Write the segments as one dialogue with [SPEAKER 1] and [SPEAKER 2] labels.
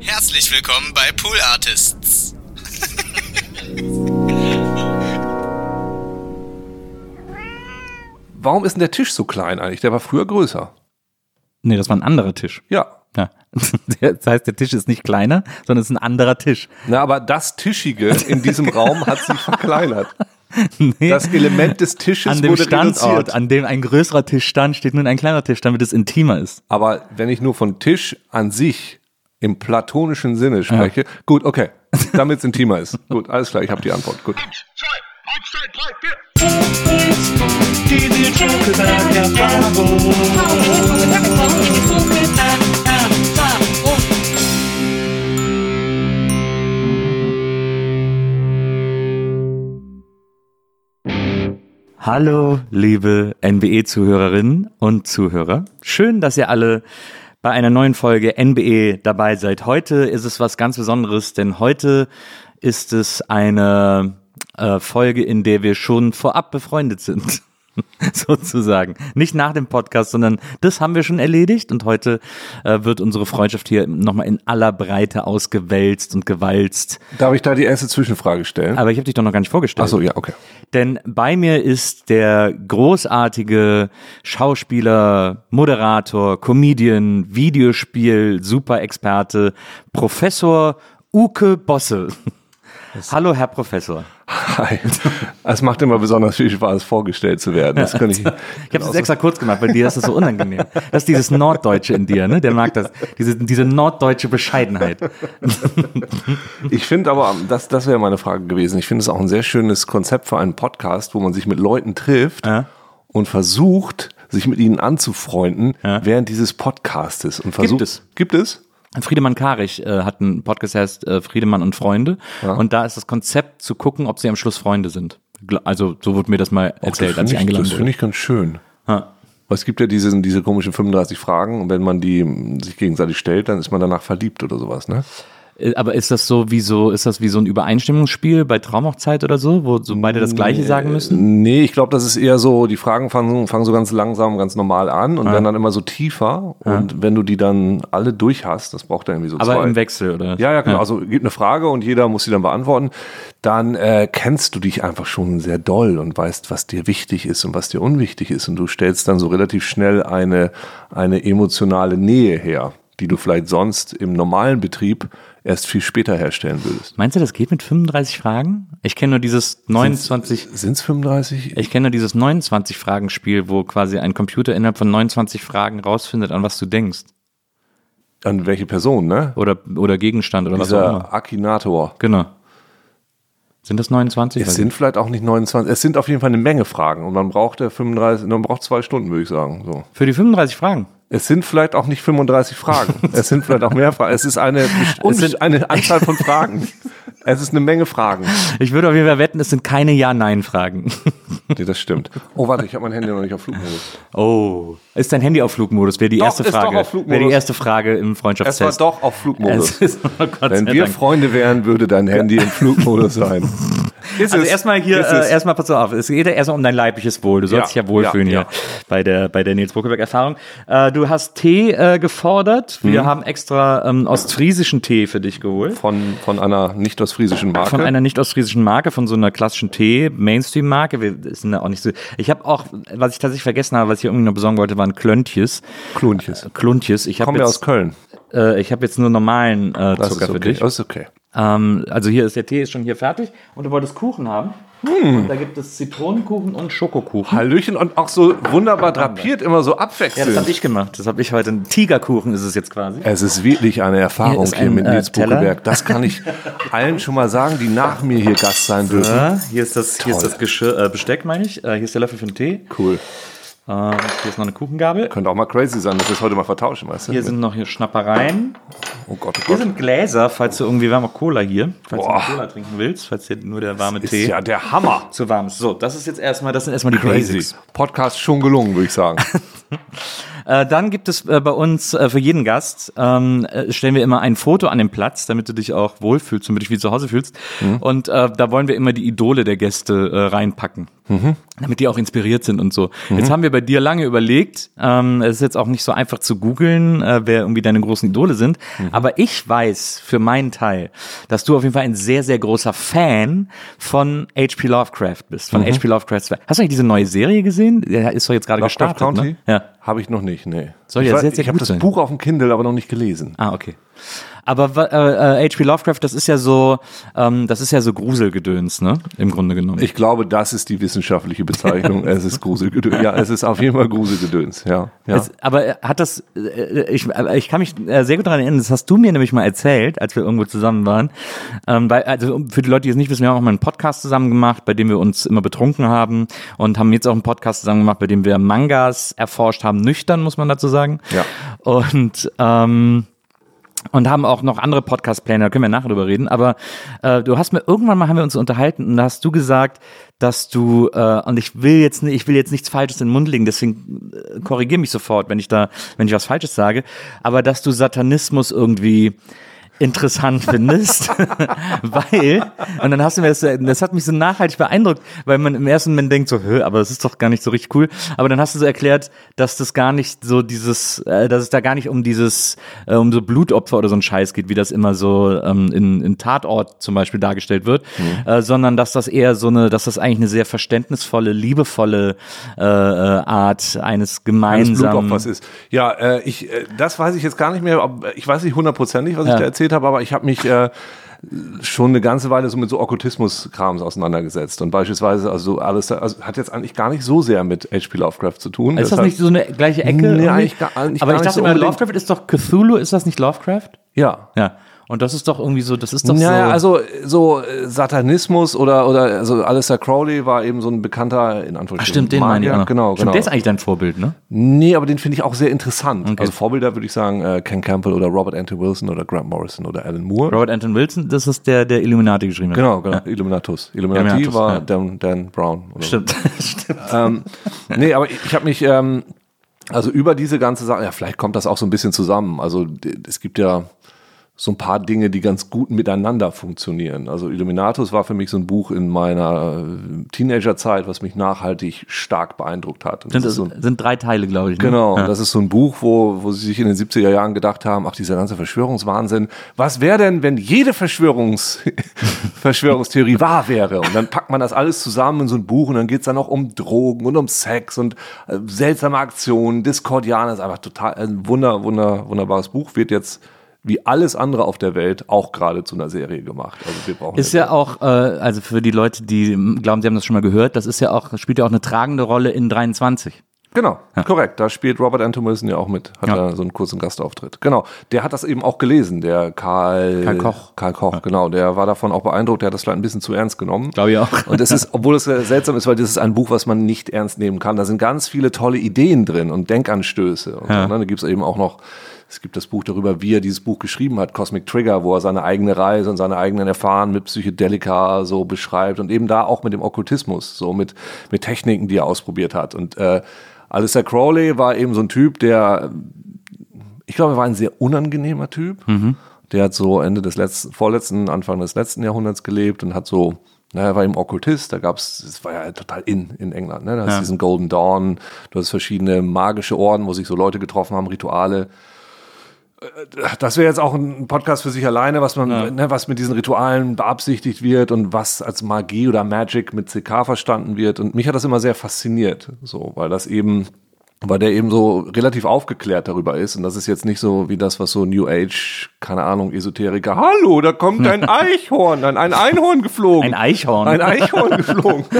[SPEAKER 1] Herzlich willkommen bei Pool Artists.
[SPEAKER 2] Warum ist denn der Tisch so klein eigentlich? Der war früher größer.
[SPEAKER 3] Nee, das war ein anderer Tisch.
[SPEAKER 2] Ja.
[SPEAKER 3] Ja. Das heißt, der Tisch ist nicht kleiner, sondern es ist ein anderer Tisch.
[SPEAKER 2] Na, aber das Tischige in diesem Raum hat sich verkleinert.
[SPEAKER 3] Nee.
[SPEAKER 2] Das Element des Tisches
[SPEAKER 3] an dem
[SPEAKER 2] wurde
[SPEAKER 3] Standort,
[SPEAKER 2] reduziert.
[SPEAKER 3] an dem ein größerer Tisch stand, steht nun ein kleiner Tisch, damit es intimer ist.
[SPEAKER 2] Aber wenn ich nur von Tisch an sich im platonischen Sinne spreche, gut, okay, damit es intimer ist. Gut, alles klar, ich habe die Antwort. Gut.
[SPEAKER 3] Hallo, liebe NBE-Zuhörerinnen und Zuhörer. Schön, dass ihr alle bei einer neuen Folge NBE dabei seid. Heute ist es was ganz Besonderes, denn heute ist es eine äh, Folge, in der wir schon vorab befreundet sind. Sozusagen. Nicht nach dem Podcast, sondern das haben wir schon erledigt und heute äh, wird unsere Freundschaft hier nochmal in aller Breite ausgewälzt und gewalzt.
[SPEAKER 2] Darf ich da die erste Zwischenfrage stellen?
[SPEAKER 3] Aber ich habe dich doch noch gar nicht vorgestellt.
[SPEAKER 2] Achso, ja, okay.
[SPEAKER 3] Denn bei mir ist der großartige Schauspieler, Moderator, Comedian, Videospiel, Superexperte, Professor Uke Bosse. Hallo, Herr Professor.
[SPEAKER 2] Hi. Es macht immer besonders viel Spaß, vorgestellt zu werden. Das kann ich.
[SPEAKER 3] Ich habe das extra kurz gemacht, weil dir ist das so unangenehm. Das ist dieses Norddeutsche in dir, ne? Der mag das. Diese, diese norddeutsche Bescheidenheit.
[SPEAKER 2] Ich finde aber, das, das wäre meine Frage gewesen. Ich finde es auch ein sehr schönes Konzept für einen Podcast, wo man sich mit Leuten trifft
[SPEAKER 3] Ja.
[SPEAKER 2] und versucht, sich mit ihnen anzufreunden während dieses Podcastes. Und versucht,
[SPEAKER 3] es.
[SPEAKER 2] Gibt es?
[SPEAKER 3] Friedemann Karich äh, hat einen Podcast, der heißt äh, Friedemann und Freunde. Und da ist das Konzept zu gucken, ob sie am Schluss Freunde sind. Also so wurde mir das mal erzählt,
[SPEAKER 2] das
[SPEAKER 3] als ich
[SPEAKER 2] ich,
[SPEAKER 3] eingeladen
[SPEAKER 2] das finde ich ganz schön.
[SPEAKER 3] Ja.
[SPEAKER 2] Es gibt ja diese, diese komischen 35 Fragen und wenn man die mm, sich gegenseitig stellt, dann ist man danach verliebt oder sowas, ne?
[SPEAKER 3] Äh, Aber ist das so wie so, ist das wie so ein Übereinstimmungsspiel bei Traumhochzeit oder so, wo so beide das Gleiche sagen müssen?
[SPEAKER 2] Nee, ich glaube, das ist eher so, die Fragen fangen, fangen so ganz langsam, ganz normal an und werden dann immer so tiefer. Und wenn du die dann alle durch hast, das braucht dann irgendwie so
[SPEAKER 3] Aber
[SPEAKER 2] zwei.
[SPEAKER 3] im Wechsel, oder?
[SPEAKER 2] Ja, ja, genau. Also gibt eine Frage und jeder muss sie dann beantworten. Dann äh, kennst du dich einfach schon sehr doll und weißt, was dir wichtig ist und was dir unwichtig ist. Und du stellst dann so relativ schnell eine, eine emotionale Nähe her, die du vielleicht sonst im normalen Betrieb erst viel später herstellen würdest.
[SPEAKER 3] Meinst du, das geht mit 35 Fragen? Ich kenne nur dieses 29,
[SPEAKER 2] Sind es 35?
[SPEAKER 3] ich kenne nur dieses 29 Fragen Spiel, wo quasi ein Computer innerhalb von 29 Fragen rausfindet, an was du denkst.
[SPEAKER 2] An welche Person, ne?
[SPEAKER 3] Oder, oder Gegenstand oder was auch immer.
[SPEAKER 2] Dieser Akinator.
[SPEAKER 3] Genau. Sind das 29?
[SPEAKER 2] Es sind vielleicht auch nicht 29, es sind auf jeden Fall eine Menge Fragen und man braucht ja 35, man braucht zwei Stunden, würde ich sagen. So.
[SPEAKER 3] Für die 35 Fragen.
[SPEAKER 2] Es sind vielleicht auch nicht 35 Fragen. es sind vielleicht auch mehr Fragen. Es ist eine, es
[SPEAKER 3] sind-
[SPEAKER 2] eine Anzahl von Fragen. Es ist eine Menge Fragen.
[SPEAKER 3] Ich würde auf jeden Fall wetten, es sind keine Ja-Nein-Fragen.
[SPEAKER 2] Nee, das stimmt. Oh, warte, ich habe mein Handy noch nicht auf Flugmodus.
[SPEAKER 3] Oh. Ist dein Handy auf Flugmodus? Wäre die
[SPEAKER 2] Doch,
[SPEAKER 3] erste Frage.
[SPEAKER 2] auf Flugmodus.
[SPEAKER 3] Wäre die erste Frage im
[SPEAKER 2] Es war
[SPEAKER 3] Freundschaftstest.
[SPEAKER 2] doch auf Flugmodus.
[SPEAKER 3] Ist, oh
[SPEAKER 2] Wenn wir
[SPEAKER 3] Dank.
[SPEAKER 2] Freunde wären, würde dein Handy im Flugmodus sein. Ist
[SPEAKER 3] Also
[SPEAKER 2] es.
[SPEAKER 3] erstmal hier, äh, erstmal pass auf, es geht ja erstmal um dein leibliches Wohl. Du sollst
[SPEAKER 2] Ja,
[SPEAKER 3] dich ja wohlfühlen
[SPEAKER 2] ja,
[SPEAKER 3] hier bei der, bei der Nils Buckelberg-Erfahrung. Äh, du hast Tee äh, gefordert. Wir haben extra ähm, ostfriesischen Tee für dich geholt.
[SPEAKER 2] von, von einer nicht ostfriesischen Marke.
[SPEAKER 3] Von einer nicht ostfriesischen Marke, von so einer klassischen Tee-Mainstream-Marke. Wir sind ja auch nicht so. Ich habe auch, was ich tatsächlich vergessen habe, was ich irgendwie noch besorgen wollte, waren Klöntjes.
[SPEAKER 2] Klonches.
[SPEAKER 3] Kluntjes. Ich habe
[SPEAKER 2] Kommen wir aus
[SPEAKER 3] jetzt,
[SPEAKER 2] Köln.
[SPEAKER 3] äh, ich habe jetzt nur normalen äh, Zucker
[SPEAKER 2] ist
[SPEAKER 3] für
[SPEAKER 2] okay.
[SPEAKER 3] dich.
[SPEAKER 2] Das ist okay.
[SPEAKER 3] Ähm, also hier ist der Tee ist schon hier fertig und du wolltest Kuchen haben.
[SPEAKER 2] Hm.
[SPEAKER 3] Und da gibt es Zitronenkuchen und Schokokuchen.
[SPEAKER 2] Hallöchen und auch so wunderbar drapiert, immer so
[SPEAKER 3] Ja,
[SPEAKER 2] abwechselnd.
[SPEAKER 3] das habe ich gemacht. Das habe ich heute. Ein Tigerkuchen ist es jetzt quasi.
[SPEAKER 2] Es ist wirklich eine Erfahrung
[SPEAKER 3] Hier ist
[SPEAKER 2] hier,
[SPEAKER 3] ein,
[SPEAKER 2] mit
[SPEAKER 3] äh,
[SPEAKER 2] Nils
[SPEAKER 3] Teller.
[SPEAKER 2] Buckelberg. Das kann ich allen schon mal sagen, die nach mir hier Gast sein dürfen.
[SPEAKER 3] Ja, hier ist das, hier ist das Geschirr, äh, Besteck, meine ich. Äh, hier ist der Löffel für den Tee.
[SPEAKER 2] Cool.
[SPEAKER 3] Äh, hier ist noch eine Kuchengabel.
[SPEAKER 2] Könnte auch mal crazy sein, dass wir es heute mal vertauschen, weißt du?
[SPEAKER 3] Hier sind noch hier Schnappereien.
[SPEAKER 2] oh Gott, oh
[SPEAKER 3] Hier
[SPEAKER 2] Gott.
[SPEAKER 3] sind Gläser, falls du irgendwie, auch Cola hier. Falls
[SPEAKER 2] Boah.
[SPEAKER 3] du Cola trinken willst, falls dir nur der warme
[SPEAKER 2] Ist
[SPEAKER 3] Tee
[SPEAKER 2] ja der Hammer.
[SPEAKER 3] zu warm ist. So, das ist jetzt erstmal, das sind erstmal die
[SPEAKER 2] Crazy.
[SPEAKER 3] Basics.
[SPEAKER 2] Podcast schon gelungen, würde ich sagen.
[SPEAKER 3] Äh, dann gibt es äh, bei uns äh, für jeden Gast, ähm, äh, stellen wir immer ein Foto an den Platz, damit du dich auch wohlfühlst, damit du dich wie zu Hause fühlst. Und äh, da wollen wir immer die Idole der Gäste reinpacken. Damit die auch inspiriert sind und so. Jetzt haben wir bei dir lange überlegt, ähm, es ist jetzt auch nicht so einfach zu googeln, äh, wer irgendwie deine großen Idole sind, Aber ich weiß für meinen Teil, dass du auf jeden Fall ein sehr, sehr großer Fan von H.P. Lovecraft bist. Von H.P. Lovecraft. Hast du eigentlich diese neue Serie gesehen? Der ist doch jetzt gerade gestartet.
[SPEAKER 2] County?
[SPEAKER 3] Ne? Ja.
[SPEAKER 2] Habe ich noch nicht, nee.
[SPEAKER 3] Soll
[SPEAKER 2] ich
[SPEAKER 3] ja sehr, sehr
[SPEAKER 2] ich habe das. Buch auf dem Kindle aber noch nicht gelesen.
[SPEAKER 3] Ah, okay. Aber äh, äh, H.P. Lovecraft, das ist ja so, ähm, das ist ja so Gruselgedöns, ne? Im Grunde genommen.
[SPEAKER 2] Ich glaube, das ist die wissenschaftliche Bezeichnung. es ist Gruselgedöns. Ja, es ist auf jeden Fall Gruselgedöns. Ja, ja.
[SPEAKER 3] Es, aber äh, hat das, äh, ich, ich kann mich äh, sehr gut daran erinnern, das hast du mir nämlich mal erzählt, als wir irgendwo zusammen waren. Ähm, weil, also für die Leute, die es nicht wissen, wir haben auch mal einen Podcast zusammen gemacht, bei dem wir uns immer betrunken haben und haben jetzt auch einen Podcast zusammen gemacht, bei dem wir Mangas erforscht haben, nüchtern, muss man dazu sagen.
[SPEAKER 2] Ja.
[SPEAKER 3] Und ähm, und haben auch noch andere Podcast-Pläne, da können wir nachher drüber reden. Aber äh, du hast mir irgendwann mal haben wir uns unterhalten und da hast du gesagt, dass du äh, und ich will jetzt ich will jetzt nichts Falsches in den Mund legen, deswegen äh, korrigier mich sofort, wenn ich da, wenn ich was Falsches sage. Aber dass du Satanismus irgendwie interessant findest, weil, und dann hast du mir das, das hat mich so nachhaltig beeindruckt, weil man im ersten Moment denkt so, Hö, aber das ist doch gar nicht so richtig cool, aber dann hast du so erklärt, dass das gar nicht so dieses, äh, dass es da gar nicht um dieses, äh, um so Blutopfer oder so ein Scheiß geht, wie das immer so ähm, in, in Tatort zum Beispiel dargestellt wird, äh, sondern dass das eher so eine, dass das eigentlich eine sehr verständnisvolle, liebevolle äh, äh, Art eines
[SPEAKER 2] eines
[SPEAKER 3] gemeinsamen
[SPEAKER 2] Blutopfers ist. Ja, äh, ich, äh, das weiß ich jetzt gar nicht mehr. ob- Ich weiß nicht hundertprozentig, was
[SPEAKER 3] Ja.
[SPEAKER 2] ich da erzählt habe, aber ich habe mich äh, schon eine ganze Weile so mit so Okkultismus-Krams auseinandergesetzt. Und beispielsweise, also alles, also hat jetzt eigentlich gar nicht so sehr mit H.P. Lovecraft zu tun.
[SPEAKER 3] Ist das
[SPEAKER 2] Deshalb-
[SPEAKER 3] nicht so eine gleiche Ecke?
[SPEAKER 2] Nee, eigentlich gar- eigentlich
[SPEAKER 3] Aber
[SPEAKER 2] gar
[SPEAKER 3] ich dachte
[SPEAKER 2] so
[SPEAKER 3] immer. Lovecraft ist doch Cthulhu, ist das nicht Lovecraft?
[SPEAKER 2] Ja.
[SPEAKER 3] Ja. Und das ist doch irgendwie so, das ist doch
[SPEAKER 2] Naja,
[SPEAKER 3] so.
[SPEAKER 2] also so äh, Satanismus oder oder also Alistair Crowley war eben so ein bekannter in Anführungsstrichen
[SPEAKER 3] Ach, stimmt, den meine ich. Auch.
[SPEAKER 2] Genau,
[SPEAKER 3] stimmt,
[SPEAKER 2] genau.
[SPEAKER 3] der ist eigentlich dein Vorbild, ne?
[SPEAKER 2] Nee, aber den finde ich auch sehr interessant.
[SPEAKER 3] Okay.
[SPEAKER 2] Also Vorbilder würde ich sagen äh, Ken Campbell oder Robert Anton Wilson oder Grant Morrison oder Alan Moore.
[SPEAKER 3] Robert Anton Wilson, das ist der, der Illuminati geschrieben hat.
[SPEAKER 2] Genau, genau. Illuminatus. Illuminati
[SPEAKER 3] Illuminatus,
[SPEAKER 2] war
[SPEAKER 3] ja.
[SPEAKER 2] Dan, Dan Brown. So.
[SPEAKER 3] Stimmt, stimmt.
[SPEAKER 2] ähm, nee, aber ich, ich habe mich, ähm, also über diese ganze Sache, ja, vielleicht kommt das auch so ein bisschen zusammen. Also es gibt ja so ein paar Dinge, die ganz gut miteinander funktionieren. Also Illuminatus war für mich so ein Buch in meiner äh, Teenagerzeit, was mich nachhaltig stark beeindruckt hat. Und
[SPEAKER 3] Sind,
[SPEAKER 2] das so ein,
[SPEAKER 3] sind drei Teile, glaube ich. Ne?
[SPEAKER 2] Genau,
[SPEAKER 3] Ja.
[SPEAKER 2] das ist so ein Buch, wo, wo sie sich in den 70er Jahren gedacht haben, ach, dieser ganze Verschwörungswahnsinn, was wäre denn, wenn jede Verschwörungs Verschwörungstheorie wahr wäre? Und dann packt man das alles zusammen in so ein Buch und dann geht's dann noch um Drogen und um Sex und äh, seltsame Aktionen, Discordianer, ist einfach total ein wunder, wunder, wunderbares Buch, wird jetzt wie alles andere auf der Welt auch gerade zu einer Serie gemacht. Also wir brauchen
[SPEAKER 3] Ist ja auch, äh, also für die Leute, die glauben, sie haben das schon mal gehört, das ist ja auch, spielt ja auch eine tragende Rolle in 23.
[SPEAKER 2] Genau, korrekt. Da spielt Robert Anton Wilson ja auch mit. Hat
[SPEAKER 3] Ja.
[SPEAKER 2] da so einen kurzen Gastauftritt. Genau. Der hat das eben auch gelesen, der Karl,
[SPEAKER 3] Karl Koch.
[SPEAKER 2] Karl Koch, genau. Der war davon auch beeindruckt. Der hat das vielleicht ein bisschen zu ernst genommen.
[SPEAKER 3] Glaube ich auch.
[SPEAKER 2] Und es ist, obwohl es sehr seltsam ist, weil das ist ein Buch, was man nicht ernst nehmen kann. Da sind ganz viele tolle Ideen drin und Denkanstöße. Und
[SPEAKER 3] Ja.
[SPEAKER 2] so, ne? Da gibt es eben auch noch, es gibt das Buch darüber, wie er dieses Buch geschrieben hat, Cosmic Trigger, wo er seine eigene Reise und seine eigenen Erfahrungen mit Psychedelika so beschreibt und eben da auch mit dem Okkultismus, so mit, mit Techniken, die er ausprobiert hat. Und äh, Alistair Crowley war eben so ein Typ, der ich glaube, er war ein sehr unangenehmer Typ. Der hat so Ende des letzten, vorletzten, Anfang des letzten Jahrhunderts gelebt und hat so, naja, er war eben Okkultist, da gab's, es war ja total in in England, ne? Da hast
[SPEAKER 3] Ja.
[SPEAKER 2] diesen Golden Dawn, du hast verschiedene magische Orden, wo sich so Leute getroffen haben, Rituale. Äh, Das wäre jetzt auch ein Podcast für sich alleine, was man, ne, was mit diesen Ritualen beabsichtigt wird und was als Magie oder Magic mit CK verstanden wird. Und mich hat das immer sehr fasziniert, so, weil das eben, weil der eben so relativ aufgeklärt darüber ist. Und das ist jetzt nicht so wie das, was so New Age, keine Ahnung, Esoteriker, hallo, da kommt ein Eichhorn, ein, ein Einhorn geflogen.
[SPEAKER 3] Ein Eichhorn.
[SPEAKER 2] Ein Eichhorn geflogen.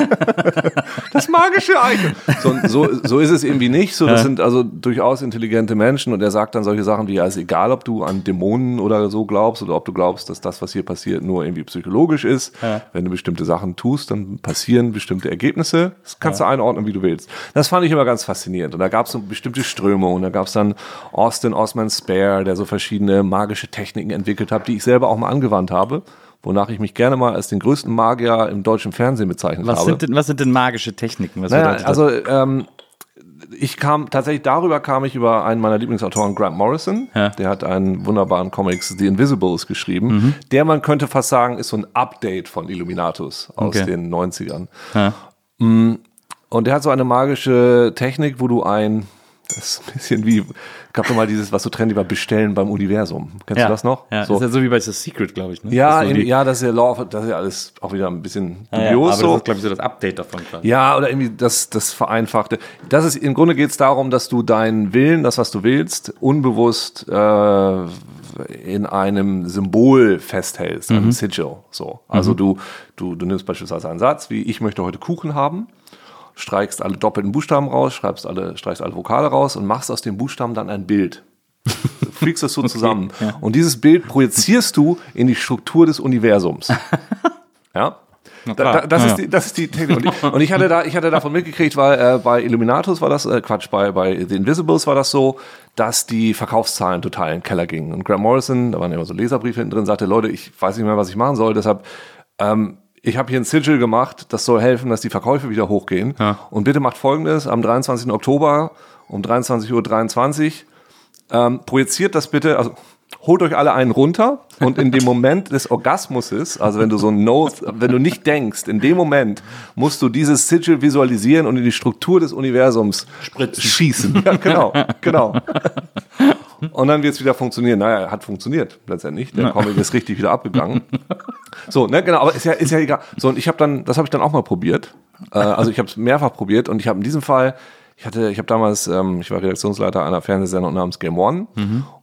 [SPEAKER 2] Das magische Eichhorn. So, so, so ist es irgendwie nicht. So, das sind also durchaus intelligente Menschen und er sagt dann solche Sachen wie, ja, ist egal, ob du an Dämonen oder so glaubst oder ob du glaubst, dass das, was hier passiert, nur irgendwie psychologisch ist. Wenn du bestimmte Sachen tust, dann passieren bestimmte Ergebnisse. Das kannst du einordnen, wie du willst. Das fand ich immer ganz faszinierend. Und da gab es so bestimmte Strömungen. Da gab es dann Austin Osman Spare, der so verschiedene magische Techniken entwickelt hat, die ich selber auch mal angewandt habe. Wonach ich mich gerne mal als den größten Magier im deutschen Fernsehen bezeichnet
[SPEAKER 3] Was
[SPEAKER 2] habe.
[SPEAKER 3] sind, denn, was sind denn magische Techniken?
[SPEAKER 2] Naja, also ähm, ich kam tatsächlich darüber kam ich über einen meiner Lieblingsautoren, Grant Morrison.
[SPEAKER 3] Ja.
[SPEAKER 2] Der hat einen wunderbaren Comics The Invisibles geschrieben.
[SPEAKER 3] Mhm.
[SPEAKER 2] Der man könnte fast sagen, ist so ein Update von Illuminatus aus
[SPEAKER 3] Okay.
[SPEAKER 2] den 90ern.
[SPEAKER 3] Ja.
[SPEAKER 2] Und der hat so eine magische Technik, wo du ein Das ist ein bisschen wie, gab doch mal dieses, was so trendy war, Bestellen beim Universum. Kennst du das noch?
[SPEAKER 3] Ja,
[SPEAKER 2] so.
[SPEAKER 3] ist ja so wie bei The Secret, glaube ich. Ne?
[SPEAKER 2] Ja,
[SPEAKER 3] Das
[SPEAKER 2] in, ja, das ist ja Law, of- das ist ja alles auch wieder ein bisschen
[SPEAKER 3] ja, ja,
[SPEAKER 2] dubios
[SPEAKER 3] aber
[SPEAKER 2] so.
[SPEAKER 3] das ist, glaube ich, so das Update davon quasi.
[SPEAKER 2] Ja, oder irgendwie das, das Vereinfachte. Das ist, im Grunde geht es darum, dass du deinen Willen, das, was du willst, unbewusst äh, in einem Symbol festhältst, einem Sigil. So. Also du, du, du nimmst beispielsweise einen Satz wie ich möchte heute Kuchen haben, streichst alle doppelten Buchstaben raus, schreibst alle, streichst alle Vokale raus und machst aus dem Buchstaben dann ein Bild. Du Fügst das so zusammen. Und dieses Bild projizierst du in die Struktur des Universums. Ja. Da, da, das,
[SPEAKER 3] Ja,
[SPEAKER 2] ist
[SPEAKER 3] ja.
[SPEAKER 2] die, das ist die Technik. Und ich, und ich hatte da, ich hatte davon mitgekriegt, weil äh, bei Illuminatus war das, äh, Quatsch, bei, bei The Invisibles war das so, dass die Verkaufszahlen total in den Keller gingen. Und Graham Morrison, da waren immer so Leserbriefe hinten drin, sagte, Leute, ich weiß nicht mehr, was ich machen soll, deshalb, ähm, ich habe hier ein Sigil gemacht, das soll helfen, dass die Verkäufe wieder hochgehen. Und bitte macht folgendes, am 23. Oktober um 23.23 Uhr ähm, projiziert das bitte, also holt euch alle einen runter und in dem Moment des Orgasmuses, also wenn du so ein No, wenn du nicht denkst, in dem Moment musst du dieses Sigil visualisieren und in die Struktur des Universums
[SPEAKER 3] Spritzen.
[SPEAKER 2] schießen. Ja, genau, genau. Und dann wird es wieder funktionieren. Naja, hat funktioniert letztendlich. Der Comic ist richtig wieder abgegangen. So, ne, genau, aber ist ja, ist ja egal. So, und ich habe dann, das habe ich dann auch mal probiert. Äh, also ich habe es mehrfach probiert und ich habe in diesem Fall, ich hatte, ich habe damals, ähm, ich war Redaktionsleiter einer Fernsehsendung namens Game One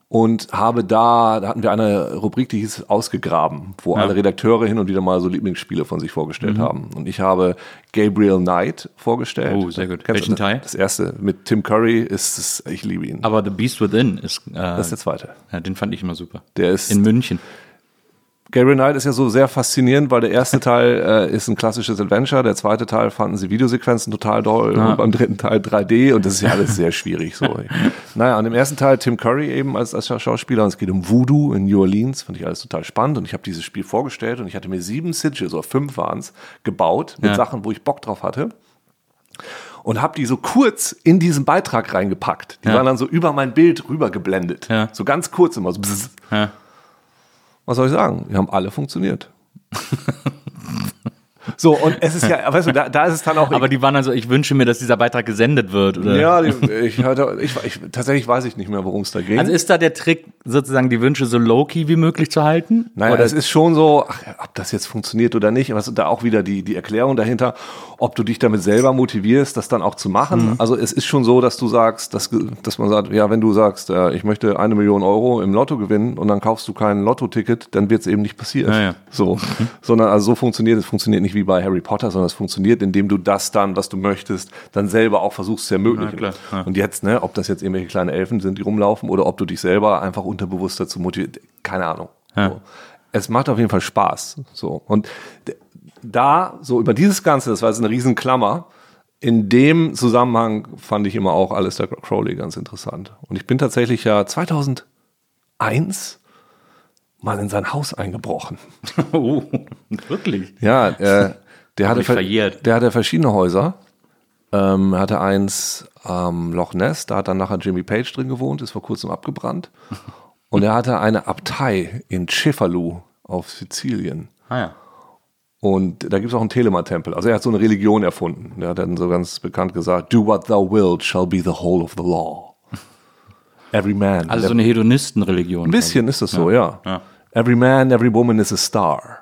[SPEAKER 2] und habe da, da hatten wir eine Rubrik, die hieß Ausgegraben, wo alle Redakteure hin und wieder mal so Lieblingsspiele von sich vorgestellt haben. Und ich habe Gabriel Knight vorgestellt.
[SPEAKER 3] Oh, sehr gut.
[SPEAKER 2] Kennst
[SPEAKER 3] Welchen? Teil?
[SPEAKER 2] Das erste mit Tim Curry ist es, ich liebe ihn.
[SPEAKER 3] Aber The Beast Within ist, äh,
[SPEAKER 2] das ist der zweite.
[SPEAKER 3] ja, den fand ich immer super.
[SPEAKER 2] Der ist
[SPEAKER 3] In München.
[SPEAKER 2] Gabriel Knight ist ja so sehr faszinierend, weil der erste Teil äh, ist ein klassisches Adventure, der zweite Teil fanden sie Videosequenzen total toll und beim dritten Teil 3D und das ist ja alles sehr schwierig so. naja, und im ersten Teil Tim Curry eben als, als Schauspieler und es geht um Voodoo in New Orleans, fand ich alles total spannend und ich habe dieses Spiel vorgestellt und ich hatte mir sieben Sigils, oder fünf waren es, gebaut mit
[SPEAKER 3] Ja.
[SPEAKER 2] Sachen, wo ich Bock drauf hatte und habe die so kurz in diesen Beitrag reingepackt. Die
[SPEAKER 3] Ja.
[SPEAKER 2] waren dann so über mein Bild rübergeblendet.
[SPEAKER 3] Ja.
[SPEAKER 2] So ganz kurz immer so.
[SPEAKER 3] Ja.
[SPEAKER 2] Was soll ich sagen? Die haben alle funktioniert. so, und es ist ja, weißt du, da, da ist es dann auch.
[SPEAKER 3] Aber die waren also, ich wünsche mir, dass dieser Beitrag gesendet wird. Oder?
[SPEAKER 2] ja, die, ich hatte, ich, ich, tatsächlich weiß ich nicht mehr, worum es da ging.
[SPEAKER 3] Also ist da der Trick, sozusagen die Wünsche so low-key wie möglich zu halten?
[SPEAKER 2] Naja,
[SPEAKER 3] Oder
[SPEAKER 2] es ist schon so, ach, ob das jetzt funktioniert oder nicht, aber es ist da auch wieder die, die Erklärung dahinter, ob du dich damit selber motivierst, das dann auch zu machen.
[SPEAKER 3] Mhm.
[SPEAKER 2] Also es ist schon so, dass du sagst, dass, dass man sagt, ja, wenn du sagst, äh, ich möchte eine Million Euro im Lotto gewinnen und dann kaufst du kein Lottoticket, dann wird es eben nicht passieren.
[SPEAKER 3] Ja, ja.
[SPEAKER 2] So, sondern also so funktioniert es, funktioniert nicht wie bei Harry Potter, sondern es funktioniert, indem du das dann, was du möchtest, dann selber auch versuchst zu ermöglichen.
[SPEAKER 3] Ja, ja.
[SPEAKER 2] Und jetzt, ne, ob das jetzt irgendwelche kleinen Elfen sind, die rumlaufen, oder ob du dich selber einfach unterbewusst dazu motivierst, keine Ahnung.
[SPEAKER 3] Ja.
[SPEAKER 2] So. Es macht auf jeden Fall Spaß. So. Und da, so über dieses Ganze, das war jetzt eine riesen Klammer, in dem Zusammenhang fand ich immer auch Alistair Crowley ganz interessant. Und ich bin tatsächlich ja 2001 mal in sein Haus eingebrochen.
[SPEAKER 3] oh, wirklich?
[SPEAKER 2] Ja, äh, der, hatte
[SPEAKER 3] verjährt.
[SPEAKER 2] der hatte verschiedene Häuser. Ähm, er hatte eins am Loch Ness, da hat dann nachher Jimmy Page drin gewohnt, ist vor kurzem abgebrannt. Und er hatte eine Abtei in Cefalù auf Sizilien.
[SPEAKER 3] Ah ja.
[SPEAKER 2] Und da gibt es auch einen Telema-Tempel. Also er hat so eine Religion erfunden. Der hat dann so ganz bekannt gesagt, do what thou wilt shall be the whole of the law. Every man.
[SPEAKER 3] Also so eine Hedonistenreligion.
[SPEAKER 2] Ein bisschen ist das so, ja.
[SPEAKER 3] Ja.
[SPEAKER 2] Every man, every woman is a star.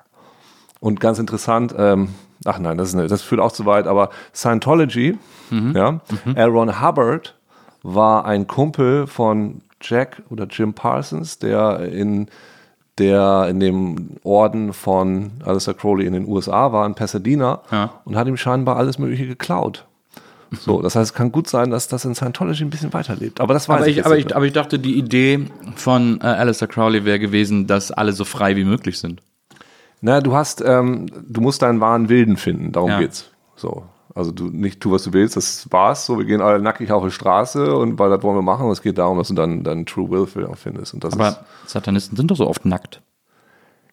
[SPEAKER 2] Und ganz interessant, ähm, ach nein, das, ist eine, das führt auch zu weit, aber Scientology, ja, L. Ron Hubbard war ein Kumpel von Jack oder Jim Parsons, der in der in dem Orden von Alistair Crowley in den USA war, in Pasadena,
[SPEAKER 3] Ja.
[SPEAKER 2] und hat ihm scheinbar alles Mögliche geklaut. So, das heißt, es kann gut sein, dass das in Scientology ein bisschen weiterlebt. Aber das weiß
[SPEAKER 3] Aber
[SPEAKER 2] ich,
[SPEAKER 3] ich, aber,
[SPEAKER 2] nicht
[SPEAKER 3] ich, aber ich dachte, die Idee von äh, Alistair Crowley wäre gewesen, dass alle so frei wie möglich sind.
[SPEAKER 2] Na, du hast, ähm, du musst deinen wahren Wilden finden, darum
[SPEAKER 3] Ja.
[SPEAKER 2] geht's. So. Also du nicht tu, was du willst, das war's. So, wir gehen alle nackig auf die Straße und weil das wollen wir machen. Es geht darum, dass du dann deinen True Will findest. Und das ist,
[SPEAKER 3] Aber Satanisten sind doch so oft nackt.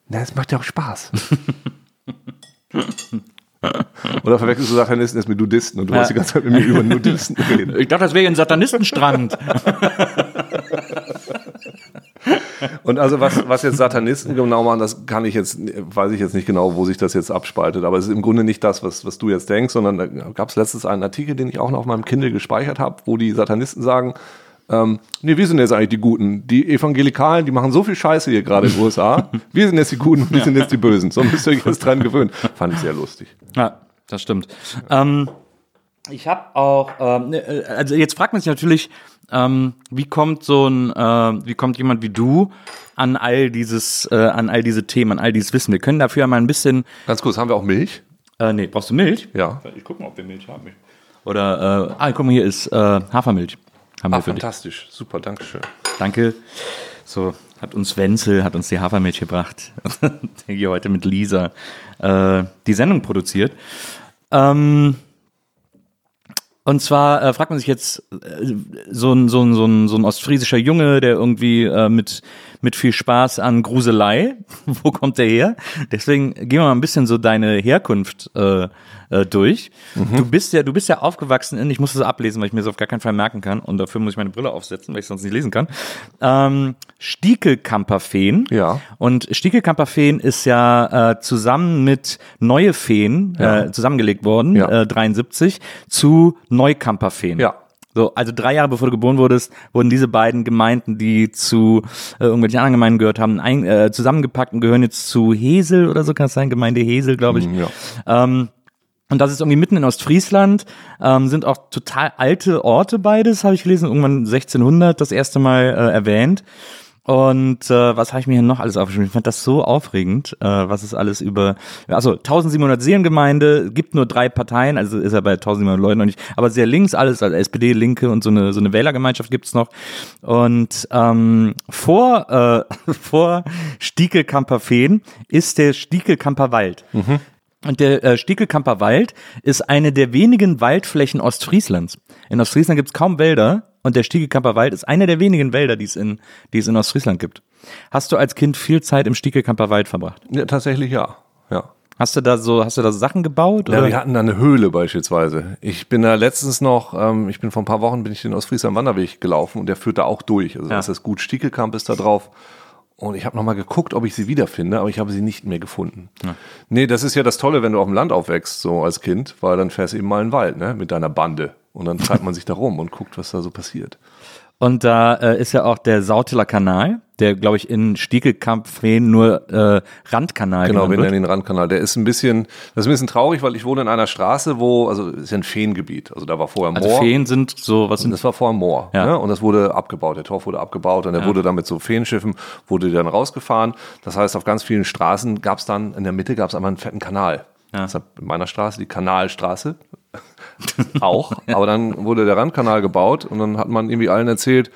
[SPEAKER 2] na, es macht ja auch Spaß. Oder verwechselst du Satanisten jetzt mit Nudisten und du
[SPEAKER 3] Ja.
[SPEAKER 2] wolltest die ganze Zeit mit mir über Nudisten reden.
[SPEAKER 3] Ich dachte, das wäre ein Satanistenstrand.
[SPEAKER 2] Und Und also was, was jetzt Satanisten genau machen, das kann ich jetzt, weiß ich jetzt nicht genau, wo sich das jetzt abspaltet. Aber es ist im Grunde nicht das, was, was du jetzt denkst, sondern da gab es letztens einen Artikel, den ich auch noch auf meinem Kindle gespeichert habe, wo die Satanisten sagen, ähm, nee, wir sind jetzt eigentlich die Guten. Die Evangelikalen, die machen so viel Scheiße hier gerade in den USA. Wir sind jetzt die Guten, wir sind jetzt die Bösen. So müsst ihr euch jetzt dran gewöhnen. Fand ich sehr lustig.
[SPEAKER 3] Ja, das stimmt. Ähm, ich habe auch, ähm, ne, äh, also jetzt fragt man sich natürlich, ähm, wie kommt so ein, äh, wie kommt jemand wie du an all dieses, äh, an all diese Themen, an all dieses Wissen? Wir können dafür ja mal ein bisschen,
[SPEAKER 2] Ganz kurz, haben wir auch Milch?
[SPEAKER 3] äh, nee, brauchst du Milch?
[SPEAKER 2] Ja.
[SPEAKER 3] Ich gucke mal, ob wir Milch haben. Oder, äh, ah, guck mal, hier ist äh, Hafermilch. Haben
[SPEAKER 2] Ah, fantastisch. Super, Dankeschön.
[SPEAKER 3] Danke. So, hat uns Wenzel, hat uns die Hafermilch gebracht, der hier heute mit Lisa äh, die Sendung produziert. Ähm, und zwar äh, fragt man sich jetzt, äh, so ein, so, ein, so, ein, so ein ostfriesischer Junge, der irgendwie äh, mit, mit viel Spaß an Gruselei, wo kommt der her? Deswegen gehen wir mal ein bisschen so deine Herkunft äh, äh, durch. Du bist ja, du bist ja aufgewachsen in, ich muss das ablesen, weil ich mir das auf gar keinen Fall merken kann und dafür muss ich meine Brille aufsetzen, weil ich sonst nicht lesen kann. Ähm, Stiekelkamperfeen.
[SPEAKER 2] Ja.
[SPEAKER 3] Und Stiekelkamperfeen ist ja äh, zusammen mit Neue Feen
[SPEAKER 2] Ja.
[SPEAKER 3] äh, zusammengelegt worden,
[SPEAKER 2] Ja.
[SPEAKER 3] äh, 73, zu Neukamperfeen.
[SPEAKER 2] Ja.
[SPEAKER 3] So, also drei Jahre bevor du geboren wurdest, wurden diese beiden Gemeinden, die zu äh, irgendwelchen anderen Gemeinden gehört haben, ein, äh, zusammengepackt und gehören jetzt zu Hesel oder so kann es sein, Gemeinde Hesel, glaube ich.
[SPEAKER 2] Ja.
[SPEAKER 3] Ähm, und das ist irgendwie mitten in Ostfriesland, ähm, sind auch total alte Orte beides, habe ich gelesen, irgendwann 1600 das erste Mal äh, erwähnt. Und äh, was habe ich mir hier noch alles aufgeschrieben? Ich fand das so aufregend, äh, was es alles über, also 1700 Seelengemeinde, gibt nur drei Parteien, also ist er bei 1700 Leuten noch nicht, aber sehr links alles, also SPD, Linke und so eine, so eine Wählergemeinschaft gibt's noch. Und ähm, vor, äh, vor Stiekelkamper-Feen ist der Stiekelkamper Wald. Und der äh, Stiekelkamper Wald ist eine der wenigen Waldflächen Ostfrieslands. In Ostfriesland gibt's kaum Wälder und der Stiekelkamper Wald ist einer der wenigen Wälder, die es in, die es in Ostfriesland gibt. Hast du als Kind viel Zeit im Stiekelkamper Wald verbracht?
[SPEAKER 2] ja, tatsächlich ja. Ja.
[SPEAKER 3] Hast du da so, hast du da Sachen gebaut?
[SPEAKER 2] Ja,
[SPEAKER 3] oder?
[SPEAKER 2] wir hatten da eine Höhle beispielsweise. Ich bin da letztens noch, ähm, ich bin vor ein paar Wochen, bin ich den Ostfriesland Wanderweg gelaufen und der führt da auch durch. Also
[SPEAKER 3] Ja.
[SPEAKER 2] das ist gut, Stiekelkamp ist da drauf. Und ich habe nochmal geguckt, ob ich sie wiederfinde, aber ich habe sie nicht mehr gefunden. Nee, das ist ja das Tolle, wenn du auf dem Land aufwächst, so als Kind, weil dann fährst du eben mal in den Wald, ne, mit deiner Bande. Und dann treibt man sich da rum und guckt, was da so passiert.
[SPEAKER 3] Und da äh, ist ja auch der Sautiller Kanal, der, glaube ich, in Stiekelkamp-Feen nur äh, Randkanal
[SPEAKER 2] Genau, wir nennen den Randkanal. Der ist ein bisschen, das ist ein bisschen traurig, weil ich wohne in einer Straße, wo, also ist ja ein Feengebiet. Also da war vorher Moor.
[SPEAKER 3] Also Feen sind so, was sind
[SPEAKER 2] Das war vorher Moor.
[SPEAKER 3] Ja.
[SPEAKER 2] Ne? Und das wurde abgebaut. Der Torf wurde abgebaut und der wurde dann mit so Feenschiffen, wurde dann rausgefahren. Das heißt, auf ganz vielen Straßen gab es dann, in der Mitte gab es einmal einen fetten Kanal.
[SPEAKER 3] Ja.
[SPEAKER 2] Deshalb in meiner Straße die Kanalstraße. auch. Aber dann wurde der Randkanal gebaut und dann hat man irgendwie allen erzählt,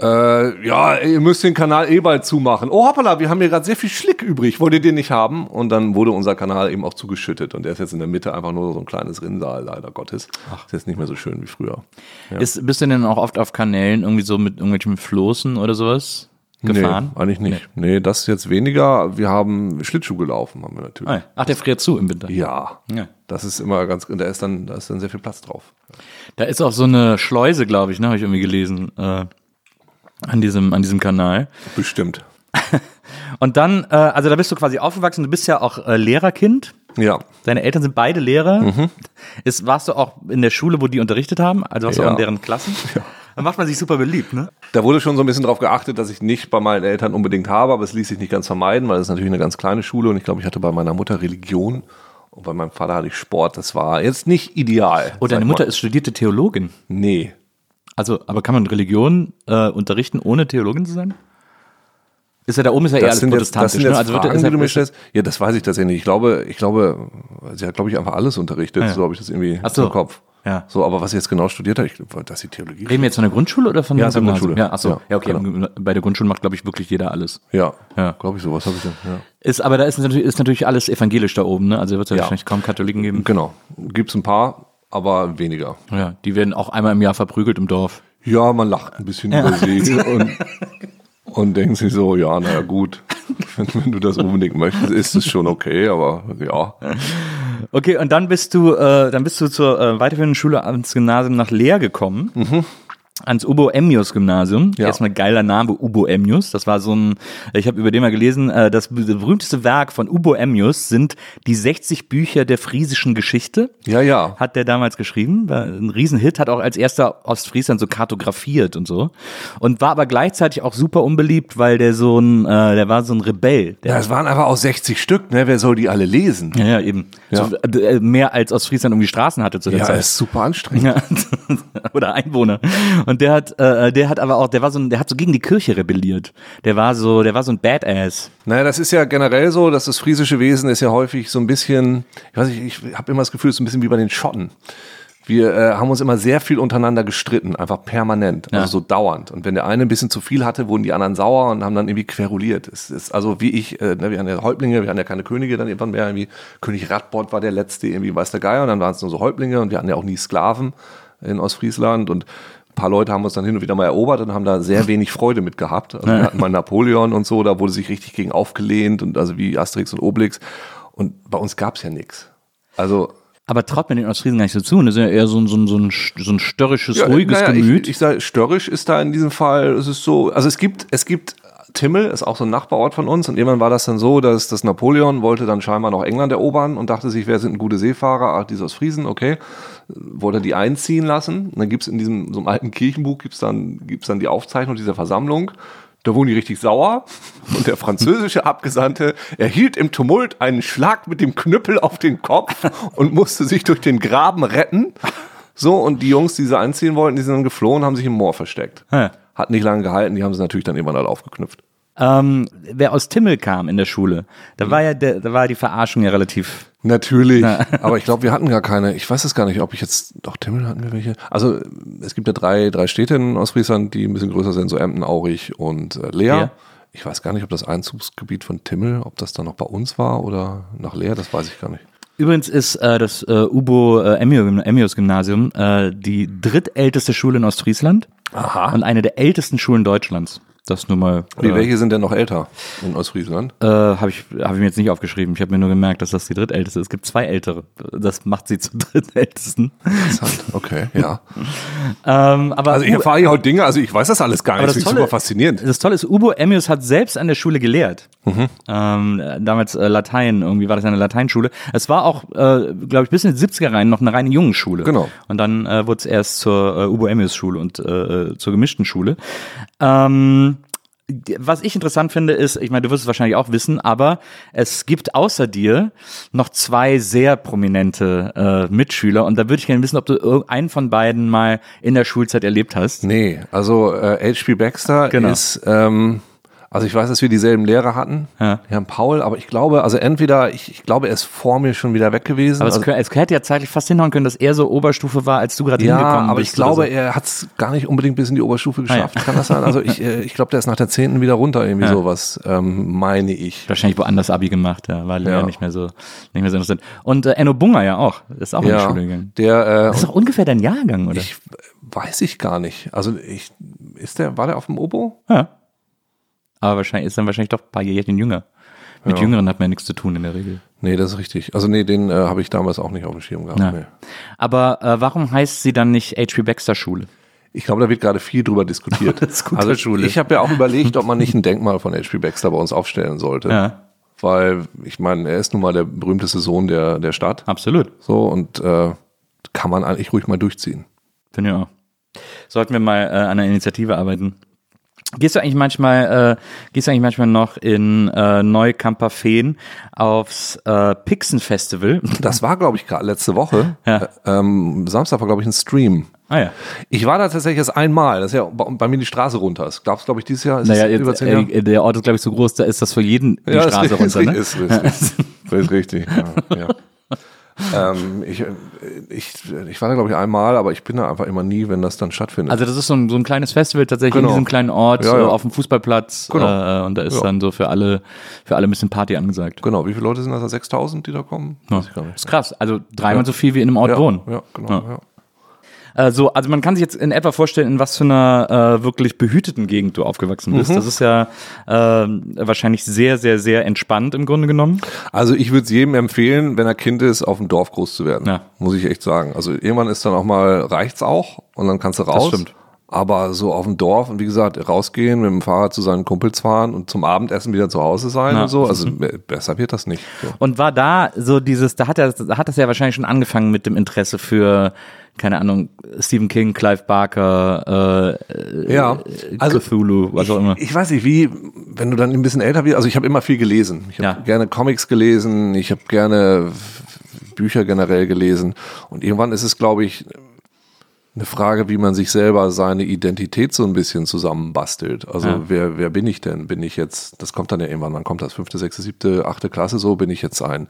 [SPEAKER 2] äh, ja, ihr müsst den Kanal eh bald zumachen. Oh hoppala, wir haben hier gerade sehr viel Schlick übrig. Wollt ihr den nicht haben? Und dann wurde unser Kanal eben auch zugeschüttet. Und der ist jetzt in der Mitte einfach nur so ein kleines Rinnsal, leider Gottes. Ist jetzt nicht mehr so schön wie früher.
[SPEAKER 3] Ist, bist du denn auch oft auf Kanälen irgendwie so mit irgendwelchen Floßen oder sowas gefahren?
[SPEAKER 2] Nee, eigentlich nicht. Nee. das jetzt weniger. Wir haben Schlittschuh gelaufen, haben wir natürlich.
[SPEAKER 3] Ah, ja. Ach, der friert zu im Winter.
[SPEAKER 2] Ja.
[SPEAKER 3] Ja.
[SPEAKER 2] Das ist immer ganz, da ist dann, da ist dann sehr viel Platz drauf.
[SPEAKER 3] Da ist auch so eine Schleuse, glaube ich, ne, habe ich irgendwie gelesen, äh, an diesem, an diesem Kanal.
[SPEAKER 2] Bestimmt.
[SPEAKER 3] Und dann, äh, also da bist du quasi aufgewachsen, du bist ja auch äh, Lehrerkind.
[SPEAKER 2] Ja.
[SPEAKER 3] Deine Eltern sind beide Lehrer. Ist, warst du auch in der Schule, wo die unterrichtet haben? Also warst du
[SPEAKER 2] Ja.
[SPEAKER 3] auch in deren Klassen? Dann macht man sich super beliebt, ne?
[SPEAKER 2] Da wurde schon so ein bisschen darauf geachtet, dass ich nicht bei meinen Eltern unbedingt habe, aber es ließ sich nicht ganz vermeiden, weil es ist natürlich eine ganz kleine Schule und ich glaube, ich hatte bei meiner Mutter Religion und bei meinem Vater hatte ich Sport. Das war jetzt nicht ideal.
[SPEAKER 3] Oh, deine Mutter
[SPEAKER 2] mal.
[SPEAKER 3] ist studierte Theologin.
[SPEAKER 2] Nee.
[SPEAKER 3] Also, aber kann man Religion äh, unterrichten, ohne Theologin zu sein? Ist ja da oben ist ja eher
[SPEAKER 2] Das
[SPEAKER 3] alles
[SPEAKER 2] sind, jetzt, das
[SPEAKER 3] protestantisch,
[SPEAKER 2] sind jetzt
[SPEAKER 3] ne? Also wird,
[SPEAKER 2] Fragen,
[SPEAKER 3] ist
[SPEAKER 2] die du mir
[SPEAKER 3] ja,
[SPEAKER 2] stellst. Ja, das weiß ich tatsächlich nicht. Ich glaube, ich glaube, sie hat, glaube ich, einfach alles unterrichtet.
[SPEAKER 3] ja.
[SPEAKER 2] So habe ich das irgendwie
[SPEAKER 3] so.
[SPEAKER 2] im Kopf.
[SPEAKER 3] Ja.
[SPEAKER 2] So, aber was sie jetzt genau studiert hat, ich glaube, dass sie Theologie
[SPEAKER 3] Reden wir jetzt von der Grundschule oder von
[SPEAKER 2] Ja,
[SPEAKER 3] der?
[SPEAKER 2] Grundschule.
[SPEAKER 3] Ja, achso.
[SPEAKER 2] Ja,
[SPEAKER 3] Ja, okay.
[SPEAKER 2] genau.
[SPEAKER 3] Bei der Grundschule macht, glaube ich, wirklich jeder alles.
[SPEAKER 2] Ja,
[SPEAKER 3] Ja.
[SPEAKER 2] glaube ich, sowas habe ich dann. Ja.
[SPEAKER 3] Ist, aber da ist natürlich, ist natürlich alles evangelisch da oben, ne? Also wird es ja,
[SPEAKER 2] Ja.
[SPEAKER 3] wahrscheinlich kaum Katholiken geben.
[SPEAKER 2] Genau. Gibt's ein paar, aber weniger.
[SPEAKER 3] Ja, die werden auch einmal im Jahr verprügelt im Dorf.
[SPEAKER 2] Ja, man lacht ein bisschen über sie und, und denkt sich so, ja, naja, gut. Wenn, wenn du das unbedingt möchtest, ist es schon okay, aber ja.
[SPEAKER 3] Okay, und dann bist du, äh, dann bist du zur äh, weiterführenden Schule ans Gymnasium nach Leer gekommen. Ans Ubo Emmius Gymnasium.
[SPEAKER 2] Ja.
[SPEAKER 3] Erstmal geiler Name, Ubo Emmius. Das war so ein, ich habe über den mal gelesen, äh, das berühmteste Werk von Ubo Emmius sind die 60 Bücher der friesischen Geschichte.
[SPEAKER 2] Ja, ja.
[SPEAKER 3] Hat der damals geschrieben, war ein Riesenhit, hat auch als erster Ostfriesland so kartografiert und so. Und war aber gleichzeitig auch super unbeliebt, weil der so ein, äh, der war so ein Rebell.
[SPEAKER 2] Ja, es waren einfach auch 60 Stück, ne? Wer soll die alle lesen?
[SPEAKER 3] ja, ja, eben.
[SPEAKER 2] Ja.
[SPEAKER 3] So, äh, mehr als Ostfriesland um die Straßen hatte zu der
[SPEAKER 2] Ja,
[SPEAKER 3] Zeit.
[SPEAKER 2] ist super anstrengend.
[SPEAKER 3] Ja, oder Einwohner. Und der hat, äh, der hat aber auch, der war so, ein, der hat so gegen die Kirche rebelliert. Der war so, der war so ein Badass.
[SPEAKER 2] Naja, das ist ja generell so, dass das friesische Wesen ist ja häufig so ein bisschen, ich weiß nicht, ich habe immer das Gefühl, es ist ein bisschen wie bei den Schotten. Wir äh, haben uns immer sehr viel untereinander gestritten, einfach permanent,
[SPEAKER 3] Ja.
[SPEAKER 2] also so dauernd. Und wenn der eine ein bisschen zu viel hatte, wurden die anderen sauer und haben dann irgendwie queruliert. Es ist also wie ich, äh, ne, wir hatten ja Häuptlinge, wir hatten ja keine Könige dann irgendwann mehr, irgendwie König Radbot war der letzte, irgendwie weiß der Geier, und dann waren es nur so Häuptlinge und wir hatten ja auch nie Sklaven in Ostfriesland und ein paar Leute haben uns dann hin und wieder mal erobert und haben da sehr wenig Freude mit gehabt. Also wir hatten mal Napoleon und so, da wurde sich richtig gegen aufgelehnt und also wie Asterix und Obelix. Und bei uns gab's ja nix. Also
[SPEAKER 3] Aber traut mir den Ostfriesen gar nicht so zu. Das ist ja eher so ein, so ein, so ein, so ein störrisches,
[SPEAKER 2] Ja,
[SPEAKER 3] ruhiges
[SPEAKER 2] naja,
[SPEAKER 3] Gemüt.
[SPEAKER 2] Ich, ich sage, störrisch ist da in diesem Fall, es ist so, also es gibt, es gibt Timmel, ist auch so ein Nachbarort von uns und irgendwann war das dann so, dass das Napoleon wollte dann scheinbar noch England erobern und dachte sich, wer sind gute Seefahrer? Ach, die ist aus Friesen, okay. Wollte die einziehen lassen. Und dann gibt's in diesem so einem alten Kirchenbuch gibt's dann, gibt's dann die Aufzeichnung dieser Versammlung. Da wurden die richtig sauer und der französische Abgesandte erhielt im Tumult einen Schlag mit dem Knüppel auf den Kopf und musste sich durch den Graben retten. So, und die Jungs, die sie einziehen wollten, die sind dann geflohen, haben sich im Moor versteckt. Hat nicht lange gehalten, die haben sie natürlich dann irgendwann alle aufgeknüpft.
[SPEAKER 3] Ähm, wer aus Timmel kam in der Schule, da war ja der, da war die Verarschung ja relativ.
[SPEAKER 2] Natürlich. Aber ich glaube, wir hatten gar keine. Ich weiß es gar nicht, ob ich jetzt. Doch, Timmel hatten wir welche. Also, es gibt ja drei, drei Städte in Ostfriesland, die ein bisschen größer sind, so Emden, Aurich und äh, Leer.
[SPEAKER 3] Ja.
[SPEAKER 2] Ich weiß gar nicht, ob das Einzugsgebiet von Timmel, ob das dann noch bei uns war oder nach Leer, das weiß ich gar nicht.
[SPEAKER 3] Übrigens ist äh, das äh, Ubo äh, Emmius Gymnasium äh, die drittälteste Schule in Ostfriesland
[SPEAKER 2] Aha.
[SPEAKER 3] und eine der ältesten Schulen Deutschlands. Das nur mal.
[SPEAKER 2] Wie,
[SPEAKER 3] Äh,
[SPEAKER 2] welche sind denn noch älter in Ostfriesland?
[SPEAKER 3] äh, habe ich, hab ich mir jetzt nicht aufgeschrieben. Ich habe mir nur gemerkt, dass das die drittälteste ist. Es gibt zwei ältere. Das macht sie zum drittältesten.
[SPEAKER 2] Interessant. Okay, ja.
[SPEAKER 3] Ähm, aber
[SPEAKER 2] Also ich erfahre hier heute Dinge, also ich weiß das alles gar nicht.
[SPEAKER 3] Aber
[SPEAKER 2] Das
[SPEAKER 3] das
[SPEAKER 2] ist super faszinierend.
[SPEAKER 3] Das Tolle ist, Ubo Emmius hat selbst an der Schule gelehrt. Ähm, äh, damals äh, Latein, irgendwie war das eine Lateinschule. Es war auch, äh, glaube ich, bis in die 70er rein noch eine reine Jungenschule.
[SPEAKER 2] Genau.
[SPEAKER 3] Und dann äh, wurde es erst zur äh, Ubo Emmius Schule und äh, zur gemischten Schule. Ähm, was ich interessant finde, ist, ich meine, du wirst es wahrscheinlich auch wissen, aber es gibt außer dir noch zwei sehr prominente äh, Mitschüler und da würde ich gerne wissen, ob du irgendeinen von beiden mal in der Schulzeit erlebt hast.
[SPEAKER 2] Nee, also äh, H.P. Baxter
[SPEAKER 3] Genau.
[SPEAKER 2] ist, ähm, also ich weiß, dass wir dieselben Lehrer hatten,
[SPEAKER 3] Ja.
[SPEAKER 2] Herrn Paul, aber ich glaube, also entweder, ich, ich glaube, er ist vor mir schon wieder weg gewesen.
[SPEAKER 3] Aber es,
[SPEAKER 2] also,
[SPEAKER 3] es hätte ja zeitlich fast hinhauen können, dass er so Oberstufe war, als du gerade
[SPEAKER 2] ja,
[SPEAKER 3] hingekommen
[SPEAKER 2] aber
[SPEAKER 3] bist.
[SPEAKER 2] ich glaube,
[SPEAKER 3] so.
[SPEAKER 2] er hat es gar nicht unbedingt bis in die Oberstufe
[SPEAKER 3] Ah,
[SPEAKER 2] geschafft.
[SPEAKER 3] ja.
[SPEAKER 2] Kann das sein? Also ich, äh, ich glaube, der ist nach der zehnten wieder runter, irgendwie
[SPEAKER 3] Ja.
[SPEAKER 2] sowas, ähm, meine ich.
[SPEAKER 3] wahrscheinlich woanders Abi gemacht, ja, war
[SPEAKER 2] Ja.
[SPEAKER 3] ja. nicht mehr so nicht mehr so interessant. Und äh, Enno Bunger ja auch, ist auch in die
[SPEAKER 2] Ja,
[SPEAKER 3] Schule gegangen.
[SPEAKER 2] der, äh,
[SPEAKER 3] Das ist doch ungefähr dein Jahrgang, oder?
[SPEAKER 2] ich weiß ich gar nicht. Also ich, ist der, war der auf dem Obo?
[SPEAKER 3] ja. Aber wahrscheinlich ist dann wahrscheinlich doch ein paar Jährchen jünger. Mit
[SPEAKER 2] Ja.
[SPEAKER 3] Jüngeren hat man ja nichts zu tun in der Regel.
[SPEAKER 2] Nee, das ist richtig. Also nee, den äh, habe ich damals auch nicht auf dem Schirm gehabt. Nee.
[SPEAKER 3] Aber äh, warum heißt sie dann nicht H.P. Baxter Schule?
[SPEAKER 2] Ich glaube, da wird gerade viel drüber diskutiert. Also ich habe ja auch überlegt, ob man nicht ein Denkmal von H.P. Baxter bei uns aufstellen sollte.
[SPEAKER 3] Ja,
[SPEAKER 2] Weil, ich meine, er ist nun mal der berühmteste Sohn der, der Stadt.
[SPEAKER 3] absolut.
[SPEAKER 2] So, und äh, kann man eigentlich ruhig mal durchziehen.
[SPEAKER 3] Finde ich auch. Sollten wir mal äh, an einer Initiative arbeiten. Gehst du eigentlich manchmal, äh, gehst du eigentlich manchmal noch in äh, Neukamperfehn aufs äh, Pixen Festival?
[SPEAKER 2] Das war, glaube ich, gerade letzte Woche.
[SPEAKER 3] Ja.
[SPEAKER 2] Äh, ähm, Samstag war, glaube ich, ein Stream.
[SPEAKER 3] Ah ja.
[SPEAKER 2] Ich war da tatsächlich erst einmal. Das ist ja bei, mir die Straße runter. Das gab's, glaube ich, dieses Jahr. Ist
[SPEAKER 3] Naja,
[SPEAKER 2] das über
[SPEAKER 3] jetzt,
[SPEAKER 2] zehn Jahre?
[SPEAKER 3] äh, der Ort ist, glaube ich, so groß, da ist das für jeden die
[SPEAKER 2] Ja,
[SPEAKER 3] Straße
[SPEAKER 2] ist,
[SPEAKER 3] runter.
[SPEAKER 2] ist,
[SPEAKER 3] Ne?
[SPEAKER 2] ist, ist, ist, ist, ist richtig. Ja, ja. ähm, ich, ich, ich war da, glaube ich, einmal, aber ich bin da einfach immer nie, wenn das dann stattfindet.
[SPEAKER 3] Also das ist so ein, so ein kleines Festival tatsächlich
[SPEAKER 2] Genau.
[SPEAKER 3] in diesem kleinen Ort
[SPEAKER 2] Ja, ja.
[SPEAKER 3] auf dem Fußballplatz
[SPEAKER 2] Genau.
[SPEAKER 3] äh, und da ist
[SPEAKER 2] Ja.
[SPEAKER 3] dann so für alle für alle ein bisschen Party angesagt.
[SPEAKER 2] genau, wie viele Leute sind das? 6000, die da kommen? Nicht.
[SPEAKER 3] ist krass, also dreimal so viel wie in einem Ort wohnen.
[SPEAKER 2] ja, genau.
[SPEAKER 3] Äh, so, also man kann sich jetzt in etwa vorstellen, in was für einer äh, wirklich behüteten Gegend du aufgewachsen
[SPEAKER 2] Mhm.
[SPEAKER 3] bist. Das ist ja äh, wahrscheinlich sehr, sehr, sehr entspannt im Grunde genommen.
[SPEAKER 2] Also ich würde es jedem empfehlen, wenn er Kind ist, auf dem Dorf groß zu werden.
[SPEAKER 3] Ja.
[SPEAKER 2] Muss ich echt sagen. Also irgendwann ist dann auch mal, reicht's auch und dann kannst du raus.
[SPEAKER 3] stimmt.
[SPEAKER 2] Aber so auf dem Dorf und wie gesagt, rausgehen, mit dem Fahrrad zu seinen Kumpels fahren und zum Abendessen wieder zu Hause sein
[SPEAKER 3] Ja.
[SPEAKER 2] und so. Also be- besser wird das nicht. So.
[SPEAKER 3] Und war da so dieses, da hat er, da hat das ja wahrscheinlich schon angefangen mit dem Interesse für, keine Ahnung, Stephen King, Clive Barker, äh,
[SPEAKER 2] Ja,
[SPEAKER 3] also, Cthulhu, was auch immer.
[SPEAKER 2] Ich, ich weiß nicht, wie, wenn du dann ein bisschen älter wirst, also ich habe immer viel gelesen. Ich habe
[SPEAKER 3] Ja.
[SPEAKER 2] gerne Comics gelesen, ich habe gerne Bücher generell gelesen. Und irgendwann ist es, glaube ich, eine Frage, wie man sich selber seine Identität so ein bisschen zusammenbastelt. Also
[SPEAKER 3] Ja.
[SPEAKER 2] wer, wer bin ich denn? Bin ich jetzt, das kommt dann ja irgendwann, wann kommt das? Fünfte, sechste, siebte, achte Klasse so? Bin ich jetzt ein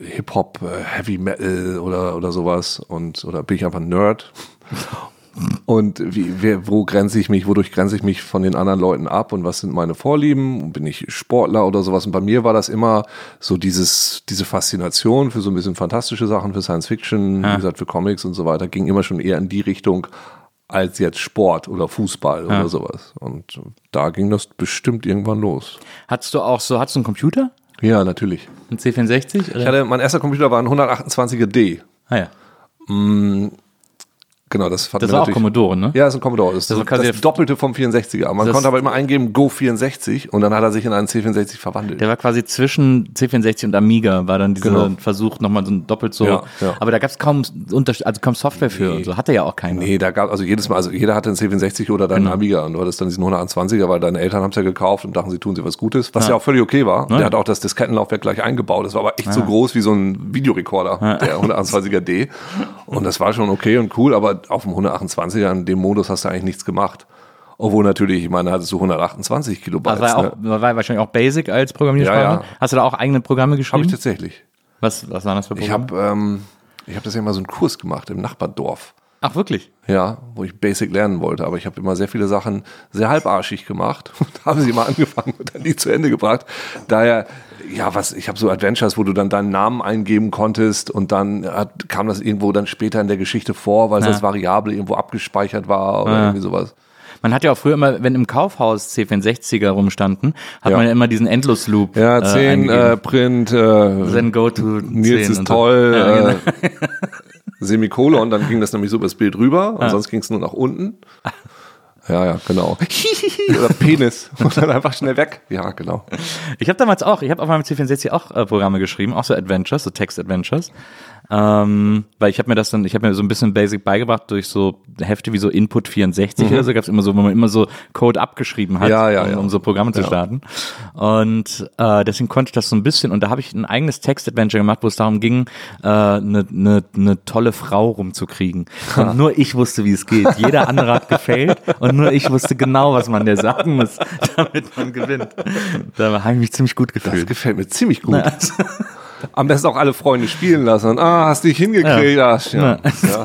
[SPEAKER 2] Hip-Hop, äh, Heavy Metal oder, oder sowas? Und, oder bin ich einfach ein Nerd? Und wie, wer, wo grenze ich mich, wodurch grenze ich mich von den anderen Leuten ab und was sind meine Vorlieben? Bin ich Sportler oder sowas? Und bei mir war das immer so dieses, diese Faszination für so ein bisschen fantastische Sachen, für Science Fiction, wie gesagt, für Comics und so weiter, ging immer schon eher in die Richtung als jetzt Sport oder Fußball oder sowas. Und da ging das bestimmt irgendwann los.
[SPEAKER 3] Hattest du auch so, hattest du einen Computer?
[SPEAKER 2] Ja, natürlich.
[SPEAKER 3] Ein C64?
[SPEAKER 2] Ich
[SPEAKER 3] Oder?
[SPEAKER 2] hatte, mein erster Computer war ein 128er D.
[SPEAKER 3] Ah ja.
[SPEAKER 2] Genau, das fand
[SPEAKER 3] Das war auch Commodore, ne?
[SPEAKER 2] Ja, ist ein Commodore. Das ist
[SPEAKER 3] Das
[SPEAKER 2] das,
[SPEAKER 3] quasi
[SPEAKER 2] das Doppelte vom 64er. Man
[SPEAKER 3] Das-
[SPEAKER 2] konnte aber immer eingeben Go 64 und dann hat er sich in einen C64 verwandelt.
[SPEAKER 3] Der war quasi zwischen C64 und Amiga, war dann dieser
[SPEAKER 2] Genau.
[SPEAKER 3] Versuch, nochmal so ein doppelt so.
[SPEAKER 2] Ja, ja.
[SPEAKER 3] Aber da gab es kaum, also kaum Software für und so. Hatte ja auch keiner.
[SPEAKER 2] Nee, da gab also jedes Mal, also jeder hatte einen C64 oder dann einen
[SPEAKER 3] Genau.
[SPEAKER 2] Amiga und du hattest dann diesen 128er, weil deine Eltern haben es ja gekauft und dachten, sie tun sie was Gutes, was ja, auch völlig okay war. Der
[SPEAKER 3] ja.
[SPEAKER 2] hat auch das Diskettenlaufwerk gleich eingebaut. Das war aber echt so groß wie so ein Videorekorder, der 128er D. Und das war schon okay und cool, aber auf dem 128er in dem Modus hast du eigentlich nichts gemacht. Obwohl natürlich, ich meine, hattest du 128 Kilobyte.
[SPEAKER 3] Das war,
[SPEAKER 2] ne?
[SPEAKER 3] war wahrscheinlich auch Basic als Programmiersprache.
[SPEAKER 2] Ja, ja.
[SPEAKER 3] Hast du da auch eigene Programme
[SPEAKER 2] Habe
[SPEAKER 3] geschrieben?
[SPEAKER 2] ich tatsächlich.
[SPEAKER 3] was, was waren das für
[SPEAKER 2] Ich
[SPEAKER 3] Programme?
[SPEAKER 2] habe ähm, ich hab das ja mal so einen Kurs gemacht im Nachbardorf.
[SPEAKER 3] Ach, wirklich?
[SPEAKER 2] Ja, wo ich Basic lernen wollte, aber ich habe immer sehr viele Sachen sehr halbarschig gemacht und habe sie mal angefangen und dann nie zu Ende gebracht. Daher, ja, was, ich habe so Adventures, wo du dann deinen Namen eingeben konntest und dann hat, kam das irgendwo dann später in der Geschichte vor, weil es
[SPEAKER 3] Ja.
[SPEAKER 2] als Variable irgendwo abgespeichert war oder
[SPEAKER 3] Ja.
[SPEAKER 2] irgendwie sowas.
[SPEAKER 3] Man hat ja auch früher immer, wenn im Kaufhaus C64er rumstanden, hat
[SPEAKER 2] Ja.
[SPEAKER 3] man ja immer diesen Endlosloop.
[SPEAKER 2] Ja,
[SPEAKER 3] äh,
[SPEAKER 2] 10
[SPEAKER 3] eingegeben.
[SPEAKER 2] äh, Print, äh,
[SPEAKER 3] Then go to
[SPEAKER 2] Nils
[SPEAKER 3] 10
[SPEAKER 2] ist
[SPEAKER 3] und so.
[SPEAKER 2] toll,
[SPEAKER 3] Ja, genau.
[SPEAKER 2] äh, Semikolon, dann ging das nämlich so über das Bild rüber und sonst ging es nur nach unten. Ja, ja, genau. Oder Penis. Und dann einfach schnell weg. Ja, genau.
[SPEAKER 3] Ich habe damals auch, ich habe auf meinem C64 auch äh, Programme geschrieben, auch so Adventures, so Text-Adventures. Ähm, weil ich habe mir das dann, ich habe mir so ein bisschen Basic beigebracht durch so Hefte wie so Input 64 oder so, gab es immer so, wo man immer so Code abgeschrieben hat,
[SPEAKER 2] Mhm. Ja, ja,
[SPEAKER 3] um,
[SPEAKER 2] ja.
[SPEAKER 3] um so Programme zu starten. Und äh, deswegen konnte ich das so ein bisschen und da habe ich ein eigenes Text-Adventure gemacht, wo es darum ging, eine äh, ne, ne, ne tolle Frau rumzukriegen. Und nur ich wusste, wie es geht. Jeder andere hat gefailt und nur ich wusste genau, was man der sagen muss, damit man gewinnt. Da habe ich mich ziemlich gut
[SPEAKER 2] Das
[SPEAKER 3] gefühlt.
[SPEAKER 2] gefällt mir ziemlich gut. Am besten auch alle Freunde spielen lassen. Und, ah, hast dich hingekriegt. Ja. Ja. Ja.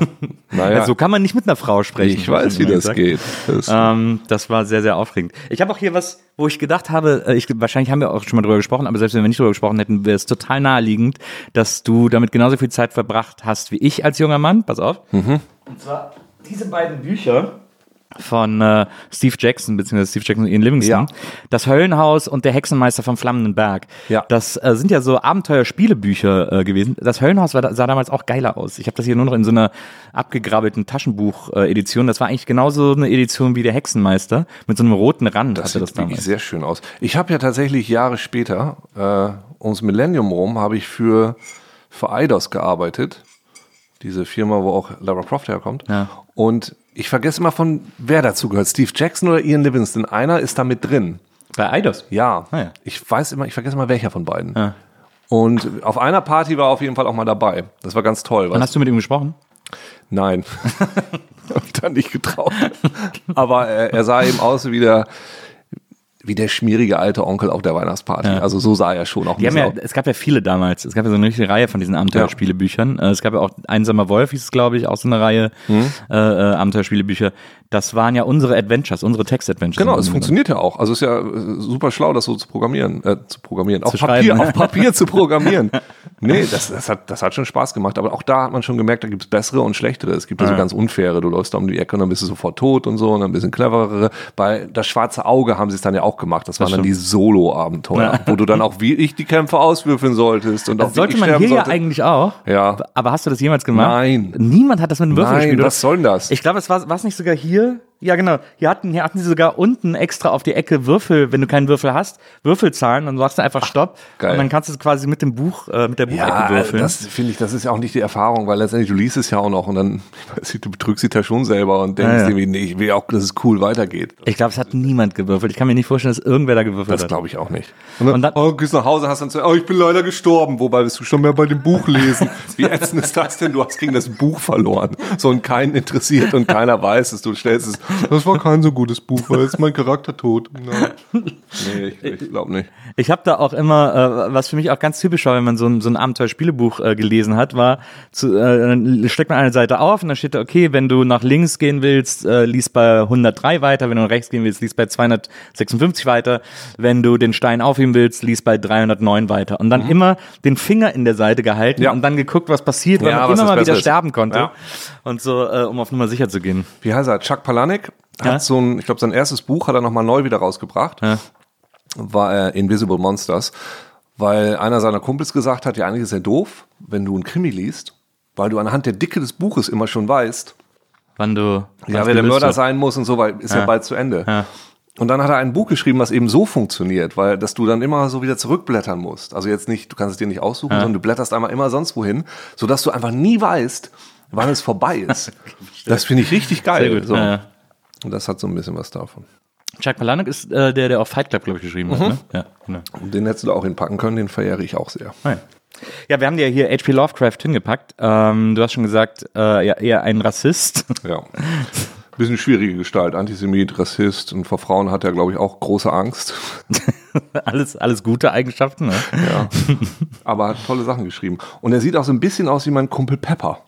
[SPEAKER 2] Naja,
[SPEAKER 3] Also so kann man nicht mit einer Frau sprechen.
[SPEAKER 2] ich weiß, wie das geht. Das,
[SPEAKER 3] Ähm, das war sehr, sehr aufregend. Ich habe auch hier was, wo ich gedacht habe, äh, ich, wahrscheinlich haben wir auch schon mal drüber gesprochen, aber selbst wenn wir nicht drüber gesprochen hätten, wäre es total naheliegend, dass du damit genauso viel Zeit verbracht hast wie ich als junger Mann. Pass auf.
[SPEAKER 2] Mhm.
[SPEAKER 3] Und zwar diese beiden Bücher von äh, Steve Jackson, beziehungsweise Steve Jackson und Ian Livingston.
[SPEAKER 2] Ja.
[SPEAKER 3] Das Höllenhaus und der Hexenmeister vom Flammenden Berg.
[SPEAKER 2] Ja.
[SPEAKER 3] Das äh, sind ja so Abenteuerspielebücher äh, gewesen. Das Höllenhaus war, sah damals auch geiler aus. Ich habe das hier nur noch in so einer abgegrabbelten Taschenbuch-Edition. Das war eigentlich genauso eine Edition wie der Hexenmeister mit so einem roten Rand.
[SPEAKER 2] das
[SPEAKER 3] hatte
[SPEAKER 2] sieht
[SPEAKER 3] das damals.
[SPEAKER 2] sehr schön aus. Ich habe ja tatsächlich Jahre später, äh, ums Millennium rum, habe ich für, für Eidos gearbeitet. Diese Firma, wo auch Lara Croft herkommt.
[SPEAKER 3] Ja.
[SPEAKER 2] Und ich vergesse immer von, wer dazu gehört. Steve Jackson oder Ian Livingston. Einer ist da mit drin.
[SPEAKER 3] Bei Eidos.
[SPEAKER 2] Ja.
[SPEAKER 3] Ah, ja.
[SPEAKER 2] Ich weiß immer, ich vergesse immer welcher von beiden.
[SPEAKER 3] Ja.
[SPEAKER 2] Und auf einer Party war er auf jeden Fall auch mal dabei. Das war ganz toll. Was?
[SPEAKER 3] hast du mit ihm gesprochen?
[SPEAKER 2] Nein. Hab ich da nicht getraut. Aber er, er sah eben aus wie der, wie der schmierige alte Onkel auf der Weihnachtsparty.
[SPEAKER 3] Ja.
[SPEAKER 2] Also so sah er schon auch
[SPEAKER 3] Die haben ja,
[SPEAKER 2] aus.
[SPEAKER 3] es gab ja viele damals. Es gab ja so eine richtige Reihe von diesen Abenteuerspielebüchern. Äh, Es gab ja auch Einsamer Wolf, hieß es, glaube ich, auch so eine Reihe
[SPEAKER 2] Hm?
[SPEAKER 3] äh, äh, Abenteuerspielebücher. Das waren ja unsere Adventures, unsere Text-Adventures.
[SPEAKER 2] Genau, es funktioniert ja auch. Also ist ja äh, super schlau, das so zu programmieren, äh, zu programmieren, auf
[SPEAKER 3] Zu
[SPEAKER 2] Papier, auf Papier zu programmieren. Nee, das, das, hat, das hat schon Spaß gemacht. Aber auch da hat man schon gemerkt, da gibt es bessere und schlechtere. Es gibt ja so ganz unfaire. Du läufst da um die Ecke und dann bist du sofort tot und so und dann ein bisschen cleverere. Bei das schwarze Auge haben sie es dann ja auch gemacht. Das waren dann die Solo-Abenteuer, wo du dann auch wie ich die Kämpfe auswürfeln solltest und auch
[SPEAKER 3] Das sollte
[SPEAKER 2] wie ich
[SPEAKER 3] man hier ja
[SPEAKER 2] sollte.
[SPEAKER 3] eigentlich auch.
[SPEAKER 2] Ja.
[SPEAKER 3] Aber hast du das jemals gemacht?
[SPEAKER 2] Nein.
[SPEAKER 3] Niemand hat das mit einem Würfel
[SPEAKER 2] Nein,
[SPEAKER 3] gespielt. oder?
[SPEAKER 2] was soll denn das?
[SPEAKER 3] Ich glaube, es war, war es nicht sogar hier. Ja, genau. Hier hatten, hier hatten sie sogar unten extra auf die Ecke Würfel, wenn du keinen Würfel hast, Würfelzahlen, dann sagst du einfach Stopp.
[SPEAKER 2] geil.
[SPEAKER 3] Und dann kannst du es quasi mit dem Buch, äh, mit der Buchecke
[SPEAKER 2] Ja,
[SPEAKER 3] würfeln.
[SPEAKER 2] das finde ich, das ist ja auch nicht die Erfahrung, weil letztendlich du liest es ja auch noch und dann, weiß du betrügst dich ja schon selber und denkst
[SPEAKER 3] Ja, ja.
[SPEAKER 2] irgendwie, nee, ich will auch, dass es cool weitergeht.
[SPEAKER 3] ich glaube, es hat niemand gewürfelt. Ich kann mir nicht vorstellen, dass irgendwer da gewürfelt
[SPEAKER 2] Das
[SPEAKER 3] hat.
[SPEAKER 2] glaube ich auch nicht. Und dann,
[SPEAKER 3] Und dann-
[SPEAKER 2] oh, gehst nach Hause, hast dann zu, oh, ich bin leider gestorben. Wobei bist du schon mehr bei dem Buch lesen. Wie ätzend ist das denn? Du hast gegen das Buch verloren. So und keinen interessiert und keiner weiß es. Du stellst es, das war kein so gutes Buch, weil jetzt ist mein Charakter tot. Nein. Nee, ich, ich glaube nicht.
[SPEAKER 3] Ich habe da auch immer, äh, was für mich auch ganz typisch war, wenn man so ein, so ein Abenteuerspielebuch äh, gelesen hat, war, zu, äh, dann steckt man eine Seite auf und dann steht da, okay, wenn du nach links gehen willst, äh, liest bei 103 weiter, wenn du nach rechts gehen willst, liest bei 256 weiter, wenn du den Stein aufheben willst, liest bei 309 weiter. Und dann immer den Finger in der Seite gehalten
[SPEAKER 2] Mhm. Ja.
[SPEAKER 3] und dann geguckt, was passiert, weil
[SPEAKER 2] Ja,
[SPEAKER 3] man immer mal wieder
[SPEAKER 2] ist.
[SPEAKER 3] sterben konnte.
[SPEAKER 2] Ja.
[SPEAKER 3] Und so, äh, um auf Nummer sicher zu gehen.
[SPEAKER 2] Wie heißt er? Chuck Palahniuk
[SPEAKER 3] Ja.
[SPEAKER 2] hat so ein, ich glaube, sein erstes Buch hat er nochmal neu wieder rausgebracht.
[SPEAKER 3] Ja.
[SPEAKER 2] War er Invisible Monsters. Weil einer seiner Kumpels gesagt hat, ja, eigentlich ist ja doof, wenn du ein Krimi liest, weil du anhand der Dicke des Buches immer schon weißt,
[SPEAKER 3] Wann du.
[SPEAKER 2] ja, wer der Mörder
[SPEAKER 3] wird.
[SPEAKER 2] sein muss und so, weil ist ja,
[SPEAKER 3] Ja.
[SPEAKER 2] bald zu Ende.
[SPEAKER 3] Ja.
[SPEAKER 2] Und dann hat er ein Buch geschrieben, was eben so funktioniert, weil dass du dann immer so wieder zurückblättern musst. Also jetzt nicht, du kannst es dir nicht aussuchen, sondern du blätterst einmal immer sonst wohin, sodass du einfach nie weißt, wann es vorbei ist. das finde ich richtig geil.
[SPEAKER 3] Sehr gut.
[SPEAKER 2] So.
[SPEAKER 3] Ja, ja.
[SPEAKER 2] Und das hat so ein bisschen was davon.
[SPEAKER 3] Chuck Palahniuk ist äh, der, der auch Fight Club, glaube ich, geschrieben hat. Ne? Ja, genau.
[SPEAKER 2] Den hättest du auch hinpacken können, den verehre ich auch sehr.
[SPEAKER 3] Ah, ja. Ja, wir haben dir hier H.P. Lovecraft hingepackt. Ähm, du hast schon gesagt, äh, ja, eher ein Rassist.
[SPEAKER 2] Ja. Bisschen schwierige Gestalt, Antisemit, Rassist und vor Frauen hat er, glaube ich, auch große Angst.
[SPEAKER 3] alles, alles gute Eigenschaften. Ne?
[SPEAKER 2] Ja. Aber hat tolle Sachen geschrieben. Und er sieht auch so ein bisschen aus wie mein Kumpel Pepper.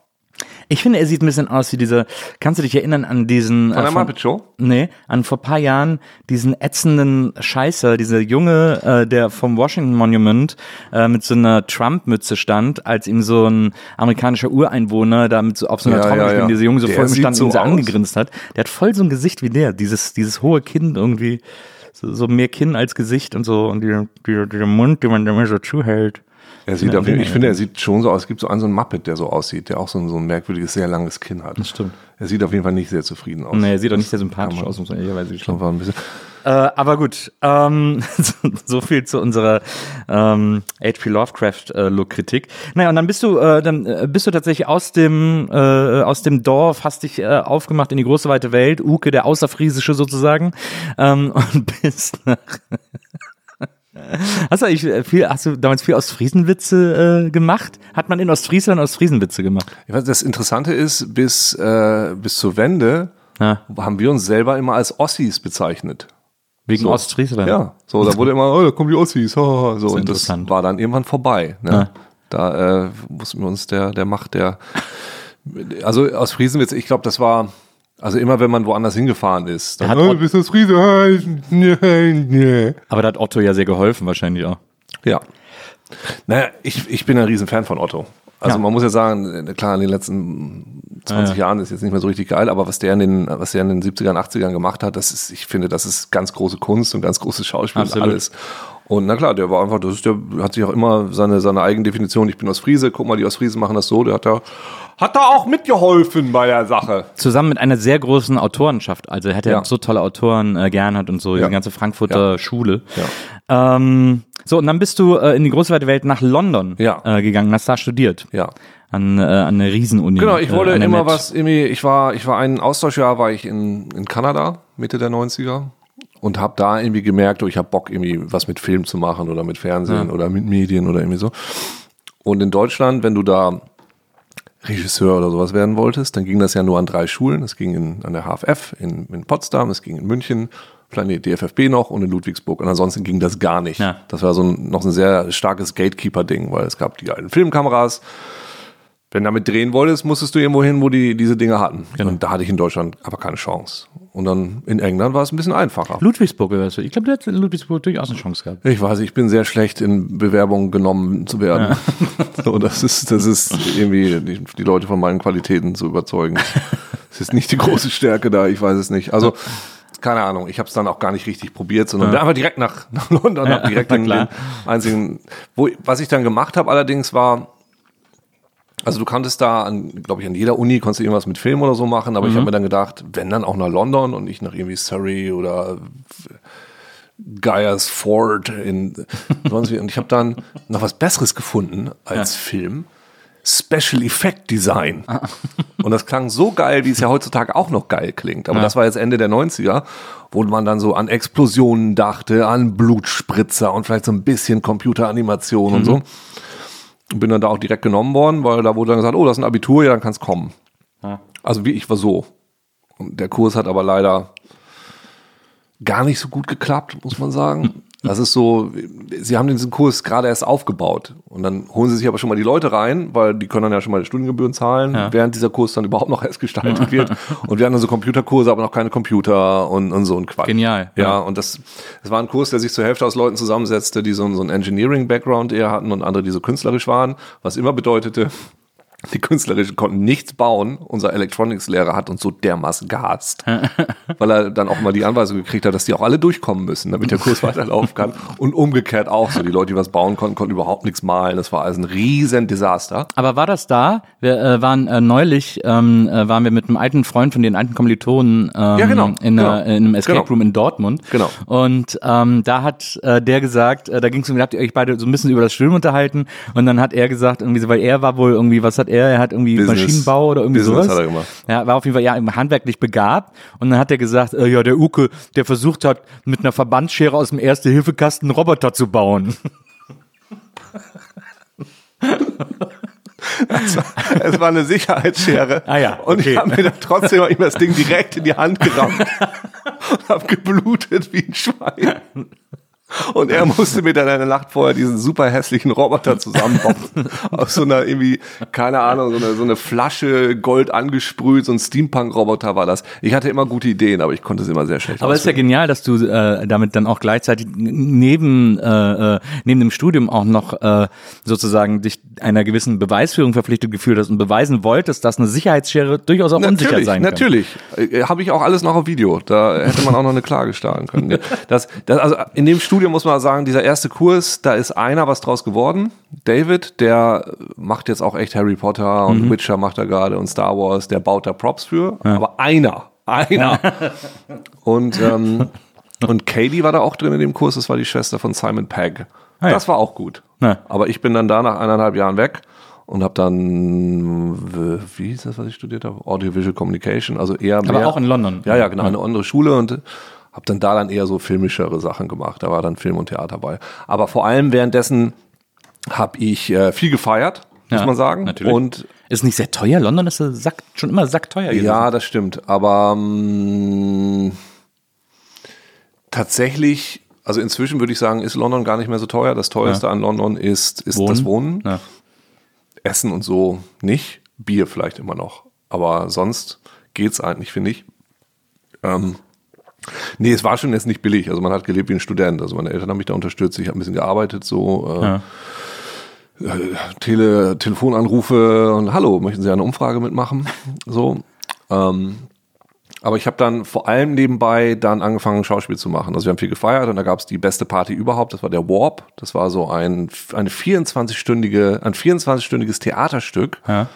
[SPEAKER 3] Ich finde, er sieht ein bisschen aus wie dieser. Kannst du dich erinnern an diesen.
[SPEAKER 2] Von der
[SPEAKER 3] äh,
[SPEAKER 2] Muppet Show?
[SPEAKER 3] Nee, an vor paar Jahren diesen ätzenden Scheißer, dieser Junge, äh, der vom Washington Monument äh, mit so einer Trump-Mütze stand, als ihm so ein amerikanischer Ureinwohner da mit so, auf so einer
[SPEAKER 2] Ja,
[SPEAKER 3] Trommel
[SPEAKER 2] ja, ja.
[SPEAKER 3] dieser Junge so
[SPEAKER 2] Der
[SPEAKER 3] ihm
[SPEAKER 2] sieht
[SPEAKER 3] stand
[SPEAKER 2] so
[SPEAKER 3] und so angegrinst hat. Der hat voll so ein Gesicht wie der, dieses, dieses hohe Kinn irgendwie. So, so mehr Kinn als Gesicht und so und dieser, dieser, dieser Mund, den man immer so zuhält.
[SPEAKER 2] Er sieht auf jeden, ich finde, er sieht schon so aus. Es gibt so einen, so einen Muppet, der so aussieht, der auch so ein, so ein merkwürdiges, sehr langes Kinn hat. Das
[SPEAKER 3] stimmt.
[SPEAKER 2] Er sieht auf jeden Fall nicht sehr zufrieden aus.
[SPEAKER 3] Nee, er sieht auch nicht sehr sympathisch
[SPEAKER 2] man-
[SPEAKER 3] aus, muss man ehrlicherweise gestehen.
[SPEAKER 2] War ein bisschen.
[SPEAKER 3] Äh, aber gut, ähm, so, so viel zu unserer ähm, H.P. Lovecraft-Look-Kritik. naja, und dann bist du, äh, dann äh, bist du tatsächlich aus dem äh, aus dem Dorf, hast dich äh, aufgemacht in die große weite Welt, Uke, der Außerfriesische sozusagen, ähm, und bist nach Hast du eigentlich äh, viel, hast du damals viel Ostfriesenwitze äh, gemacht? Hat man in Ostfriesland Ostfriesenwitze gemacht?
[SPEAKER 2] Ich weiß, das Interessante ist, bis, äh, bis zur Wende
[SPEAKER 3] Ja.
[SPEAKER 2] haben wir uns selber immer als Ossis bezeichnet.
[SPEAKER 3] Wegen
[SPEAKER 2] So.
[SPEAKER 3] Ostfriesland?
[SPEAKER 2] Ja, so, da wurde immer, oh, da kommen die Ossis, haha, so, und das
[SPEAKER 3] interessant.
[SPEAKER 2] war dann irgendwann vorbei. Ne?
[SPEAKER 3] Ja.
[SPEAKER 2] Da äh, mussten wir uns der, der Macht der, also aus Friesenwitz, ich glaube, das war, also immer wenn man woanders hingefahren ist, dann,
[SPEAKER 3] Hat
[SPEAKER 2] oh,
[SPEAKER 3] Ott-
[SPEAKER 2] du bist aus Friese, nee.
[SPEAKER 3] Aber da hat Otto ja sehr geholfen wahrscheinlich auch.
[SPEAKER 2] Ja. Naja, ich, ich bin ein Riesenfan von Otto. Also
[SPEAKER 3] Ja.
[SPEAKER 2] man muss ja sagen, äh, klar, in den letzten 20 Jahren ist jetzt nicht mehr so richtig geil, aber was der in den, was der in den 70ern, 80ern gemacht hat, das ist, ich finde, das ist ganz große Kunst und ganz großes Schauspiel und
[SPEAKER 3] Absolut.
[SPEAKER 2] alles. Und na klar, der war einfach, das ist der, hat sich auch immer seine, seine eigene Definition, ich bin aus Friese, guck mal, die aus Friesen machen das so, der hat da, hat da auch mitgeholfen bei der Sache.
[SPEAKER 3] zusammen mit einer sehr großen Autorenschaft. Also er hat ja,
[SPEAKER 2] Ja.
[SPEAKER 3] so tolle Autoren, äh, Gernhardt und so,
[SPEAKER 2] Ja.
[SPEAKER 3] die ganze Frankfurter Schule.
[SPEAKER 2] Ja.
[SPEAKER 3] Ähm, so, und dann bist du äh, in die große weite Welt nach London
[SPEAKER 2] Ja.
[SPEAKER 3] äh, gegangen, hast da studiert.
[SPEAKER 2] Ja.
[SPEAKER 3] An, äh, an der Riesenuni.
[SPEAKER 2] Genau, ich
[SPEAKER 3] äh,
[SPEAKER 2] wollte
[SPEAKER 3] der
[SPEAKER 2] immer
[SPEAKER 3] Met.
[SPEAKER 2] was, irgendwie, ich war, ich war ein Austauschjahr, war ich in, in Kanada, Mitte der 90er und habe da irgendwie gemerkt, oh, ich habe Bock, irgendwie was mit Film zu machen oder mit Fernsehen oder mit Medien oder irgendwie so. Und in Deutschland, wenn du da Regisseur oder sowas werden wolltest, dann ging das ja nur an drei Schulen. Es ging in, an der HFF in, in Potsdam, es ging in München, vielleicht nee, DFFB noch und in Ludwigsburg. Und ansonsten ging das gar nicht.
[SPEAKER 3] Ja.
[SPEAKER 2] Das war so ein, noch ein sehr starkes Gatekeeper-Ding, weil es gab die alten Filmkameras. Wenn du damit drehen wolltest, musstest du irgendwo hin, wo die diese Dinge hatten. Und da hatte ich in Deutschland aber keine Chance. Und dann in England war es ein bisschen einfacher.
[SPEAKER 3] Ludwigsburg, oder so. ich glaube, der hat in Ludwigsburg durchaus eine Chance gehabt.
[SPEAKER 2] Ich weiß, ich bin sehr schlecht in Bewerbungen genommen zu werden. so, das ist, das ist irgendwie, die, Leute von meinen Qualitäten zu überzeugen. Es ist nicht die große Stärke da, ich weiß es nicht. Also, keine Ahnung, ich habe es dann auch gar nicht richtig probiert, sondern bin einfach direkt nach, nach London,
[SPEAKER 3] Ja,
[SPEAKER 2] direkt den, den einzigen, wo, was ich dann gemacht habe allerdings war, Also du kanntest da, glaube ich, an jeder Uni konntest du irgendwas mit Film oder so machen, aber mhm. ich habe mir dann gedacht, wenn dann auch nach London und nicht nach irgendwie Surrey oder Guyers Ford in sonst wie. Und ich habe dann noch was Besseres gefunden als ja. Film. Special Effect Design. Ah. Und das klang so geil, wie es ja heutzutage auch noch geil klingt. Aber ja. das war jetzt Ende der 90er, wo man dann so an Explosionen dachte, an Blutspritzer und vielleicht so ein bisschen Computeranimation mhm. und so. Und bin dann da auch direkt genommen worden, weil da wurde dann gesagt, oh, das ist ein Abitur, ja, dann kann's kommen. Ja. Also wie ich war so. Und der Kurs hat aber leider gar nicht so gut geklappt, muss man sagen. Das ist so, sie haben diesen Kurs gerade erst aufgebaut und dann holen sie sich aber schon mal die Leute rein, weil die können dann ja schon mal die Studiengebühren zahlen, ja. während dieser Kurs dann überhaupt noch erst gestaltet wird. Und wir hatten dann so Computerkurse, aber noch keine Computer und, und so ein Quatsch.
[SPEAKER 3] Genial.
[SPEAKER 2] Ja, ja, und das, das war ein Kurs, der sich zur Hälfte aus Leuten zusammensetzte, die so, so einen Engineering-Background eher hatten und andere, die so künstlerisch waren, was immer bedeutete, die Künstlerischen konnten nichts bauen. Unser Electronics-Lehrer hat uns so dermaßen gehasst, weil er dann auch mal die Anweisung gekriegt hat, dass die auch alle durchkommen müssen, damit der Kurs weiterlaufen kann. Und umgekehrt auch so. Die Leute, die was bauen konnten, konnten überhaupt nichts malen. Das war also ein riesen Desaster.
[SPEAKER 3] Aber war das da? Wir äh, waren äh, neulich, ähm, äh, waren wir mit einem alten Freund von den alten Kommilitonen ähm, ja, genau, in, genau. in einem Escape genau. Room in Dortmund.
[SPEAKER 2] Genau.
[SPEAKER 3] Und ähm, da hat äh, der gesagt, äh, da ging es um, habt ihr euch beide so ein bisschen über das Schwimmen unterhalten. Und dann hat er gesagt, irgendwie so, weil er war wohl irgendwie, was hat er? Er hat irgendwie Business. Maschinenbau oder irgendwie Business sowas. Hat er gemacht. Ja, war auf jeden Fall ja handwerklich begabt. Und dann hat er gesagt, äh, ja, der Uke, der versucht hat, mit einer Verbandsschere aus dem Erste-Hilfe-Kasten einen Roboter zu bauen.
[SPEAKER 2] Es war, es war eine Sicherheitsschere.
[SPEAKER 3] Ah ja,
[SPEAKER 2] okay. Und ich habe mir dann trotzdem immer das Ding direkt in die Hand gerammt und habe geblutet wie ein Schwein. Und er musste mir dann eine Nacht vorher diesen super hässlichen Roboter zusammenbauen. Aus so einer irgendwie, keine Ahnung, so eine, so eine Flasche Gold angesprüht, so ein Steampunk-Roboter war das. Ich hatte immer gute Ideen, aber ich konnte es immer sehr schlecht
[SPEAKER 3] Aber es ist ja genial, dass du äh, damit dann auch gleichzeitig neben, äh, äh, neben dem Studium auch noch äh, sozusagen dich einer gewissen Beweisführung verpflichtet gefühlt hast und beweisen wolltest, dass eine Sicherheitsschere durchaus auch
[SPEAKER 2] natürlich,
[SPEAKER 3] unsicher sein
[SPEAKER 2] kann. Natürlich, natürlich. Äh, Habe ich auch alles noch auf Video. Da hätte man auch noch eine Klage starten können. Das, das, also in dem Studium Studium muss man sagen, dieser erste Kurs, da ist einer was draus geworden. David, der macht jetzt auch echt Harry Potter und mhm. Witcher macht er gerade und Star Wars, der baut da Props für. Ja. Aber einer, einer. und, ähm, und Katie war da auch drin in dem Kurs, das war die Schwester von Simon Pegg. Ah, ja. Das war auch gut. Ja. Aber ich bin dann da nach eineinhalb Jahren weg und habe dann, wie ist das, was ich studiert habe? Audiovisual Communication, also eher
[SPEAKER 3] mehr. Aber auch in London.
[SPEAKER 2] Ja, ja, genau, eine andere Schule und habe dann da dann eher so filmischere Sachen gemacht. Da war dann Film und Theater bei. Aber vor allem währenddessen habe ich äh, viel gefeiert, muss ja, man sagen.
[SPEAKER 3] Natürlich. Und ist nicht sehr teuer. London ist sack, schon immer sackteuer
[SPEAKER 2] gewesen. Ja, das stimmt. Aber ähm, tatsächlich, also inzwischen würde ich sagen, ist London gar nicht mehr so teuer. Das teuerste ja. an London ist, ist Wohnen. das Wohnen. Ja. Essen und so nicht. Bier vielleicht immer noch. Aber sonst geht's eigentlich, finde ich. Ähm, Nee, es war schon jetzt nicht billig. Also man hat gelebt wie ein Student. Also meine Eltern haben mich da unterstützt. Ich habe ein bisschen gearbeitet, so äh, ja. äh, Tele, Telefonanrufe und Hallo, möchten Sie eine Umfrage mitmachen? So. Ähm, aber ich habe dann vor allem nebenbei dann angefangen, Schauspiel zu machen. Also wir haben viel gefeiert und da gab es die beste Party überhaupt. Das war der Warp. Das war so ein, eine 24-stündige, ein 24-stündiges Theaterstück. Ja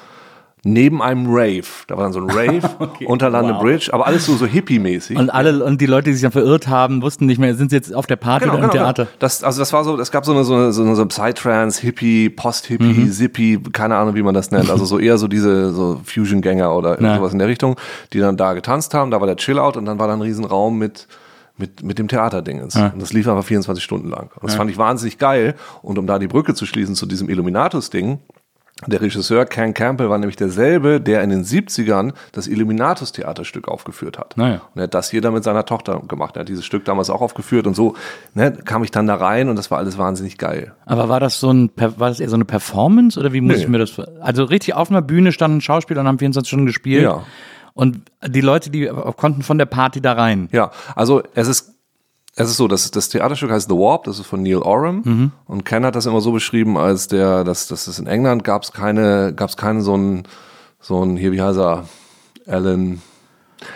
[SPEAKER 2] neben einem Rave. Da war dann so ein Rave okay. unter London wow. Bridge, aber alles so, so hippie-mäßig.
[SPEAKER 3] Und alle, und die Leute, die sich dann verirrt haben, wussten nicht mehr, sind sie jetzt auf der Party genau, oder im genau, Theater? Genau.
[SPEAKER 2] Das, also das war so, es gab so eine, so eine, so eine, Psytrance, Hippie, Post-Hippie, mhm. Zippy, keine Ahnung, wie man das nennt. Also so eher so diese, so Fusion-Gänger oder ja. sowas in der Richtung, die dann da getanzt haben. Da war der Chill-Out und dann war da ein Riesenraum mit, mit, mit dem Theaterding. Ja. Und das lief einfach 24 Stunden lang. Und das ja. fand ich wahnsinnig geil. Und um da die Brücke zu schließen zu diesem Illuminatus-Ding, der Regisseur Ken Campbell war nämlich derselbe, der in den 70ern das Illuminatus-Theaterstück aufgeführt hat.
[SPEAKER 3] Naja.
[SPEAKER 2] Und er hat das hier dann mit seiner Tochter gemacht. Er hat dieses Stück damals auch aufgeführt und so ne, kam ich dann da rein und das war alles wahnsinnig geil.
[SPEAKER 3] Aber war das so ein, war das eher so eine Performance oder wie muss nee. ich mir das, also richtig auf einer Bühne standen Schauspieler und haben 24 Stunden gespielt?
[SPEAKER 2] Ja.
[SPEAKER 3] Und die Leute, die konnten von der Party da rein?
[SPEAKER 2] Ja, also es ist es ist so, das, das Theaterstück heißt The Warp, das ist von Neil Oram. Mhm. Und Ken hat das immer so beschrieben, als der, dass das ist in England gab es keine, gab es keinen so einen, so einen, hier, wie heißt er, Alan,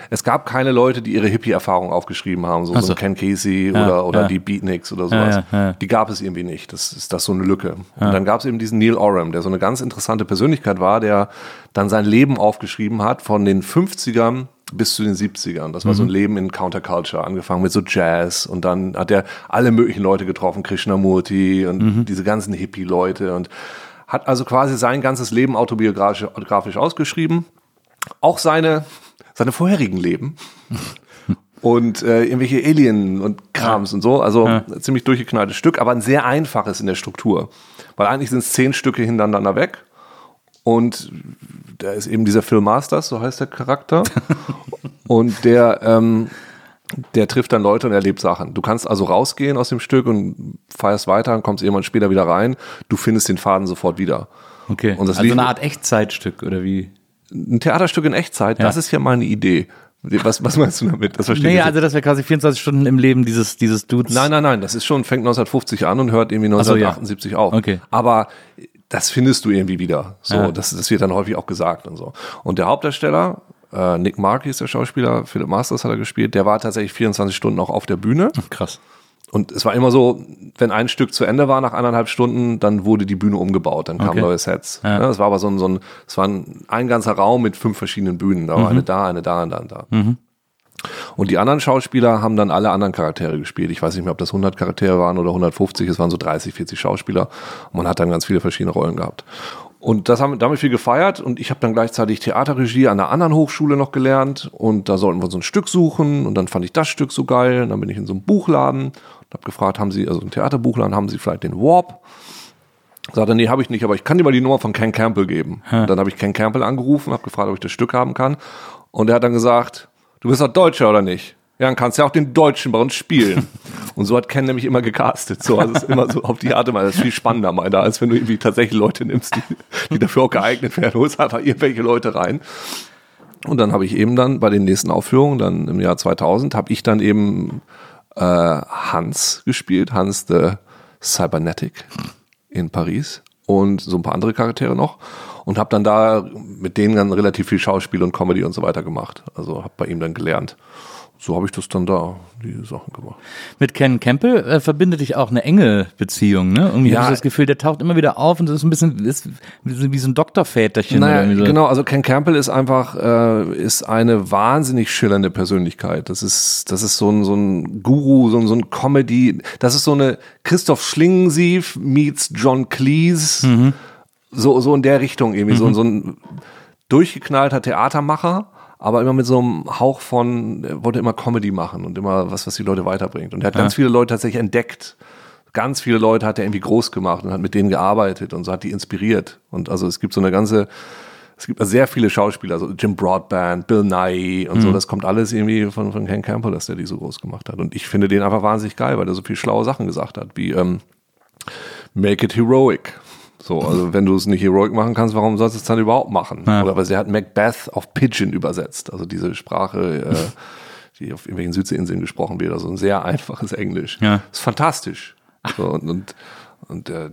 [SPEAKER 2] Es gab keine Leute, die ihre Hippie-Erfahrung aufgeschrieben haben, so, so
[SPEAKER 3] so.
[SPEAKER 2] Ken Casey
[SPEAKER 3] Ja,
[SPEAKER 2] oder, oder
[SPEAKER 3] ja.
[SPEAKER 2] die Beatniks oder sowas.
[SPEAKER 3] Ja.
[SPEAKER 2] Die gab es irgendwie nicht. Das ist das so eine Lücke. Und dann gab es eben diesen Neil Oram, der so eine ganz interessante Persönlichkeit war, der dann sein Leben aufgeschrieben hat von den 50ern bis zu den 70ern. Das war
[SPEAKER 3] Mhm.
[SPEAKER 2] so ein Leben in Counterculture, angefangen mit so Jazz und dann hat er alle möglichen Leute getroffen, Krishnamurti und
[SPEAKER 3] Mhm.
[SPEAKER 2] diese ganzen Hippie-Leute und hat also quasi sein ganzes Leben autobiografisch ausgeschrieben. Auch seine, seine vorherigen Leben. und äh, irgendwelche Alien und Krams und so. Also ein ziemlich durchgeknalltes Stück, aber ein sehr einfaches in der Struktur. Weil eigentlich sind es zehn Stücke hintereinander weg. Und da ist eben dieser Phil Masters, so heißt der Charakter. und der, ähm, der trifft dann Leute und erlebt Sachen. Du kannst also rausgehen aus dem Stück und feierst weiter und kommst irgendwann später wieder rein. Du findest den Faden sofort wieder.
[SPEAKER 3] Okay.
[SPEAKER 2] Und das
[SPEAKER 3] also eine Art Echtzeitstück oder wie?
[SPEAKER 2] Ein Theaterstück in Echtzeit, das ist ja mal eine Idee. Was, was meinst du damit? Das verstehe
[SPEAKER 3] Nee,
[SPEAKER 2] ich
[SPEAKER 3] also das wäre quasi 24 Stunden im Leben dieses, dieses Dudes.
[SPEAKER 2] Nein, nein, nein, das ist schon, fängt 1950 an und hört irgendwie
[SPEAKER 3] so, ja.
[SPEAKER 2] 1978 auf.
[SPEAKER 3] Okay.
[SPEAKER 2] Aber das findest du irgendwie wieder. So,
[SPEAKER 3] Ja.
[SPEAKER 2] das, das wird dann häufig auch gesagt und so. Und der Hauptdarsteller, äh, Nick Markey ist der Schauspieler, Philip Masters hat er gespielt, der war tatsächlich 24 Stunden auch auf der Bühne.
[SPEAKER 3] Krass.
[SPEAKER 2] Und es war immer so, wenn ein Stück zu Ende war nach anderthalb Stunden, dann wurde die Bühne umgebaut, dann kamen
[SPEAKER 3] Okay.
[SPEAKER 2] neue Sets. Ja. das war aber so ein, so ein, es war ein, ein ganzer Raum mit fünf verschiedenen Bühnen. Da war eine da, eine da, eine da, und da. Und die anderen Schauspieler haben dann alle anderen Charaktere gespielt. Ich weiß nicht mehr, ob das 100 Charaktere waren oder 150. Es waren so 30, 40 Schauspieler. Und man hat dann ganz viele verschiedene Rollen gehabt. Und das haben damit viel gefeiert. Und ich habe dann gleichzeitig Theaterregie an einer anderen Hochschule noch gelernt. Und da sollten wir so ein Stück suchen. Und dann fand ich das Stück so geil. Und dann bin ich in so einem Buchladen und habe gefragt, haben Sie, also ein Theaterbuchladen, haben Sie vielleicht den Warp? Sagt er, nee, habe ich nicht, aber ich kann dir mal die Nummer von Ken Campbell geben. Und dann habe ich Ken Campbell angerufen, habe gefragt, ob ich das Stück haben kann. Und er hat dann gesagt, du bist doch Deutscher oder nicht? Ja, dann kannst du ja auch den Deutschen bei uns spielen. Und so hat Ken nämlich immer gecastet. So, also es ist immer so auf die Art und Weise. Das ist viel spannender, meiner, als wenn du irgendwie tatsächlich Leute nimmst, die, die dafür auch geeignet werden. Du holst einfach irgendwelche Leute rein. Und dann habe ich eben dann bei den nächsten Aufführungen, dann im Jahr 2000, habe ich dann eben äh, Hans gespielt, Hans the Cybernetic in Paris und so ein paar andere Charaktere noch und habe dann da mit denen dann relativ viel Schauspiel und Comedy und so weiter gemacht. Also habe bei ihm dann gelernt. So habe ich das dann da, die Sachen gemacht.
[SPEAKER 3] Mit Ken Campbell äh, verbindet dich auch eine enge Beziehung, ne? Irgendwie
[SPEAKER 2] Ja.
[SPEAKER 3] habe ich das Gefühl, der taucht immer wieder auf und das ist ein bisschen ist wie so- ein Doktorväterchen.
[SPEAKER 2] Naja,
[SPEAKER 3] so.
[SPEAKER 2] genau, also Ken Campbell ist einfach, äh, ist eine wahnsinnig schillernde Persönlichkeit. Das ist, das ist so ein, so ein Guru, so ein, so ein Comedy, das ist so eine Christoph Schlingensief meets John Cleese, so, so in der Richtung irgendwie, so, so ein durchgeknallter Theatermacher, aber immer mit so einem Hauch von, er wollte immer Comedy machen und immer was, was die Leute weiterbringt. Und er hat ganz viele Leute tatsächlich entdeckt. Ganz viele Leute hat er irgendwie groß gemacht und hat mit denen gearbeitet und so hat die inspiriert. Und also es gibt so eine ganze, es gibt sehr viele Schauspieler, so Jim Broadband, Bill Nye und so, das kommt alles irgendwie von, von Ken Campbell, dass der die so groß gemacht hat. Und ich finde den einfach wahnsinnig geil, weil er so viel schlaue Sachen gesagt hat, wie ähm, Make it heroic. So, also wenn du es nicht heroic machen kannst, warum sollst du es dann überhaupt machen?
[SPEAKER 3] Ja.
[SPEAKER 2] Oder weil sie hat Macbeth auf Pidgin übersetzt, also diese Sprache, äh, die auf irgendwelchen Südseeinseln gesprochen wird, also ein sehr einfaches Englisch.
[SPEAKER 3] Ja.
[SPEAKER 2] ist fantastisch. So, und, und, und äh,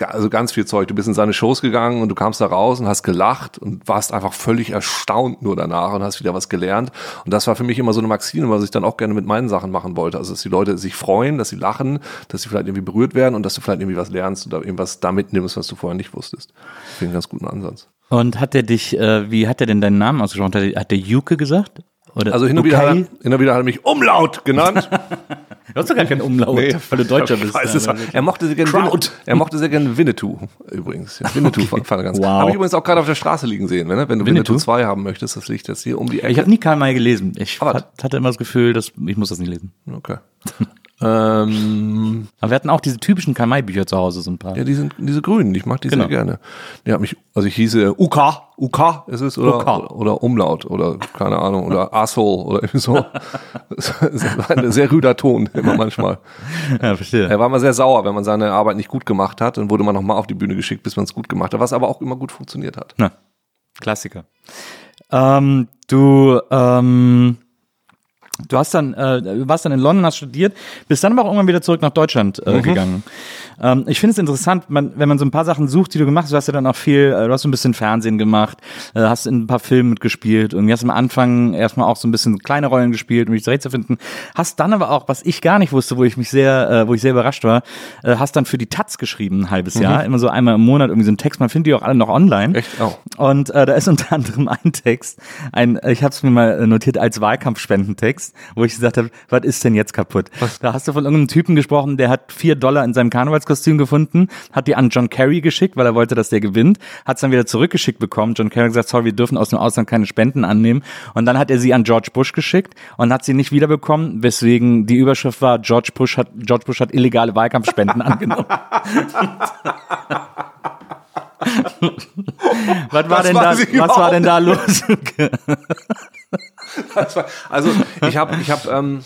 [SPEAKER 2] also ganz viel Zeug. Du bist in seine Shows gegangen und du kamst da raus und hast gelacht und warst einfach völlig erstaunt nur danach und hast wieder was gelernt. Und das war für mich immer so eine Maxime, was ich dann auch gerne mit meinen Sachen machen wollte. Also dass die Leute sich freuen, dass sie lachen, dass sie vielleicht irgendwie berührt werden und dass du vielleicht irgendwie was lernst oder irgendwas da mitnimmst, was du vorher nicht wusstest. Finde ich einen ganz guten Ansatz.
[SPEAKER 3] Und hat er dich, äh, wie hat er denn deinen Namen ausgesprochen? Hat der, Juke gesagt? Oder
[SPEAKER 2] Also hin und, wieder, er, hin und wieder hat er mich Umlaut genannt.
[SPEAKER 3] Du hast doch gar keinen Umlaut, weil du Deutscher bist. Also,
[SPEAKER 2] er mochte sehr gerne er mochte sehr gerne Winnetou übrigens. Ja, Winnetou fand, fand er ganz
[SPEAKER 3] Wow.
[SPEAKER 2] Habe ich übrigens auch gerade auf der Straße liegen sehen. Ne? Wenn du
[SPEAKER 3] Winnetou?
[SPEAKER 2] Winnetou 2 haben möchtest, das liegt jetzt hier um die Ecke.
[SPEAKER 3] Ich habe nie Karl May gelesen. Ich
[SPEAKER 2] Aber-
[SPEAKER 3] hat, hatte immer das Gefühl, dass ich muss das nicht lesen.
[SPEAKER 2] okay. ähm,
[SPEAKER 3] Aber wir hatten auch diese typischen Karl May Bücher zu Hause, so ein paar.
[SPEAKER 2] ja, die sind diese grünen, ich mag die
[SPEAKER 3] Genau.
[SPEAKER 2] sehr gerne. Die hat mich, also ich hieße UK, UK ist es oder,
[SPEAKER 3] UK.
[SPEAKER 2] oder Umlaut oder keine Ahnung oder Asshole oder irgendwie so. Das ist ein sehr rüder Ton immer manchmal.
[SPEAKER 3] Ja, verstehe.
[SPEAKER 2] Er war mal sehr sauer, wenn man seine Arbeit nicht gut gemacht hat, dann wurde man nochmal auf die Bühne geschickt, bis man es gut gemacht hat, was aber auch immer gut funktioniert hat.
[SPEAKER 3] Na, Klassiker. Ähm, du, ähm, Du hast dann, äh, du warst dann in London, hast studiert, bist dann aber auch irgendwann wieder zurück nach Deutschland äh, mhm. gegangen. Ähm, ich finde es interessant, man, wenn man so ein paar Sachen sucht, die du gemacht hast, du hast ja dann auch viel, äh, du hast so ein bisschen Fernsehen gemacht, äh, hast in ein paar Filmen mitgespielt und hast am Anfang erstmal auch so ein bisschen kleine Rollen gespielt, um dich zurechtzufinden. Hast dann aber auch, was ich gar nicht wusste, wo ich mich sehr, äh, wo ich sehr überrascht war, äh, hast dann für die Taz geschrieben ein halbes mhm. Jahr, immer so einmal im Monat irgendwie so ein Text, man findet die auch alle noch online.
[SPEAKER 2] Echt? Oh.
[SPEAKER 3] Und äh, da ist unter anderem ein Text, ein, ich habe es mir mal notiert als Wahlkampfspendentext, wo ich gesagt habe, was ist denn jetzt kaputt? Was? Da hast du von irgendeinem Typen gesprochen, der hat vier Dollar in seinem Karnevalskostüm gefunden, hat die an John Kerry geschickt, weil er wollte, dass der gewinnt, hat es dann wieder zurückgeschickt bekommen. John Kerry hat gesagt, sorry, wir dürfen aus dem Ausland keine Spenden annehmen. Und dann hat er sie an George Bush geschickt und hat sie nicht wiederbekommen, weswegen die Überschrift war, George Bush hat, George Bush hat illegale Wahlkampfspenden angenommen. was war, denn da, was war denn da los?
[SPEAKER 2] also ich habe, ich habe, ähm,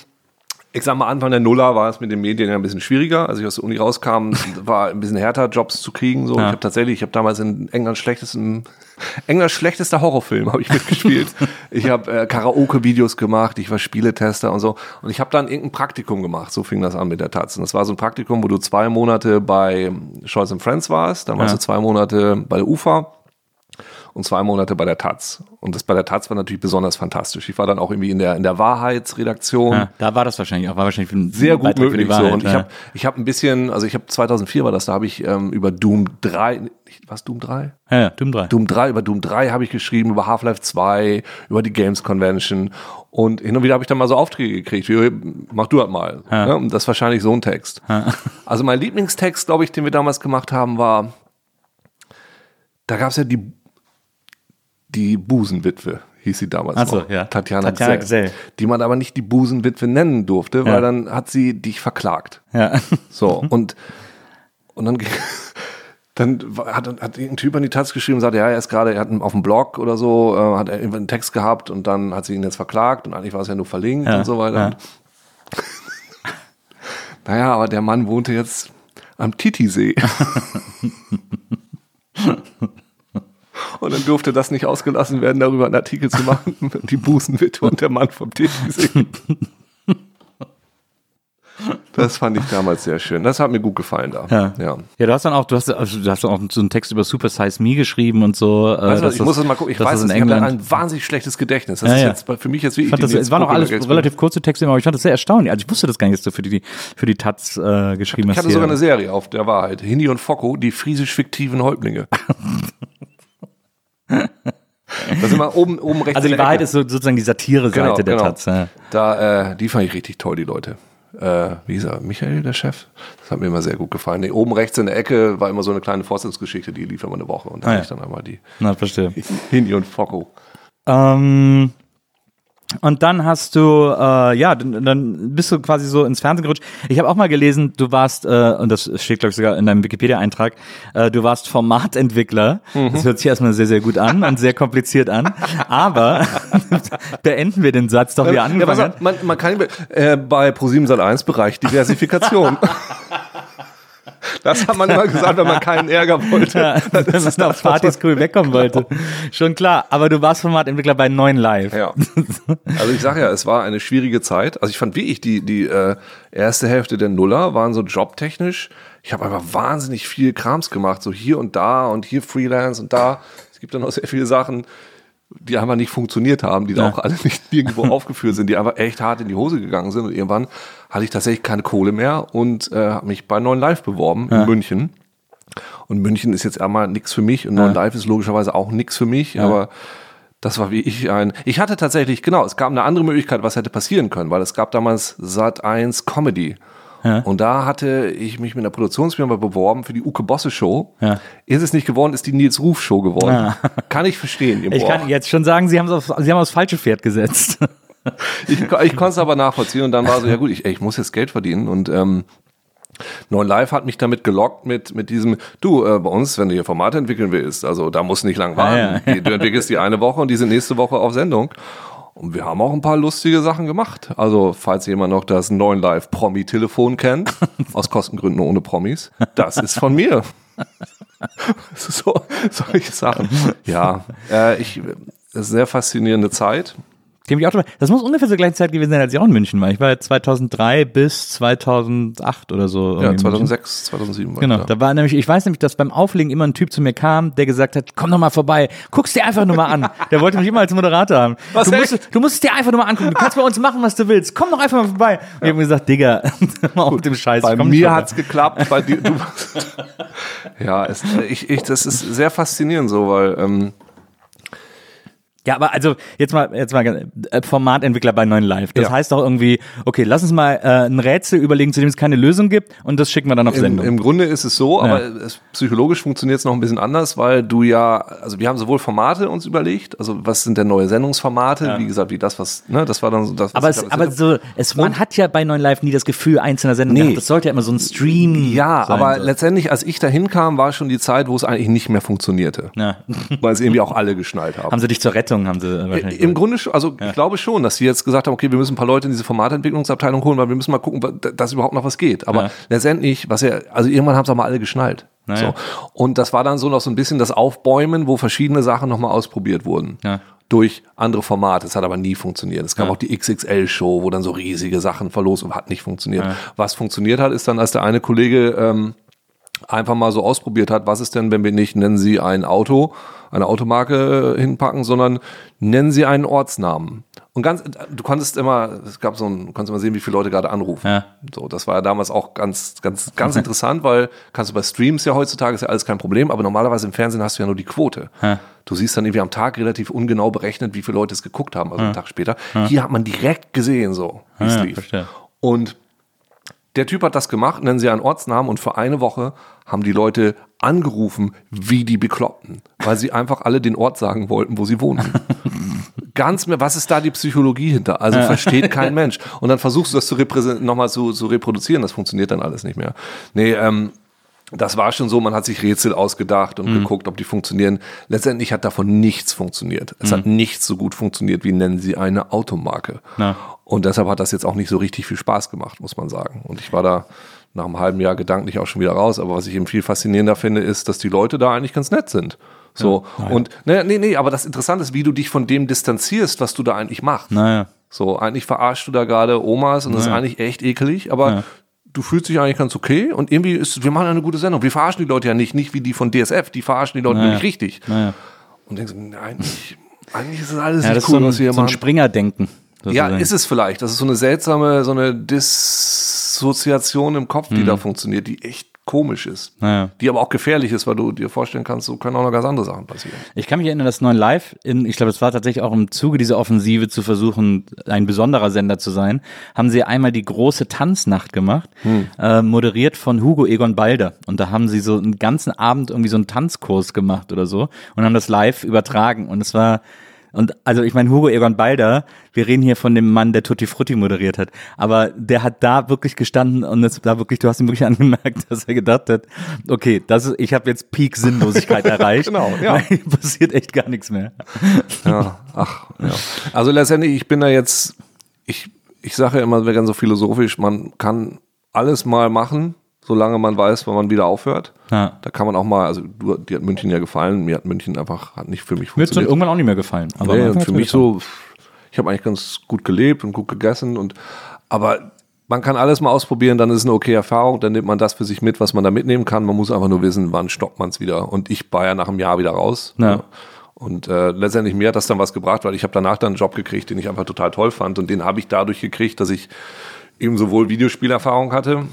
[SPEAKER 2] ich sag mal, Anfang der Nuller war es mit den Medien ja ein bisschen schwieriger. Als ich aus der Uni rauskam, war ein bisschen härter, Jobs zu kriegen. So, ja. ich habe tatsächlich, ich habe damals in England schlechtesten, Englands schlechtester Horrorfilm habe ich mitgespielt. ich habe äh, Karaoke-Videos gemacht, ich war Spieletester und so. Und ich habe dann irgendein Praktikum gemacht. So fing das an mit der Taz. Und das war so ein Praktikum, wo du zwei Monate bei Scholz Friends warst, dann warst ja. du zwei Monate bei der UFA und zwei Monate bei der Taz. Und das bei der Taz war natürlich besonders fantastisch. Ich war dann auch irgendwie in der, in der Wahrheitsredaktion. Ja,
[SPEAKER 3] da war das wahrscheinlich auch, war wahrscheinlich
[SPEAKER 2] ein sehr gut Beitrag möglich. Wahrheit, so. Und ja. ich habe ich hab ein bisschen, also ich habe 2004 war das, da habe ich ähm, über Doom 3, was Doom 3?
[SPEAKER 3] Ja, ja, Doom 3.
[SPEAKER 2] Doom 3, über Doom 3 habe ich geschrieben, über Half-Life 2, über die Games Convention. Und hin und wieder habe ich dann mal so Aufträge gekriegt, wie, mach du halt mal. Ja. Ja, und das ist wahrscheinlich so ein Text. Also mein Lieblingstext, glaube ich, den wir damals gemacht haben, war, da gab es ja die die Busenwitwe hieß sie damals
[SPEAKER 3] Ach so, noch. Ja.
[SPEAKER 2] Tatjana, Tatjana Gsell, Gsell. Die man aber nicht die Busenwitwe nennen durfte, weil ja. dann hat sie dich verklagt.
[SPEAKER 3] Ja.
[SPEAKER 2] So, und, und dann, dann hat, hat ein Typ an die Taz geschrieben und sagte, ja, er ist gerade, er hat auf dem Blog oder so, äh, hat er einen Text gehabt und dann hat sie ihn jetzt verklagt und eigentlich war es ja nur verlinkt ja. und so weiter. Ja. naja, aber der Mann wohnte jetzt am Titisee. Und dann durfte das nicht ausgelassen werden, darüber einen Artikel zu machen. Die Busenwitwe und der Mann vom Titisee. Das fand ich damals sehr schön. Das hat mir gut gefallen da.
[SPEAKER 3] Ja. Ja, ja du hast dann auch, du hast, also, du hast auch so einen Text über Super Size Me geschrieben und so.
[SPEAKER 2] Äh, weißt du, ich das, muss das mal gucken. Ich weiß, es, ich habe ein wahnsinnig schlechtes Gedächtnis. Das ja, ist jetzt für mich jetzt
[SPEAKER 3] wirklich. Das, es waren auch alles relativ kurze Texte, aber ich fand das sehr erstaunlich. Also ich wusste das gar nicht, dass du für die, für die Taz äh, geschrieben
[SPEAKER 2] hast. Ich hatte sogar eine Serie auf der Wahrheit. Hindi und Focko, die friesisch-fiktiven Häuptlinge. Das ist immer oben, oben rechts.
[SPEAKER 3] Also die Wahrheit Ecke. ist so, sozusagen die Satire-Seite genau, der genau. Taz. Ja.
[SPEAKER 2] Da, äh, die fand ich richtig toll, die Leute. Äh, wie hieß er? Michael, der Chef? Das hat mir immer sehr gut gefallen. Nee, oben rechts in der Ecke war immer so eine kleine Forschungsgeschichte, die lief immer eine Woche. Und da ah, ja. ich dann einmal die.
[SPEAKER 3] Na, verstehe.
[SPEAKER 2] Hindi und Focko.
[SPEAKER 3] Ähm, und dann hast du, äh, ja, dann, dann bist du quasi so ins Fernsehen gerutscht. Ich habe auch mal gelesen, du warst, äh, und das steht, glaube ich, sogar in deinem Wikipedia-Eintrag, äh, du warst Formatentwickler. Mhm. Das hört sich erstmal sehr, sehr gut an und sehr kompliziert an. Aber beenden wir den Satz doch, wie er angefangen ja,
[SPEAKER 2] man, man kann äh, bei ProSieben Sat 1 Bereich Diversifikation. Das hat man immer gesagt, wenn man keinen Ärger wollte. Ja,
[SPEAKER 3] wenn man auf Partys cool wegkommen wollte. Schon klar. Aber du warst Formatentwickler bei Neuen Live.
[SPEAKER 2] Ja. Also ich sage ja, es war eine schwierige Zeit. Also ich fand wirklich die, die äh, erste Hälfte der Nuller waren so jobtechnisch. Ich habe einfach wahnsinnig viel Krams gemacht. So hier und da und hier Freelance und da. Es gibt dann auch sehr viele Sachen, die einfach nicht funktioniert haben, die ja. da auch alle nicht nirgendwo aufgeführt sind, die einfach echt hart in die Hose gegangen sind. Und irgendwann hatte ich tatsächlich keine Kohle mehr und äh, habe mich bei Neuen Live beworben ja. in München. Und München ist jetzt einmal nichts für mich und Neuen Live ist logischerweise auch nichts für mich, aber das war wie ich ein. Ich hatte tatsächlich, genau, es gab eine andere Möglichkeit, was hätte passieren können, weil es gab damals Sat 1 Comedy. Ja. Und da hatte ich mich mit einer Produktionsfirma beworben für die Uke Bosse Show. Ja. Ist es nicht geworden, ist die Nils Ruf Show geworden. Ja. Kann ich verstehen.
[SPEAKER 3] Ich kann jetzt schon sagen, Sie, haben auf, Sie haben aufs falsche Pferd gesetzt.
[SPEAKER 2] ich, ich konnte es aber nachvollziehen und dann war so, ja gut, ich, ey, ich muss jetzt Geld verdienen und ähm, Neun Live hat mich damit gelockt mit, mit diesem, du, äh, bei uns, wenn du hier Formate entwickeln willst, also da musst du nicht lang warten. Ja, ja. Du entwickelst die eine Woche und die sind nächste Woche auf Sendung. Und wir haben auch ein paar lustige Sachen gemacht. Also, falls jemand noch das 9 Live Promi-Telefon kennt, aus Kostengründen ohne Promis, das ist von mir. so, solche Sachen. Ja, äh, ich, sehr faszinierende Zeit.
[SPEAKER 3] Die haben mich auch dabei. Das muss ungefähr zur gleichen Zeit gewesen sein, als ich auch in München war. Ich war ja 2003 bis 2008 oder so.
[SPEAKER 2] Ja,
[SPEAKER 3] in München.
[SPEAKER 2] 2006, 2007 war
[SPEAKER 3] Genau,
[SPEAKER 2] ich da.
[SPEAKER 3] da war nämlich, ich weiß nämlich, dass beim Auflegen immer ein Typ zu mir kam, der gesagt hat, komm doch mal vorbei, guck's dir einfach nur mal an. Der wollte mich immer als Moderator haben.
[SPEAKER 2] Was,
[SPEAKER 3] du, musst, du musst es dir einfach nur mal angucken, du kannst bei uns machen, was du willst, komm doch einfach mal vorbei. Und ich habe mir gesagt, Digga, mal auf dem Scheiß.
[SPEAKER 2] Bei mir hat's geklappt, bei dir, du, ja, es, ich, ich, das ist sehr faszinierend so, weil, ähm,
[SPEAKER 3] Ja, aber also jetzt mal, jetzt mal äh, Formatentwickler bei Neuen Live. Das
[SPEAKER 2] Ja.
[SPEAKER 3] heißt doch irgendwie, okay, lass uns mal äh, ein Rätsel überlegen, zu dem es keine Lösung gibt und das schicken wir dann auf
[SPEAKER 2] Im,
[SPEAKER 3] Sendung.
[SPEAKER 2] Im Grunde ist es so,
[SPEAKER 3] Ja.
[SPEAKER 2] aber es, psychologisch funktioniert es noch ein bisschen anders, weil du ja, also wir haben sowohl Formate uns überlegt, also was sind denn neue Sendungsformate, wie gesagt, wie das, was, ne, das war dann so das, was
[SPEAKER 3] aber
[SPEAKER 2] ich
[SPEAKER 3] es, aber so, es, man hat ja bei Neuen Live nie das Gefühl einzelner Sendungen.
[SPEAKER 2] Nee.
[SPEAKER 3] gehabt. Das sollte ja immer so ein Stream
[SPEAKER 2] Ja,
[SPEAKER 3] sein.
[SPEAKER 2] aber
[SPEAKER 3] so.
[SPEAKER 2] letztendlich, als ich da hinkam, war schon die Zeit, wo es eigentlich nicht mehr funktionierte.
[SPEAKER 3] ja.
[SPEAKER 2] Weil es irgendwie auch alle geschnallt haben.
[SPEAKER 3] haben sie dich zur Rettung, haben sie äh, wahrscheinlich.
[SPEAKER 2] Im Grunde schon, also ich glaube schon, dass sie jetzt gesagt haben, okay, wir müssen ein paar Leute in diese Formatentwicklungsabteilung holen, weil wir müssen mal gucken, dass überhaupt noch was geht. Aber
[SPEAKER 3] Ja.
[SPEAKER 2] letztendlich, was ja, also irgendwann haben es auch mal alle geschnallt.
[SPEAKER 3] Naja.
[SPEAKER 2] So. Und das war dann so noch so ein bisschen das Aufbäumen, wo verschiedene Sachen nochmal ausprobiert wurden.
[SPEAKER 3] Ja.
[SPEAKER 2] Durch andere Formate. Es hat aber nie funktioniert. Es gab
[SPEAKER 3] Ja.
[SPEAKER 2] auch die XXL-Show, wo dann so riesige Sachen verlost und hat nicht funktioniert. Was funktioniert hat, ist dann, als der eine Kollege ähm, einfach mal so ausprobiert hat, was ist denn, wenn wir nicht, nennen Sie ein Auto, eine Automarke äh, hinpacken, sondern nennen Sie einen Ortsnamen. Und ganz, du konntest immer, es gab so ein, du konntest immer sehen, wie viele Leute gerade anrufen.
[SPEAKER 3] Ja.
[SPEAKER 2] So, das war ja damals auch ganz, ganz, ganz interessant, weil kannst du bei Streams ja heutzutage ist ja alles kein Problem, aber normalerweise im Fernsehen hast du ja nur die Quote.
[SPEAKER 3] Ja.
[SPEAKER 2] Du siehst dann irgendwie am Tag relativ ungenau berechnet, wie viele Leute es geguckt haben, also einen Tag später. Hier hat man direkt gesehen, so, wie es
[SPEAKER 3] Ja,
[SPEAKER 2] lief.
[SPEAKER 3] verstehe.
[SPEAKER 2] Und der Typ hat das gemacht, nennen sie einen Ortsnamen und für eine Woche haben die Leute angerufen wie die Bekloppten, weil sie einfach alle den Ort sagen wollten, wo sie wohnen. Ganz mehr, was ist da die Psychologie hinter? Also versteht kein Mensch. Und dann versuchst du das zu nochmal zu, zu reproduzieren, das funktioniert dann alles nicht mehr. Nee, ähm, das war schon so, man hat sich Rätsel ausgedacht und geguckt, ob die funktionieren. Letztendlich hat davon nichts funktioniert. Es hat nichts so gut funktioniert, wie nennen sie eine Automarke.
[SPEAKER 3] Na.
[SPEAKER 2] Und deshalb hat das jetzt auch nicht so richtig viel Spaß gemacht, muss man sagen. Und ich war da nach einem halben Jahr gedanklich auch schon wieder raus. Aber was ich eben viel faszinierender finde, ist, dass die Leute da eigentlich ganz nett sind. So. Und, nee, nee, nee, aber das Interessante ist, wie du dich von dem distanzierst, was du da eigentlich machst.
[SPEAKER 3] Naja.
[SPEAKER 2] So, eigentlich verarschst du da gerade Omas und das ist eigentlich echt ekelig, aber du fühlst dich eigentlich ganz okay und irgendwie ist, wir machen eine gute Sendung. Wir verarschen die Leute ja nicht, nicht wie die von DSF, die verarschen die Leute
[SPEAKER 3] Naja.
[SPEAKER 2] nämlich richtig.
[SPEAKER 3] Naja.
[SPEAKER 2] Und denkst, du, nein, ich, eigentlich ist das alles
[SPEAKER 3] Ja,
[SPEAKER 2] nicht
[SPEAKER 3] das
[SPEAKER 2] cool,
[SPEAKER 3] ist so
[SPEAKER 2] was wir
[SPEAKER 3] ein,
[SPEAKER 2] hier
[SPEAKER 3] so ein
[SPEAKER 2] machen.
[SPEAKER 3] Springerdenken.
[SPEAKER 2] Ja,
[SPEAKER 3] sozusagen.
[SPEAKER 2] ist es vielleicht. Das ist so eine seltsame, so eine Dissoziation im Kopf, die da funktioniert, die echt komisch ist.
[SPEAKER 3] Naja.
[SPEAKER 2] Die aber auch gefährlich ist, weil du dir vorstellen kannst, so können auch noch ganz andere Sachen passieren.
[SPEAKER 3] Ich kann mich erinnern, dass Neuen Live, in, ich glaube, es war tatsächlich auch im Zuge dieser Offensive zu versuchen, ein besonderer Sender zu sein, haben sie einmal die große Tanznacht gemacht, äh, moderiert von Hugo Egon Balder. Und da haben sie so einen ganzen Abend irgendwie so einen Tanzkurs gemacht oder so und haben das live übertragen. Und es war, und also ich meine, Hugo Egon Balder, wir reden hier von dem Mann, der Tutti Frutti moderiert hat, aber der hat da wirklich gestanden und es da wirklich, du hast ihm wirklich angemerkt, dass er gedacht hat, okay, das ist, ich habe jetzt Peak Sinnlosigkeit erreicht.
[SPEAKER 2] Genau, ja.
[SPEAKER 3] Hier passiert echt gar nichts mehr.
[SPEAKER 2] Ja, ach, ja. Also letztendlich, ich bin da jetzt, ich, ich sage ja immer ganz so philosophisch, man kann alles mal machen, solange man weiß, wann man wieder aufhört.
[SPEAKER 3] Ja.
[SPEAKER 2] Da kann man auch mal, also du, dir hat München ja gefallen, mir hat München einfach, hat nicht für mich
[SPEAKER 3] Mir hat
[SPEAKER 2] funktioniert.
[SPEAKER 3] irgendwann auch nicht mehr gefallen. Aber
[SPEAKER 2] Nee, für mich
[SPEAKER 3] gefallen.
[SPEAKER 2] so, ich habe eigentlich ganz gut gelebt und gut gegessen und aber man kann alles mal ausprobieren, dann ist es eine okay Erfahrung, dann nimmt man das für sich mit, was man da mitnehmen kann. Man muss einfach nur wissen, wann stoppt man es wieder. Und ich war ja nach einem Jahr wieder raus.
[SPEAKER 3] Ja.
[SPEAKER 2] Und äh, letztendlich mir hat das dann was gebracht, weil ich habe danach dann einen Job gekriegt, den ich einfach total toll fand. Und den habe ich dadurch gekriegt, dass ich eben sowohl Videospielerfahrung hatte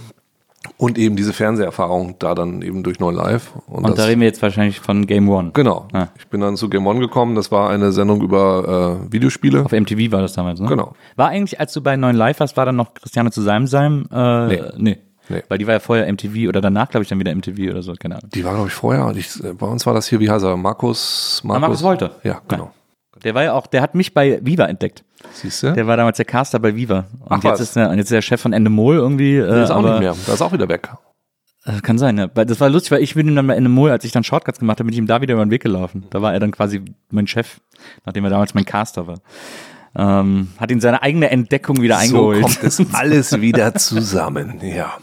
[SPEAKER 2] und eben diese Fernseherfahrung da dann eben durch Neuen Live.
[SPEAKER 3] Und da reden wir jetzt wahrscheinlich von Game One.
[SPEAKER 2] Genau.
[SPEAKER 3] Ah.
[SPEAKER 2] Ich bin dann zu Game One gekommen. Das war eine Sendung über äh, Videospiele.
[SPEAKER 3] Auf MTV war das damals, ne?
[SPEAKER 2] Genau.
[SPEAKER 3] War eigentlich, als du bei Neuen Live warst, war dann noch Christiane zu seinem Seim? Äh,
[SPEAKER 2] Nee.
[SPEAKER 3] nee.
[SPEAKER 2] Nee.
[SPEAKER 3] Weil die war ja vorher MTV oder danach, glaube ich, dann wieder MTV oder so, keine Ahnung.
[SPEAKER 2] Die war, glaube ich, vorher. Und ich, äh, bei uns war das hier, wie heißt er? Markus. Markus,
[SPEAKER 3] Markus Wolter.
[SPEAKER 2] Ja, genau.
[SPEAKER 3] Der war ja auch, der hat mich bei Viva entdeckt.
[SPEAKER 2] Siehst du?
[SPEAKER 3] Der war damals der Caster bei Viva. Und
[SPEAKER 2] Ach
[SPEAKER 3] jetzt
[SPEAKER 2] was.
[SPEAKER 3] ist er, und jetzt ist er Chef von Endemol irgendwie. Äh,
[SPEAKER 2] Der ist auch
[SPEAKER 3] aber,
[SPEAKER 2] nicht mehr. Da ist auch wieder weg.
[SPEAKER 3] Äh, Kann sein, ja. Das war lustig, weil ich bin ihm dann bei Endemol, als ich dann Shortcuts gemacht habe, bin ich ihm da wieder über den Weg gelaufen. Da war er dann quasi mein Chef, nachdem er damals mein Caster war. Ähm, hat ihn seine eigene Entdeckung wieder
[SPEAKER 2] So
[SPEAKER 3] eingeholt.
[SPEAKER 2] kommt es alles wieder zusammen. Ja.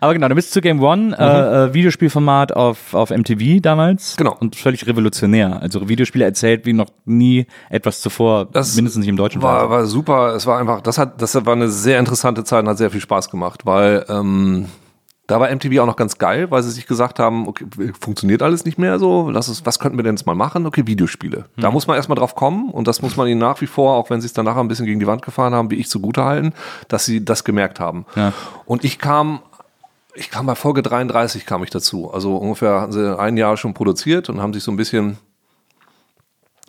[SPEAKER 3] Aber genau, du bist zu Game One, äh, äh, Videospielformat auf, auf MTV damals.
[SPEAKER 2] Genau.
[SPEAKER 3] Und völlig revolutionär. Also Videospiele erzählt wie noch nie etwas zuvor,
[SPEAKER 2] Das
[SPEAKER 3] mindestens nicht im deutschen
[SPEAKER 2] War, war super. Es war einfach, das hat, das war eine sehr interessante Zeit und hat sehr viel Spaß gemacht, weil ähm, da war MTV auch noch ganz geil, weil sie sich gesagt haben, okay, funktioniert alles nicht mehr so. Lass es, was könnten wir denn jetzt mal machen? Okay, Videospiele. Da muss man erstmal drauf kommen und das muss man ihnen nach wie vor, auch wenn sie es dann nachher ein bisschen gegen die Wand gefahren haben, wie ich zugute halten, dass sie das gemerkt haben.
[SPEAKER 3] Ja.
[SPEAKER 2] Und ich kam ich kam bei Folge 33 kam ich dazu. Also ungefähr haben sie ein Jahr schon produziert und haben sich so ein bisschen,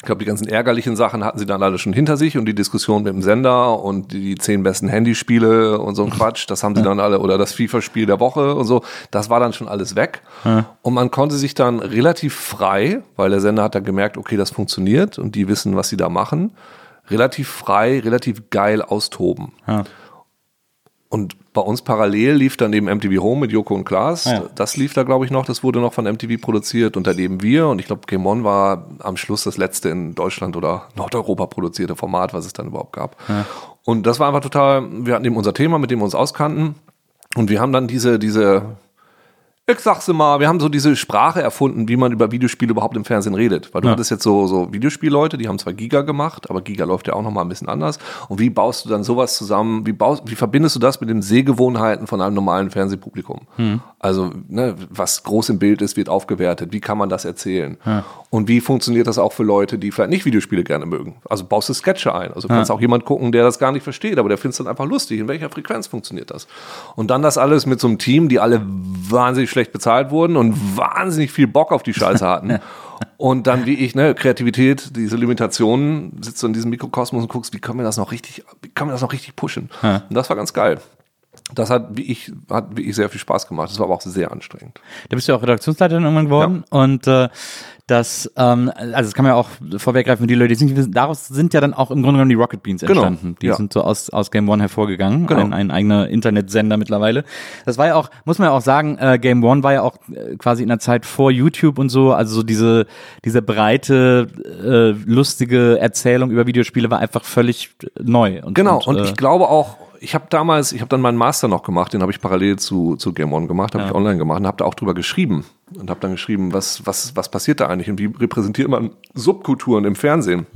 [SPEAKER 2] ich glaube, die ganzen ärgerlichen Sachen hatten sie dann alle schon hinter sich und die Diskussion mit dem Sender und die zehn besten Handyspiele und so ein Quatsch, das haben sie dann alle, oder das FIFA-Spiel der Woche und so, das war dann schon alles weg. Und man konnte sich dann relativ frei, weil der Sender hat dann gemerkt, okay, das funktioniert und die wissen, was sie da machen, relativ frei, relativ geil austoben.
[SPEAKER 3] Ja.
[SPEAKER 2] Und bei uns parallel lief dann neben MTV Home mit Joko und Klaas.
[SPEAKER 3] Ja.
[SPEAKER 2] Das lief da, glaube ich, noch. Das wurde noch von MTV produziert und daneben wir. Und ich glaube, Game On war am Schluss das letzte in Deutschland oder Nordeuropa produzierte Format, was es dann überhaupt gab. Und das war einfach total, wir hatten eben unser Thema, mit dem wir uns auskannten. Und wir haben dann diese, diese, ich sag's immer, wir haben so diese Sprache erfunden, wie man über Videospiele überhaupt im Fernsehen redet. Weil du
[SPEAKER 3] Ja.
[SPEAKER 2] hattest jetzt so, so Videospielleute, die haben zwar Giga gemacht, aber Giga läuft ja auch nochmal ein bisschen anders. Und wie baust du dann sowas zusammen? Wie baust, wie verbindest du das mit den Sehgewohnheiten von einem normalen Fernsehpublikum? Also, ne, was groß im Bild ist, wird aufgewertet. Wie kann man das erzählen? Und wie funktioniert das auch für Leute, die vielleicht nicht Videospiele gerne mögen? Also baust du Sketche ein. Also kannst auch jemand gucken, der das gar nicht versteht, aber der findet es dann einfach lustig. In welcher Frequenz funktioniert das? Und dann das alles mit so einem Team, die alle wahnsinnig schlecht bezahlt wurden und wahnsinnig viel Bock auf die Scheiße hatten. Und dann, wie ich, ne, Kreativität, diese Limitationen, sitzt du in diesem Mikrokosmos und guckst, wie können wir das noch richtig, wie können wir das noch richtig pushen? Und das war ganz geil. Das hat, wie ich, hat wie ich sehr viel Spaß gemacht. Das war aber auch sehr anstrengend.
[SPEAKER 3] Da bist du auch Redaktionsleiterin irgendwann geworden und äh, das, ähm, also das kann man ja auch vorweggreifen für die Leute, die es nicht wissen, daraus sind ja dann auch im Grunde genommen die Rocket Beans
[SPEAKER 2] Genau,
[SPEAKER 3] entstanden. Die
[SPEAKER 2] ja.
[SPEAKER 3] sind so aus, aus Game One hervorgegangen,
[SPEAKER 2] Genau.
[SPEAKER 3] ein, ein eigener Internetsender mittlerweile. Das war ja auch, muss man ja auch sagen, äh, Game One war ja auch äh, quasi in der Zeit vor YouTube und so, also so diese, diese breite, äh, lustige Erzählung über Videospiele war einfach völlig neu. Und,
[SPEAKER 2] Genau, und,
[SPEAKER 3] äh,
[SPEAKER 2] ich glaube auch, ich habe damals, ich habe dann meinen Master noch gemacht, den habe ich parallel zu, zu Game On gemacht, habe ich online gemacht und habe da auch drüber geschrieben und habe dann geschrieben, was, was, was passiert da eigentlich und wie repräsentiert man Subkulturen im Fernsehen.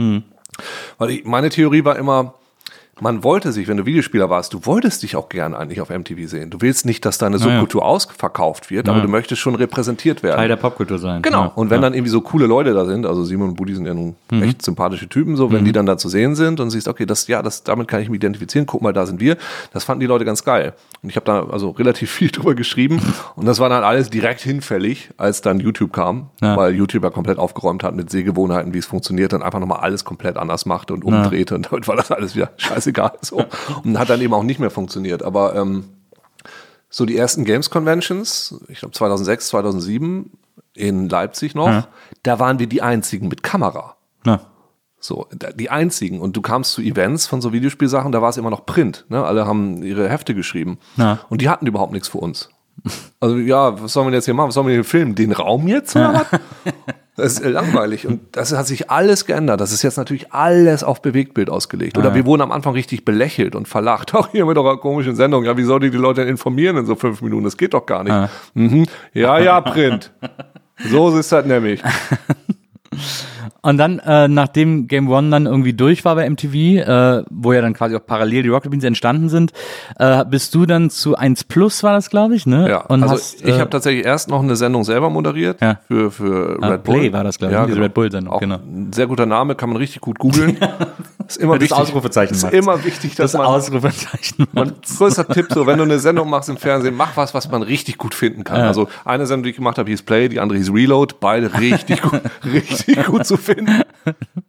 [SPEAKER 2] Weil ich, meine Theorie war immer, man wollte sich, wenn du Videospieler warst, du wolltest dich auch gern eigentlich auf MTV sehen. Du willst nicht, dass deine Subkultur ausverkauft wird, aber du möchtest schon repräsentiert werden.
[SPEAKER 3] Teil der Popkultur sein.
[SPEAKER 2] Genau.
[SPEAKER 3] Ja.
[SPEAKER 2] Und wenn dann irgendwie so coole Leute da sind, also Simon und Budi sind ja nun
[SPEAKER 3] Mhm.
[SPEAKER 2] echt sympathische Typen, so, wenn die dann da zu sehen sind und siehst, okay, das, ja, das, damit kann ich mich identifizieren, guck mal, da sind wir. Das fanden die Leute ganz geil. Und ich habe da also relativ viel drüber geschrieben und das war dann alles direkt hinfällig, als dann YouTube kam,
[SPEAKER 3] Ja.
[SPEAKER 2] weil YouTube ja komplett aufgeräumt hat mit Sehgewohnheiten, wie es funktioniert und einfach nochmal alles komplett anders machte und umdrehte und damit war das alles wieder scheißegal. So. Und hat dann eben auch nicht mehr funktioniert. Aber ähm, so die ersten Games Conventions, ich glaube 2006, 2007 in Leipzig noch,
[SPEAKER 3] Ja.
[SPEAKER 2] da waren wir die einzigen mit Kamera.
[SPEAKER 3] Na,
[SPEAKER 2] So, die einzigen. Und du kamst zu Events von so Videospielsachen, da war es immer noch Print. Ne? Alle haben ihre Hefte geschrieben.
[SPEAKER 3] Ja.
[SPEAKER 2] Und die hatten überhaupt nichts für uns. Also, ja, was sollen wir jetzt hier machen? Was sollen wir hier filmen? Den Raum jetzt? Oder was? Das ist langweilig. Und das hat sich alles geändert. Das ist jetzt natürlich alles auf Bewegtbild ausgelegt. Oder wir wurden am Anfang richtig belächelt und verlacht. Auch hier mit eurer komischen Sendung. Ja, wie soll die die Leute denn informieren in so fünf Minuten? Das geht doch gar nicht. Mhm. Ja, ja, Print. So ist das nämlich.
[SPEAKER 3] Und dann, äh, nachdem Game One dann irgendwie durch war bei MTV, äh, wo ja dann quasi auch parallel die Rocket Beans entstanden sind, äh, bist du dann zu 1 Plus war das, glaube ich, ne?
[SPEAKER 2] Ja,
[SPEAKER 3] Und
[SPEAKER 2] also
[SPEAKER 3] hast,
[SPEAKER 2] ich
[SPEAKER 3] äh,
[SPEAKER 2] habe tatsächlich erst noch eine Sendung selber moderiert
[SPEAKER 3] Ja.
[SPEAKER 2] für, für
[SPEAKER 3] Ah,
[SPEAKER 2] Red Bull.
[SPEAKER 3] Play war das, glaub ich,
[SPEAKER 2] ja,
[SPEAKER 3] diese
[SPEAKER 2] genau.
[SPEAKER 3] Red Bull-Sendung,
[SPEAKER 2] Auch
[SPEAKER 3] genau.
[SPEAKER 2] Ein sehr guter Name, kann man richtig gut googeln. ist immer
[SPEAKER 3] Das
[SPEAKER 2] wichtig.
[SPEAKER 3] Ausrufezeichen
[SPEAKER 2] ist immer wichtig, dass
[SPEAKER 3] das
[SPEAKER 2] man,
[SPEAKER 3] Ausrufezeichen.
[SPEAKER 2] man größter Tipp, so wenn du eine Sendung machst im Fernsehen, mach was, was man richtig gut finden kann.
[SPEAKER 3] Ja.
[SPEAKER 2] Also eine Sendung, die ich gemacht habe, hieß Play, die andere hieß Reload, beide richtig gut, richtig gut zu finden.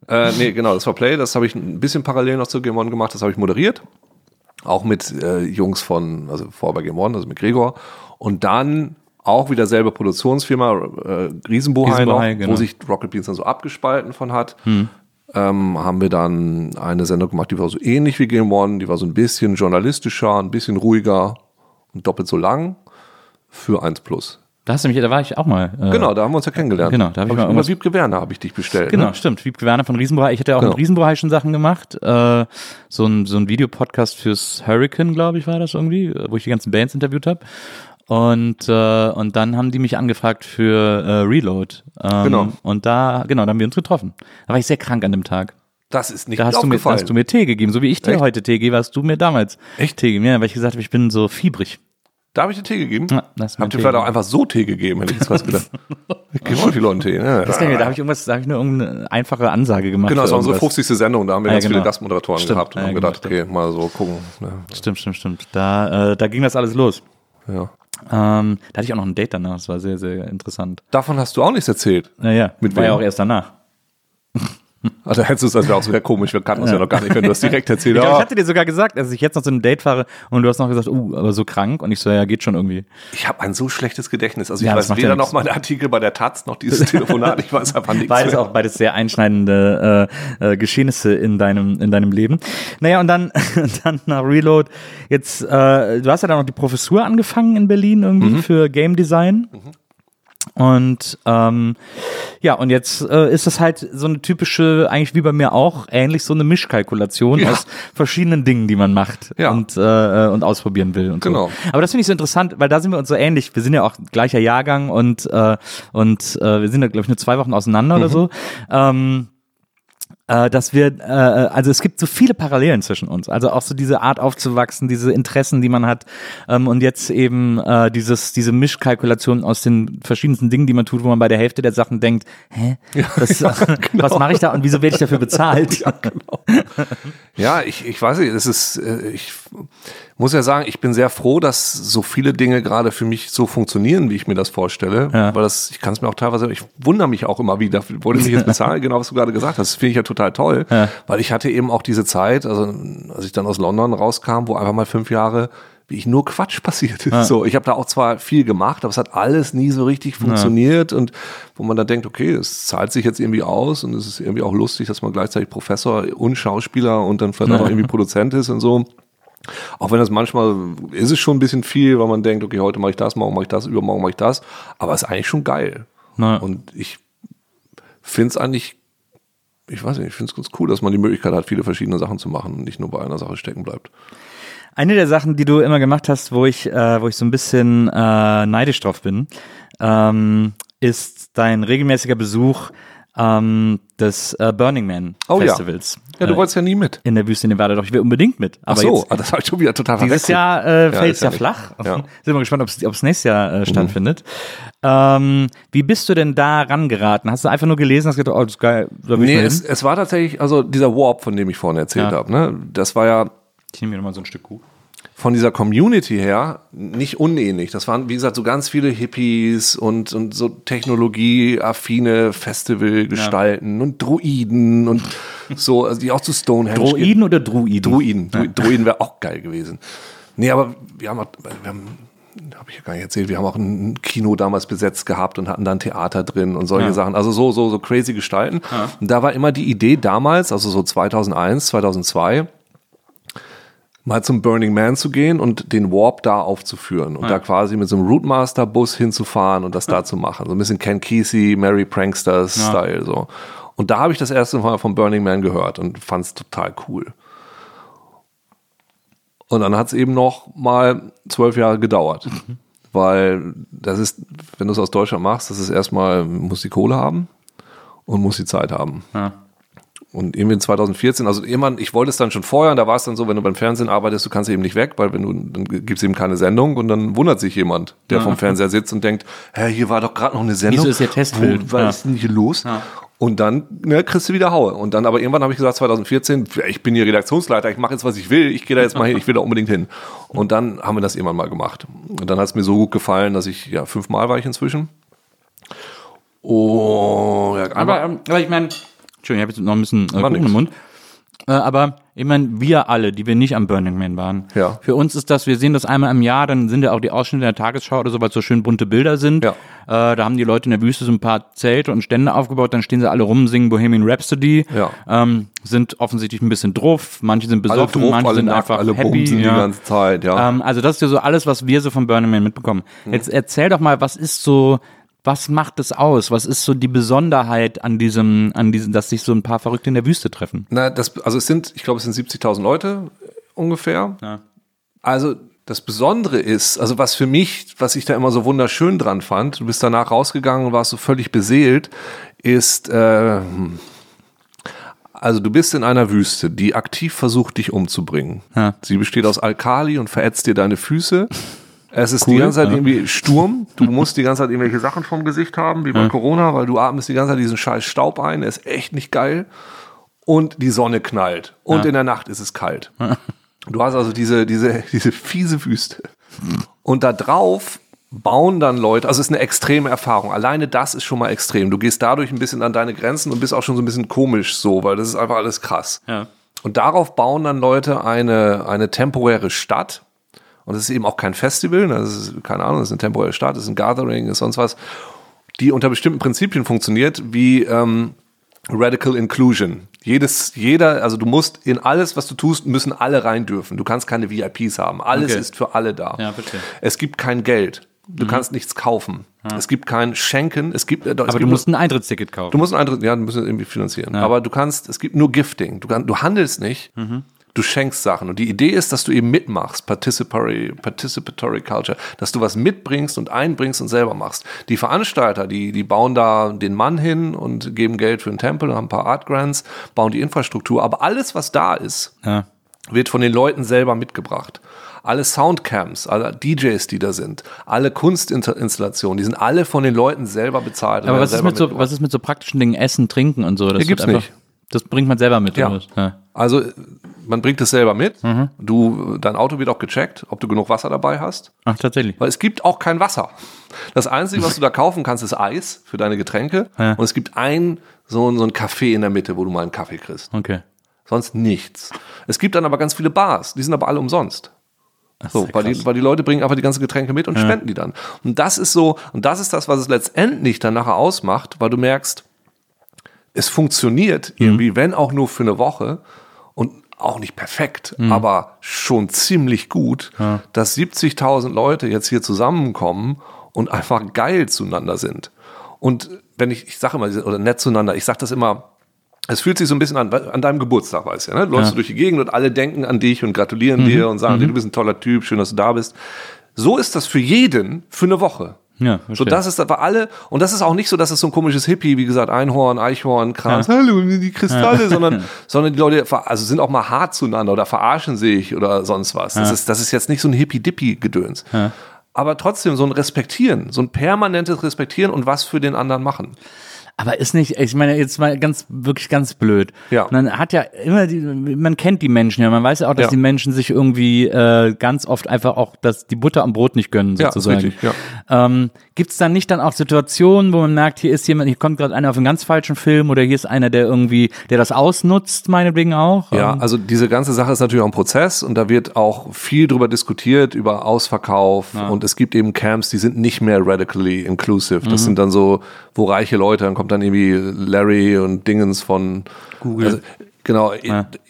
[SPEAKER 2] Äh, nee, genau, das war Play, das habe ich ein bisschen parallel noch zu Game One gemacht, das habe ich moderiert. Auch mit äh, Jungs von, also vor bei Game One, also mit Gregor. Und dann auch wieder selbe Produktionsfirma, äh, Riesenbohai noch,
[SPEAKER 3] Riesenbohai, genau.
[SPEAKER 2] wo sich Rocket Beans dann so abgespalten von hat. Ähm, haben wir dann eine Sendung gemacht, die war so ähnlich wie Game One, die war so ein bisschen journalistischer, ein bisschen ruhiger und doppelt so lang für 1 Plus.
[SPEAKER 3] Da hast du mich, da war ich auch mal. Äh,
[SPEAKER 2] Genau, da haben wir uns ja kennengelernt.
[SPEAKER 3] Genau, da hab ich mal
[SPEAKER 2] über Wiebke Werner habe ich dich bestellt.
[SPEAKER 3] Genau,
[SPEAKER 2] Ne?
[SPEAKER 3] stimmt. Wiebke Werner von Riesenbrei. Ich hatte ja auch
[SPEAKER 2] Genau.
[SPEAKER 3] mit Riesenbrei schon Sachen gemacht. Äh, so ein, so ein Videopodcast fürs Hurricane, glaube ich, war das irgendwie, wo ich die ganzen Bands interviewt habe. Und, äh, und dann haben die mich angefragt für äh, Reload. Ähm,
[SPEAKER 2] Genau.
[SPEAKER 3] Und da, genau, da haben wir uns getroffen. Da war ich sehr krank an dem Tag.
[SPEAKER 2] Das ist nicht
[SPEAKER 3] Da hast du, mir, da hast du mir Tee gegeben. So wie ich dir
[SPEAKER 2] Echt?
[SPEAKER 3] heute Tee gebe, hast du mir damals
[SPEAKER 2] Echt?
[SPEAKER 3] Tee gegeben. Ja, weil ich gesagt habe, ich bin so fiebrig.
[SPEAKER 2] da habe ich dir Tee gegeben.
[SPEAKER 3] Ja, da hast du mir
[SPEAKER 2] Habt ihr vielleicht auch einfach so Tee gegeben, hätte ich jetzt was gedacht. Ich gebe die Leute Tee. Ne?
[SPEAKER 3] Das ich, da habe ich irgendwas, da habe ich nur irgendeine einfache Ansage gemacht.
[SPEAKER 2] Genau, das war unsere
[SPEAKER 3] irgendwas.
[SPEAKER 2] 50. Sendung, da haben wir
[SPEAKER 3] Ja,
[SPEAKER 2] ganz viele
[SPEAKER 3] genau.
[SPEAKER 2] Gastmoderatoren
[SPEAKER 3] Stimmt.
[SPEAKER 2] gehabt und
[SPEAKER 3] Ja,
[SPEAKER 2] haben
[SPEAKER 3] genau,
[SPEAKER 2] gedacht, okay, mal so gucken.
[SPEAKER 3] Stimmt, stimmt, stimmt. Da, äh, da ging das alles los.
[SPEAKER 2] Ja.
[SPEAKER 3] Ähm, da hatte ich auch noch ein Date danach, das war sehr, sehr interessant.
[SPEAKER 2] Davon hast du auch nichts erzählt.
[SPEAKER 3] Naja,
[SPEAKER 2] Mit
[SPEAKER 3] war ja
[SPEAKER 2] wem?
[SPEAKER 3] auch erst danach.
[SPEAKER 2] Also hättest du es, das wäre auch sehr komisch, wir kannten uns ja noch gar nicht, wenn du das direkt erzählt
[SPEAKER 3] Ich, glaub, ich hatte dir sogar gesagt, dass ich jetzt noch zu einem Date fahre und du hast noch gesagt, uh, aber so krank. Und ich so, ja, geht schon irgendwie.
[SPEAKER 2] Ich habe ein so schlechtes Gedächtnis. Also ich
[SPEAKER 3] Ja,
[SPEAKER 2] weiß weder
[SPEAKER 3] ja
[SPEAKER 2] noch
[SPEAKER 3] nichts.
[SPEAKER 2] meine Artikel bei der Taz, noch dieses Telefonat. Ich weiß einfach nichts
[SPEAKER 3] Beides
[SPEAKER 2] mehr.
[SPEAKER 3] auch, beides sehr einschneidende äh, äh, Geschehnisse in deinem, in deinem Leben. Naja, und dann, dann nach Reload. Jetzt, äh, du hast ja dann noch die Professur angefangen in Berlin irgendwie
[SPEAKER 2] Mhm.
[SPEAKER 3] für Game Design. Und ähm, ja, und jetzt äh, ist das halt so eine typische, eigentlich wie bei mir auch, ähnlich so eine Mischkalkulation
[SPEAKER 2] Ja.
[SPEAKER 3] aus verschiedenen Dingen, die man macht
[SPEAKER 2] Ja.
[SPEAKER 3] und, äh, und ausprobieren will. Und
[SPEAKER 2] Genau.
[SPEAKER 3] So. Aber das finde ich so interessant, weil da sind wir uns so ähnlich. Wir sind ja auch gleicher Jahrgang und, äh, und äh, wir sind ja, glaube ich, nur zwei Wochen auseinander oder so. Ähm, äh, dass wir, äh, also es gibt so viele Parallelen zwischen uns. Also auch so diese Art aufzuwachsen, diese Interessen, die man hat ähm, und jetzt eben äh, dieses, diese Mischkalkulation aus den verschiedensten Dingen, die man tut, wo man bei der Hälfte der Sachen denkt, hä, das, was mache ich da und wieso werde ich dafür bezahlt?
[SPEAKER 2] Ja, ich, ich weiß nicht, es ist, äh, ich muss ja sagen, ich bin sehr froh, dass so viele Dinge gerade für mich so funktionieren, wie ich mir das vorstelle.
[SPEAKER 3] Ja.
[SPEAKER 2] Weil das, ich kann es mir auch teilweise, ich wundere mich auch immer wieder, wollte ich jetzt bezahlen, genau was du gerade gesagt hast. Das finde ich ja total toll.
[SPEAKER 3] Ja.
[SPEAKER 2] Weil ich hatte eben auch diese Zeit, also als ich dann aus London rauskam, wo einfach mal fünf Jahre wie ich nur Quatsch passiert ist. So, ich habe da auch zwar viel gemacht, aber es hat alles nie so richtig funktioniert und wo man dann denkt, okay, es zahlt sich jetzt irgendwie aus und es ist irgendwie auch lustig, dass man gleichzeitig Professor und Schauspieler und dann vielleicht auch noch irgendwie Produzent ist und so. Auch wenn das manchmal ist es schon ein bisschen viel, weil man denkt, okay, heute mache ich das, morgen mache ich das, übermorgen mache ich das, aber es ist eigentlich schon geil.
[SPEAKER 3] Na.
[SPEAKER 2] Und ich finde es eigentlich, ich weiß nicht, ich finde es ganz cool, dass man die Möglichkeit hat, viele verschiedene Sachen zu machen und nicht nur bei einer Sache stecken bleibt.
[SPEAKER 3] Eine der Sachen, die du immer gemacht hast, wo ich, äh, wo ich so ein bisschen äh, neidisch drauf bin, ähm, ist dein regelmäßiger Besuch ähm, des äh, Burning Man
[SPEAKER 2] Oh ja.
[SPEAKER 3] Festivals.
[SPEAKER 2] Ja, du
[SPEAKER 3] äh,
[SPEAKER 2] wolltest ja nie mit.
[SPEAKER 3] in der Wüste Nevada. Doch, ich will unbedingt mit.
[SPEAKER 2] Ach
[SPEAKER 3] Aber
[SPEAKER 2] so,
[SPEAKER 3] jetzt,
[SPEAKER 2] ah, das habe ich schon wieder total
[SPEAKER 3] dieses
[SPEAKER 2] verwechselt.
[SPEAKER 3] Jahr äh,
[SPEAKER 2] Ja,
[SPEAKER 3] fällt es ja,
[SPEAKER 2] ja
[SPEAKER 3] flach.
[SPEAKER 2] Ja. Mhm.
[SPEAKER 3] Sind wir gespannt, ob es nächstes Jahr äh, stattfindet. Ähm, wie bist du denn da rangeraten? Hast du einfach nur gelesen, hast gedacht, oh, das ist geil, da
[SPEAKER 2] Nee, es, es war tatsächlich, also dieser Warp, von dem ich vorhin erzählt
[SPEAKER 3] Ja.
[SPEAKER 2] habe, ne? das war ja
[SPEAKER 3] Ich nehme mir nochmal so ein Stück Kuh.
[SPEAKER 2] Von dieser Community her nicht unähnlich. Das waren, wie gesagt, so ganz viele Hippies und, und so technologieaffine Festivalgestalten und Druiden und so, also die auch zu Stonehenge.
[SPEAKER 3] Droiden oder Druiden?
[SPEAKER 2] Druiden. Dru Druiden wäre auch geil gewesen. Nee, aber wir haben, auch- wir haben habe ich ja gar nicht erzählt, wir haben auch ein Kino damals besetzt gehabt und hatten da ein Theater drin und solche
[SPEAKER 3] Ja.
[SPEAKER 2] Sachen. Also so, so, so crazy Gestalten. Und da war immer die Idee damals, also so 2001, 2002, mal zum Burning Man zu gehen und den Warp da aufzuführen und da quasi mit so einem Routemaster-Bus hinzufahren und das da zu machen. So ein bisschen Ken Kesey, Mary Pranksters-Style. So. Und da habe ich das erste Mal vom Burning Man gehört und fand es total cool. Und dann hat es eben noch mal zwölf Jahre gedauert. Weil das ist, wenn du es aus Deutschland machst, das ist erstmal, muss die Kohle haben und muss die Zeit haben.
[SPEAKER 3] Ja.
[SPEAKER 2] Und irgendwie in 2014, also irgendwann, ich wollte es dann schon vorher, und da war es dann so, wenn du beim Fernsehen arbeitest, du kannst eben nicht weg, weil wenn du, dann gibt es eben keine Sendung und dann wundert sich jemand, der vom Fernseher sitzt und denkt, hä, hier war doch gerade noch eine Sendung.
[SPEAKER 3] Wieso ist hier Testbild?
[SPEAKER 2] Wo, was
[SPEAKER 3] Ja.
[SPEAKER 2] ist denn hier los? Und dann ne, kriegst du wieder Haue. Und dann aber irgendwann habe ich gesagt, 2014, ich bin hier Redaktionsleiter, ich mache jetzt, was ich will, ich gehe da jetzt mal hin, ich will da unbedingt hin. Und dann haben wir das irgendwann mal gemacht. Und dann hat es mir so gut gefallen, dass ich, ja, fünfmal war ich inzwischen. Oh, ja,
[SPEAKER 3] Aber, ähm, aber ich meine, Entschuldigung, ich habe jetzt noch ein bisschen äh, Kuchen
[SPEAKER 2] nix.
[SPEAKER 3] im Mund. Äh, aber ich meine, wir alle, die wir nicht am Burning Man waren,
[SPEAKER 2] Ja.
[SPEAKER 3] für uns ist das, wir sehen das einmal im Jahr, dann sind ja auch die Ausschnitte der Tagesschau oder so, weil es so schön bunte Bilder sind.
[SPEAKER 2] Ja.
[SPEAKER 3] Äh, da haben die Leute in der Wüste so ein paar Zelte und Stände aufgebaut, dann stehen sie alle rum, singen Bohemian Rhapsody,
[SPEAKER 2] Ja.
[SPEAKER 3] ähm, sind offensichtlich ein bisschen drauf, manche sind
[SPEAKER 2] Alle
[SPEAKER 3] besoffen,
[SPEAKER 2] drauf,
[SPEAKER 3] manche
[SPEAKER 2] alle
[SPEAKER 3] sind
[SPEAKER 2] nackt,
[SPEAKER 3] einfach
[SPEAKER 2] alle
[SPEAKER 3] happy. ja.
[SPEAKER 2] die ganze Zeit, ja.
[SPEAKER 3] Ähm, also das ist ja so alles, was wir so von Burning Man mitbekommen.
[SPEAKER 2] Mhm.
[SPEAKER 3] Jetzt erzähl doch mal, was ist so, was macht es aus? Was ist so die Besonderheit an diesem, an diesem, dass sich so ein paar Verrückte in der Wüste treffen?
[SPEAKER 2] Na, das, also es sind, ich glaube, es sind 70.000 Leute äh, ungefähr.
[SPEAKER 3] Ja.
[SPEAKER 2] Also das Besondere ist, also was für mich, was ich da immer so wunderschön dran fand, du bist danach rausgegangen und warst so völlig beseelt, ist, äh, also du bist in einer Wüste, die aktiv versucht, dich umzubringen.
[SPEAKER 3] Ja.
[SPEAKER 2] Sie besteht aus Alkali und verätzt dir deine Füße. Es ist die
[SPEAKER 3] Cool,
[SPEAKER 2] ganze Zeit
[SPEAKER 3] ja.
[SPEAKER 2] irgendwie Sturm. Du musst die ganze Zeit irgendwelche Sachen vom Gesicht haben, wie bei Corona, weil du atmest die ganze Zeit diesen scheiß Staub ein. Der ist echt nicht geil. Und die Sonne knallt. Und
[SPEAKER 3] Ja.
[SPEAKER 2] in der Nacht ist es kalt. Du hast also diese, diese, diese fiese Wüste. Und da drauf bauen dann Leute, also es ist eine extreme Erfahrung. Alleine das ist schon mal extrem. Du gehst dadurch ein bisschen an deine Grenzen und bist auch schon so ein bisschen komisch so, weil das ist einfach alles krass.
[SPEAKER 3] Ja.
[SPEAKER 2] Und darauf bauen dann Leute eine, eine temporäre Stadt. Und es ist eben auch kein Festival, ne? das ist, keine Ahnung, das ist eine temporäre Stadt, das ist ein Gathering, ist sonst was, die unter bestimmten Prinzipien funktioniert, wie ähm, Radical Inclusion. Jedes, jeder, also du musst in alles, was du tust, müssen alle rein dürfen. Du kannst keine VIPs haben. Alles
[SPEAKER 3] Okay.
[SPEAKER 2] ist für alle da.
[SPEAKER 3] Ja, verstehe.
[SPEAKER 2] Es gibt kein Geld. Du kannst nichts kaufen. Es gibt kein Schenken. Es gibt, äh, es
[SPEAKER 3] Aber
[SPEAKER 2] gibt
[SPEAKER 3] du
[SPEAKER 2] nur-
[SPEAKER 3] musst ein Eintrittsticket kaufen.
[SPEAKER 2] Du musst einen Eintritt, ja, du musst es irgendwie finanzieren. Aber du kannst, es gibt nur Gifting. Du, kann, du handelst nicht, du schenkst Sachen. Und die Idee ist, dass du eben mitmachst, Participatory, Participatory Culture, dass du was mitbringst und einbringst und selber machst. Die Veranstalter, die, die bauen da den Mann hin und geben Geld für einen Tempel, haben ein paar Art Grants, bauen die Infrastruktur. Aber alles, was da ist,
[SPEAKER 3] ja.
[SPEAKER 2] wird von den Leuten selber mitgebracht. Alle Soundcams, alle DJs, die da sind, alle Kunstinstallationen, die sind alle von den Leuten selber bezahlt. und
[SPEAKER 3] Aber was ist, mit so, was ist mit so praktischen Dingen, Essen, Trinken und so? Das
[SPEAKER 2] Hier gibt's nicht.
[SPEAKER 3] Das bringt man selber mit.
[SPEAKER 2] Ja.
[SPEAKER 3] ja.
[SPEAKER 2] Also man bringt es selber mit.
[SPEAKER 3] Mhm.
[SPEAKER 2] Du, dein Auto wird auch gecheckt, ob du genug Wasser dabei hast.
[SPEAKER 3] Ach, tatsächlich.
[SPEAKER 2] Weil es gibt auch kein Wasser. Das Einzige, was du da kaufen kannst, ist Eis für deine Getränke.
[SPEAKER 3] Ja.
[SPEAKER 2] Und es gibt ein so, ein- so ein Café in der Mitte, wo du mal einen Kaffee kriegst.
[SPEAKER 3] Okay.
[SPEAKER 2] Sonst nichts. Es gibt dann aber ganz viele Bars, die sind aber alle umsonst. So,
[SPEAKER 3] ist ja
[SPEAKER 2] weil, die, weil die Leute bringen einfach die ganzen Getränke mit und spenden die dann. Und das ist so, und das ist das, was es letztendlich dann nachher ausmacht, weil du merkst, es funktioniert
[SPEAKER 3] Mhm.
[SPEAKER 2] irgendwie, wenn auch nur für eine Woche und auch nicht perfekt,
[SPEAKER 3] Mhm.
[SPEAKER 2] aber schon ziemlich gut, dass 70.000 Leute jetzt hier zusammenkommen und einfach geil zueinander sind. Und wenn ich, ich sage immer, oder nett zueinander, ich sage das immer, es fühlt sich so ein bisschen an, an deinem Geburtstag, weißt du, ja, ne? Du läufst
[SPEAKER 3] Ja.
[SPEAKER 2] du durch die Gegend und alle denken an dich und gratulieren
[SPEAKER 3] Mhm.
[SPEAKER 2] dir und sagen dir, du bist ein toller Typ, schön, dass du da bist. So ist das für jeden für eine Woche.
[SPEAKER 3] Ja,
[SPEAKER 2] So,
[SPEAKER 3] verstehe.
[SPEAKER 2] das ist aber alle, und das ist auch nicht so, dass es so ein komisches Hippie, wie gesagt, Einhorn, Eichhorn, Kranz, hallo, die Kristalle, sondern, sondern die Leute, also sind auch mal hart zueinander oder verarschen sich oder sonst was. Das ist, das ist jetzt nicht so ein Hippie-Dippie-Gedöns. Aber trotzdem so ein Respektieren, so ein permanentes Respektieren und was für den anderen machen.
[SPEAKER 3] Aber ist nicht, ich meine, jetzt mal ganz, wirklich ganz blöd.
[SPEAKER 2] Ja.
[SPEAKER 3] Man hat ja immer die, man kennt die Menschen ja, man weiß ja auch, dass
[SPEAKER 2] Ja.
[SPEAKER 3] die Menschen sich irgendwie äh, ganz oft einfach auch das, die Butter am Brot nicht gönnen,
[SPEAKER 2] Ja,
[SPEAKER 3] sozusagen.
[SPEAKER 2] richtig, ja.
[SPEAKER 3] Ähm, Gibt es dann nicht dann auch Situationen, wo man merkt, hier ist jemand, hier kommt gerade einer auf einen ganz falschen Film oder hier ist einer, der irgendwie, der das ausnutzt, meinetwegen auch?
[SPEAKER 2] Ja,
[SPEAKER 3] Ähm,
[SPEAKER 2] also diese ganze Sache ist natürlich auch ein Prozess und da wird auch viel drüber diskutiert, über Ausverkauf und es gibt eben Camps, die sind nicht mehr radically inclusive. Das sind dann so, wo reiche Leute, dann kommt dann irgendwie Larry und Dingens von Google. Also, genau, i-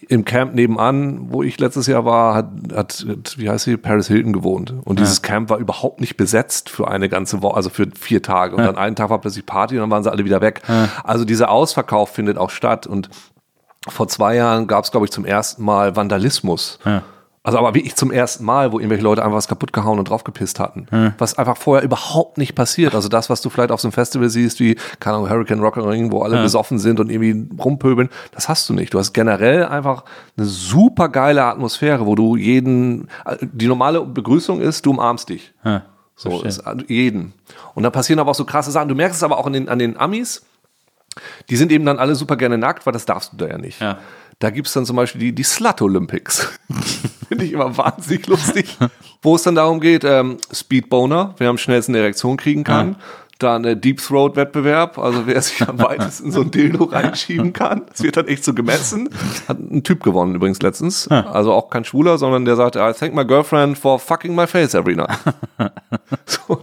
[SPEAKER 2] im Camp nebenan, wo ich letztes Jahr war, hat, hat wie heißt sie, Paris Hilton gewohnt. Und dieses Camp war überhaupt nicht besetzt für eine ganze Woche, also für vier Tage. Und dann einen Tag war plötzlich Party und dann waren sie alle wieder weg. Also dieser Ausverkauf findet auch statt und vor zwei Jahren gab es, glaube ich, zum ersten Mal Vandalismus.
[SPEAKER 3] Ja.
[SPEAKER 2] Also aber wirklich zum ersten Mal, wo irgendwelche Leute einfach was kaputt gehauen und draufgepisst hatten. Was einfach vorher überhaupt nicht passiert. Also das, was du vielleicht auf so einem Festival siehst, wie, keine Ahnung, Hurricane Rock am Ring, wo alle besoffen sind und irgendwie rumpöbeln, das hast du nicht. Du hast generell einfach eine super geile Atmosphäre, wo du jeden, die normale Begrüßung ist, du umarmst dich.
[SPEAKER 3] ja,
[SPEAKER 2] So, ist, also jeden. Und da passieren aber auch so krasse Sachen. Du merkst es aber auch an den, an den Amis. Die sind eben dann alle super gerne nackt, weil das darfst du da ja nicht.
[SPEAKER 3] Ja.
[SPEAKER 2] Da gibt's dann zum Beispiel die, die Slut Olympics. Finde ich immer wahnsinnig lustig. Wo es dann darum geht, ähm, Speedboner, wer am schnellsten eine Erektion kriegen kann. Dann äh, Deep Throat Wettbewerb, also wer sich am weitesten so ein Dildo reinschieben kann. Das wird dann echt so gemessen. Hat ein Typ gewonnen übrigens letztens. Also auch kein Schwuler, sondern der sagte, I thank my girlfriend for fucking my face every night. so.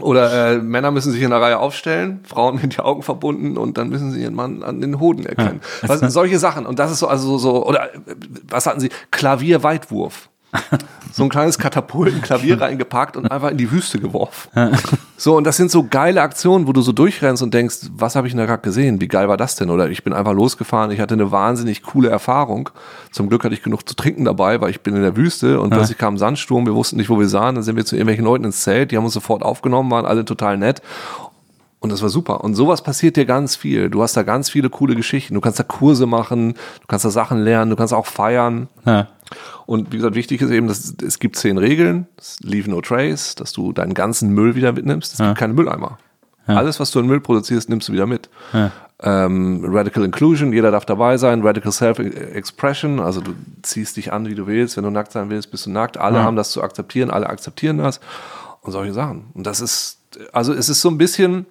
[SPEAKER 2] Oder äh, Männer müssen sich in der Reihe aufstellen, Frauen mit die Augen verbunden und dann müssen sie ihren Mann an den Hoden erkennen. Was, solche Sachen. Und das ist so, also so, oder äh, was hatten sie? Klavierweitwurf. So ein kleines Katapult, ein Klavier reingepackt und einfach in die Wüste geworfen. So, und das sind so geile Aktionen, wo du so durchrennst und denkst, was habe ich denn da gerade gesehen? Wie geil war das denn? Oder ich bin einfach losgefahren, ich hatte eine wahnsinnig coole Erfahrung. Zum Glück hatte ich genug zu trinken dabei, weil ich bin in der Wüste und plötzlich kam ein Sandsturm, wir wussten nicht, wo wir sahen. Dann sind wir zu irgendwelchen Leuten ins Zelt, die haben uns sofort aufgenommen, waren alle total nett. Und das war super. Und sowas passiert dir ganz viel. Du hast da ganz viele coole Geschichten. Du kannst da Kurse machen, du kannst da Sachen lernen, du kannst auch feiern.
[SPEAKER 3] Ja.
[SPEAKER 2] Und wie gesagt, wichtig ist eben, dass es gibt zehn Regeln, leave no trace, dass du deinen ganzen Müll wieder mitnimmst. Es gibt keine Mülleimer. Alles, was du in Müll produzierst, nimmst du wieder mit. Ähm, Radical Inclusion, jeder darf dabei sein. Radical Self-Expression, also du ziehst dich an, wie du willst. Wenn du nackt sein willst, bist du nackt. Alle haben das zu akzeptieren, alle akzeptieren das und solche Sachen. Und das ist, also es ist so ein bisschen,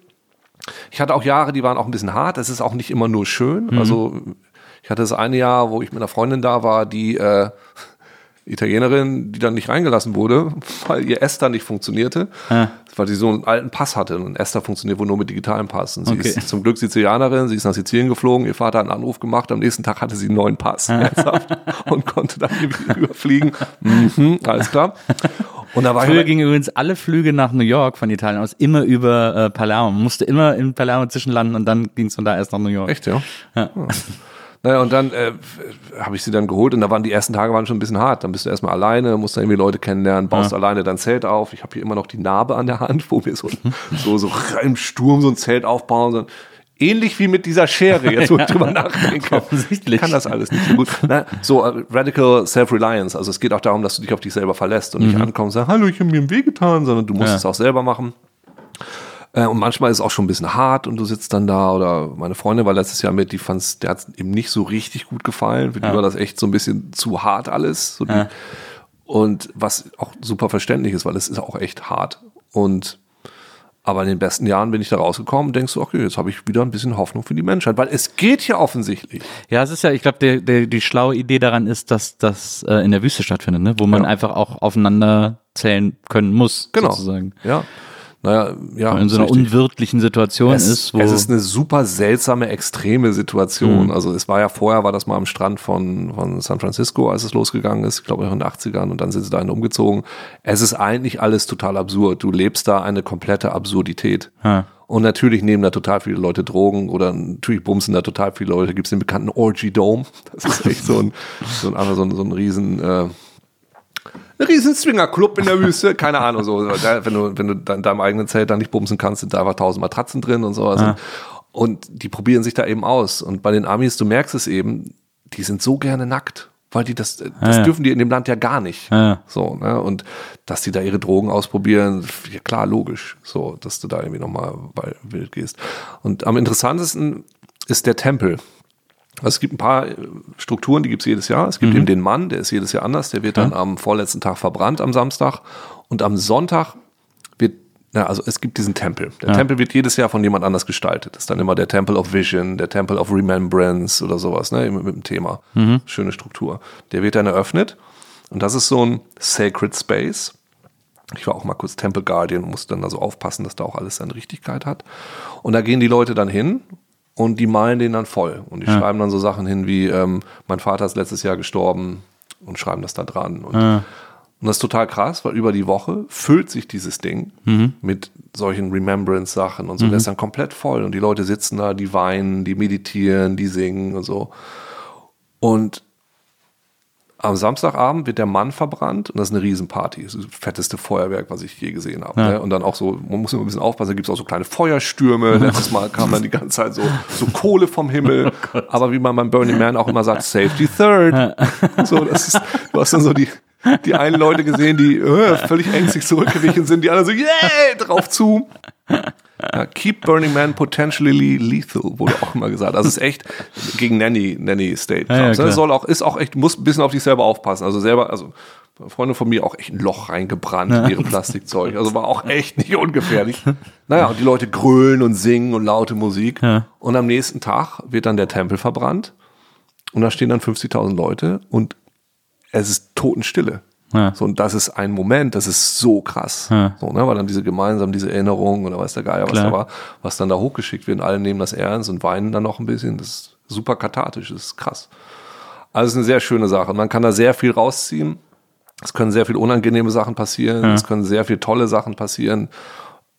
[SPEAKER 2] ich hatte auch Jahre, die waren auch ein bisschen hart. Es ist auch nicht immer nur schön. Also ich hatte das eine Jahr, wo ich mit einer Freundin da war, die äh, Italienerin, die dann nicht reingelassen wurde, weil ihr Esther nicht funktionierte, weil sie so einen alten Pass hatte. Und Esther funktioniert wohl nur mit digitalem Pass. Und sie
[SPEAKER 3] Okay.
[SPEAKER 2] ist zum Glück Sizilianerin, sie ist nach Sizilien geflogen, ihr Vater hat einen Anruf gemacht, am nächsten Tag hatte sie einen neuen Pass ernsthaft, und konnte dann überfliegen. Mhm, alles klar. Und da war
[SPEAKER 3] Früher
[SPEAKER 2] ich
[SPEAKER 3] gingen übrigens alle Flüge nach New York von Italien aus immer über äh, Palermo. Man musste immer in Palermo zwischenlanden und dann ging es von da erst nach New York.
[SPEAKER 2] Echt, ja?
[SPEAKER 3] Ja.
[SPEAKER 2] Naja, und dann äh, habe ich sie dann geholt und da waren die ersten Tage waren schon ein bisschen hart. Dann bist du erstmal alleine, musst dann irgendwie Leute kennenlernen, baust alleine dein Zelt auf. Ich habe hier immer noch die Narbe an der Hand, wo wir so, so, so im Sturm so ein Zelt aufbauen. So. Ähnlich wie mit dieser Schere, jetzt wo ich drüber nachdenke.
[SPEAKER 3] Offensichtlich.
[SPEAKER 2] Ich kann das alles nicht so gut. Na, so, äh, Radical Self-Reliance. Also es geht auch darum, dass du dich auf dich selber verlässt und nicht ankommst und sagst, hallo, ich habe mir einen Weh getan, sondern du musst
[SPEAKER 3] Ja.
[SPEAKER 2] es auch selber machen. Äh, Und manchmal ist es auch schon ein bisschen hart und du sitzt dann da oder meine Freundin war letztes Jahr mit, die fand's, der hat ihm nicht so richtig gut gefallen. Für die war das echt so ein bisschen zu hart alles. So die,
[SPEAKER 3] Ja.
[SPEAKER 2] Und was auch super verständlich ist, weil es ist auch echt hart. Und aber in den besten Jahren bin ich da rausgekommen und denkst du, okay, jetzt habe ich wieder ein bisschen Hoffnung für die Menschheit, weil es geht ja offensichtlich.
[SPEAKER 3] Ja, es ist ja, ich glaube, die schlaue Idee daran ist, dass das äh, in der Wüste stattfindet, ne? wo man
[SPEAKER 2] Ja.
[SPEAKER 3] einfach auch aufeinander zählen können muss,
[SPEAKER 2] Genau.
[SPEAKER 3] sozusagen.
[SPEAKER 2] Ja. Naja, ja.
[SPEAKER 3] In so einer
[SPEAKER 2] richtig.
[SPEAKER 3] unwirtlichen Situation
[SPEAKER 2] es,
[SPEAKER 3] ist, wo
[SPEAKER 2] es ist eine super seltsame, extreme
[SPEAKER 3] Mhm.
[SPEAKER 2] Situation. Also es war ja vorher, war das mal am Strand von, von San Francisco, als es losgegangen ist, ich glaube in den 80ern und dann sind sie dahin umgezogen. Es ist eigentlich alles total absurd. Du lebst da eine komplette Absurdität.
[SPEAKER 3] Ja.
[SPEAKER 2] Und natürlich nehmen da total viele Leute Drogen oder natürlich bumsen da total viele Leute. Gibt es den bekannten Orgy Dome. Das ist echt so ein, so ein, so ein, so ein riesen, äh, ein riesen Swingerclub in der Wüste, keine Ahnung, so, wenn du, wenn du da in deinem eigenen Zelt da nicht bumsen kannst, sind da einfach tausend Matratzen drin und sowas. Und, und die probieren sich da eben aus. Und bei den Amis, du merkst es eben, die sind so gerne nackt, weil die das, das
[SPEAKER 3] ja.
[SPEAKER 2] dürfen die in dem Land ja gar nicht.
[SPEAKER 3] Ja.
[SPEAKER 2] So, ne? Und dass die da ihre Drogen ausprobieren, ja klar, logisch, so, dass du da irgendwie nochmal wild gehst. Und am interessantesten ist der Tempel. Also es gibt ein paar äh, Strukturen, die gibt es jedes Jahr. Es gibt eben den Mann, der ist jedes Jahr anders, der wird dann am vorletzten Tag verbrannt am Samstag. Und am Sonntag wird, na, also es gibt diesen Tempel. Der Tempel wird jedes Jahr von jemand anders gestaltet. Das ist dann immer der Temple of Vision, der Temple of Remembrance oder sowas, ne, mit, mit dem Thema. Schöne Struktur. Der wird dann eröffnet. Und das ist so ein Sacred Space. Ich war auch mal kurz Temple Guardian und musste dann also aufpassen, dass da auch alles seine Richtigkeit hat. Und da gehen die Leute dann hin und die malen den dann voll. Und die schreiben dann so Sachen hin wie, ähm, mein Vater ist letztes Jahr gestorben und schreiben das da dran. Und, und das ist total krass, weil über die Woche füllt sich dieses Ding mit solchen Remembrance-Sachen und so. Der ist dann komplett voll und die Leute sitzen da, die weinen, die meditieren, die singen und so. Und am Samstagabend wird der Mann verbrannt und das ist eine Riesenparty. Das ist das fetteste Feuerwerk, was ich je gesehen habe. Ne? Und dann auch so, man muss immer ein bisschen aufpassen, da gibt es auch so kleine Feuerstürme. Letztes Mal kam dann die ganze Zeit so, so Kohle vom Himmel. Aber wie man beim Burning Man auch immer sagt, Safety Third. So, das ist, du hast dann so die, die einen Leute gesehen, die äh, völlig ängstlich zurückgewichen sind, die anderen so, yeah, drauf zu. Ja, keep Burning Man potentially lethal, wurde auch immer gesagt. Also es ist echt gegen Nanny, Nanny State.
[SPEAKER 3] Ja, ja,
[SPEAKER 2] soll auch, ist auch echt, muss ein bisschen auf dich selber aufpassen. Also selber, also Freunde von mir auch echt ein Loch reingebrannt in ihre Plastikzeug. Also war auch echt nicht ungefährlich. Naja, und die Leute grölen und singen und laute Musik. Und am nächsten Tag wird dann der Tempel verbrannt. Und da stehen dann 50.000 Leute und es ist Totenstille.
[SPEAKER 3] Ja.
[SPEAKER 2] So, und das ist ein Moment, das ist so krass.
[SPEAKER 3] Ja.
[SPEAKER 2] So, ne, weil dann diese gemeinsam, diese Erinnerung oder weiß der Geier, was
[SPEAKER 3] Klar.
[SPEAKER 2] da war, was dann da hochgeschickt wird und alle nehmen das ernst und weinen dann noch ein bisschen. Das ist super kathartisch, das ist krass. Also es ist eine sehr schöne Sache. Man kann da sehr viel rausziehen. Es können sehr viele unangenehme Sachen passieren. Es können sehr viele tolle Sachen passieren.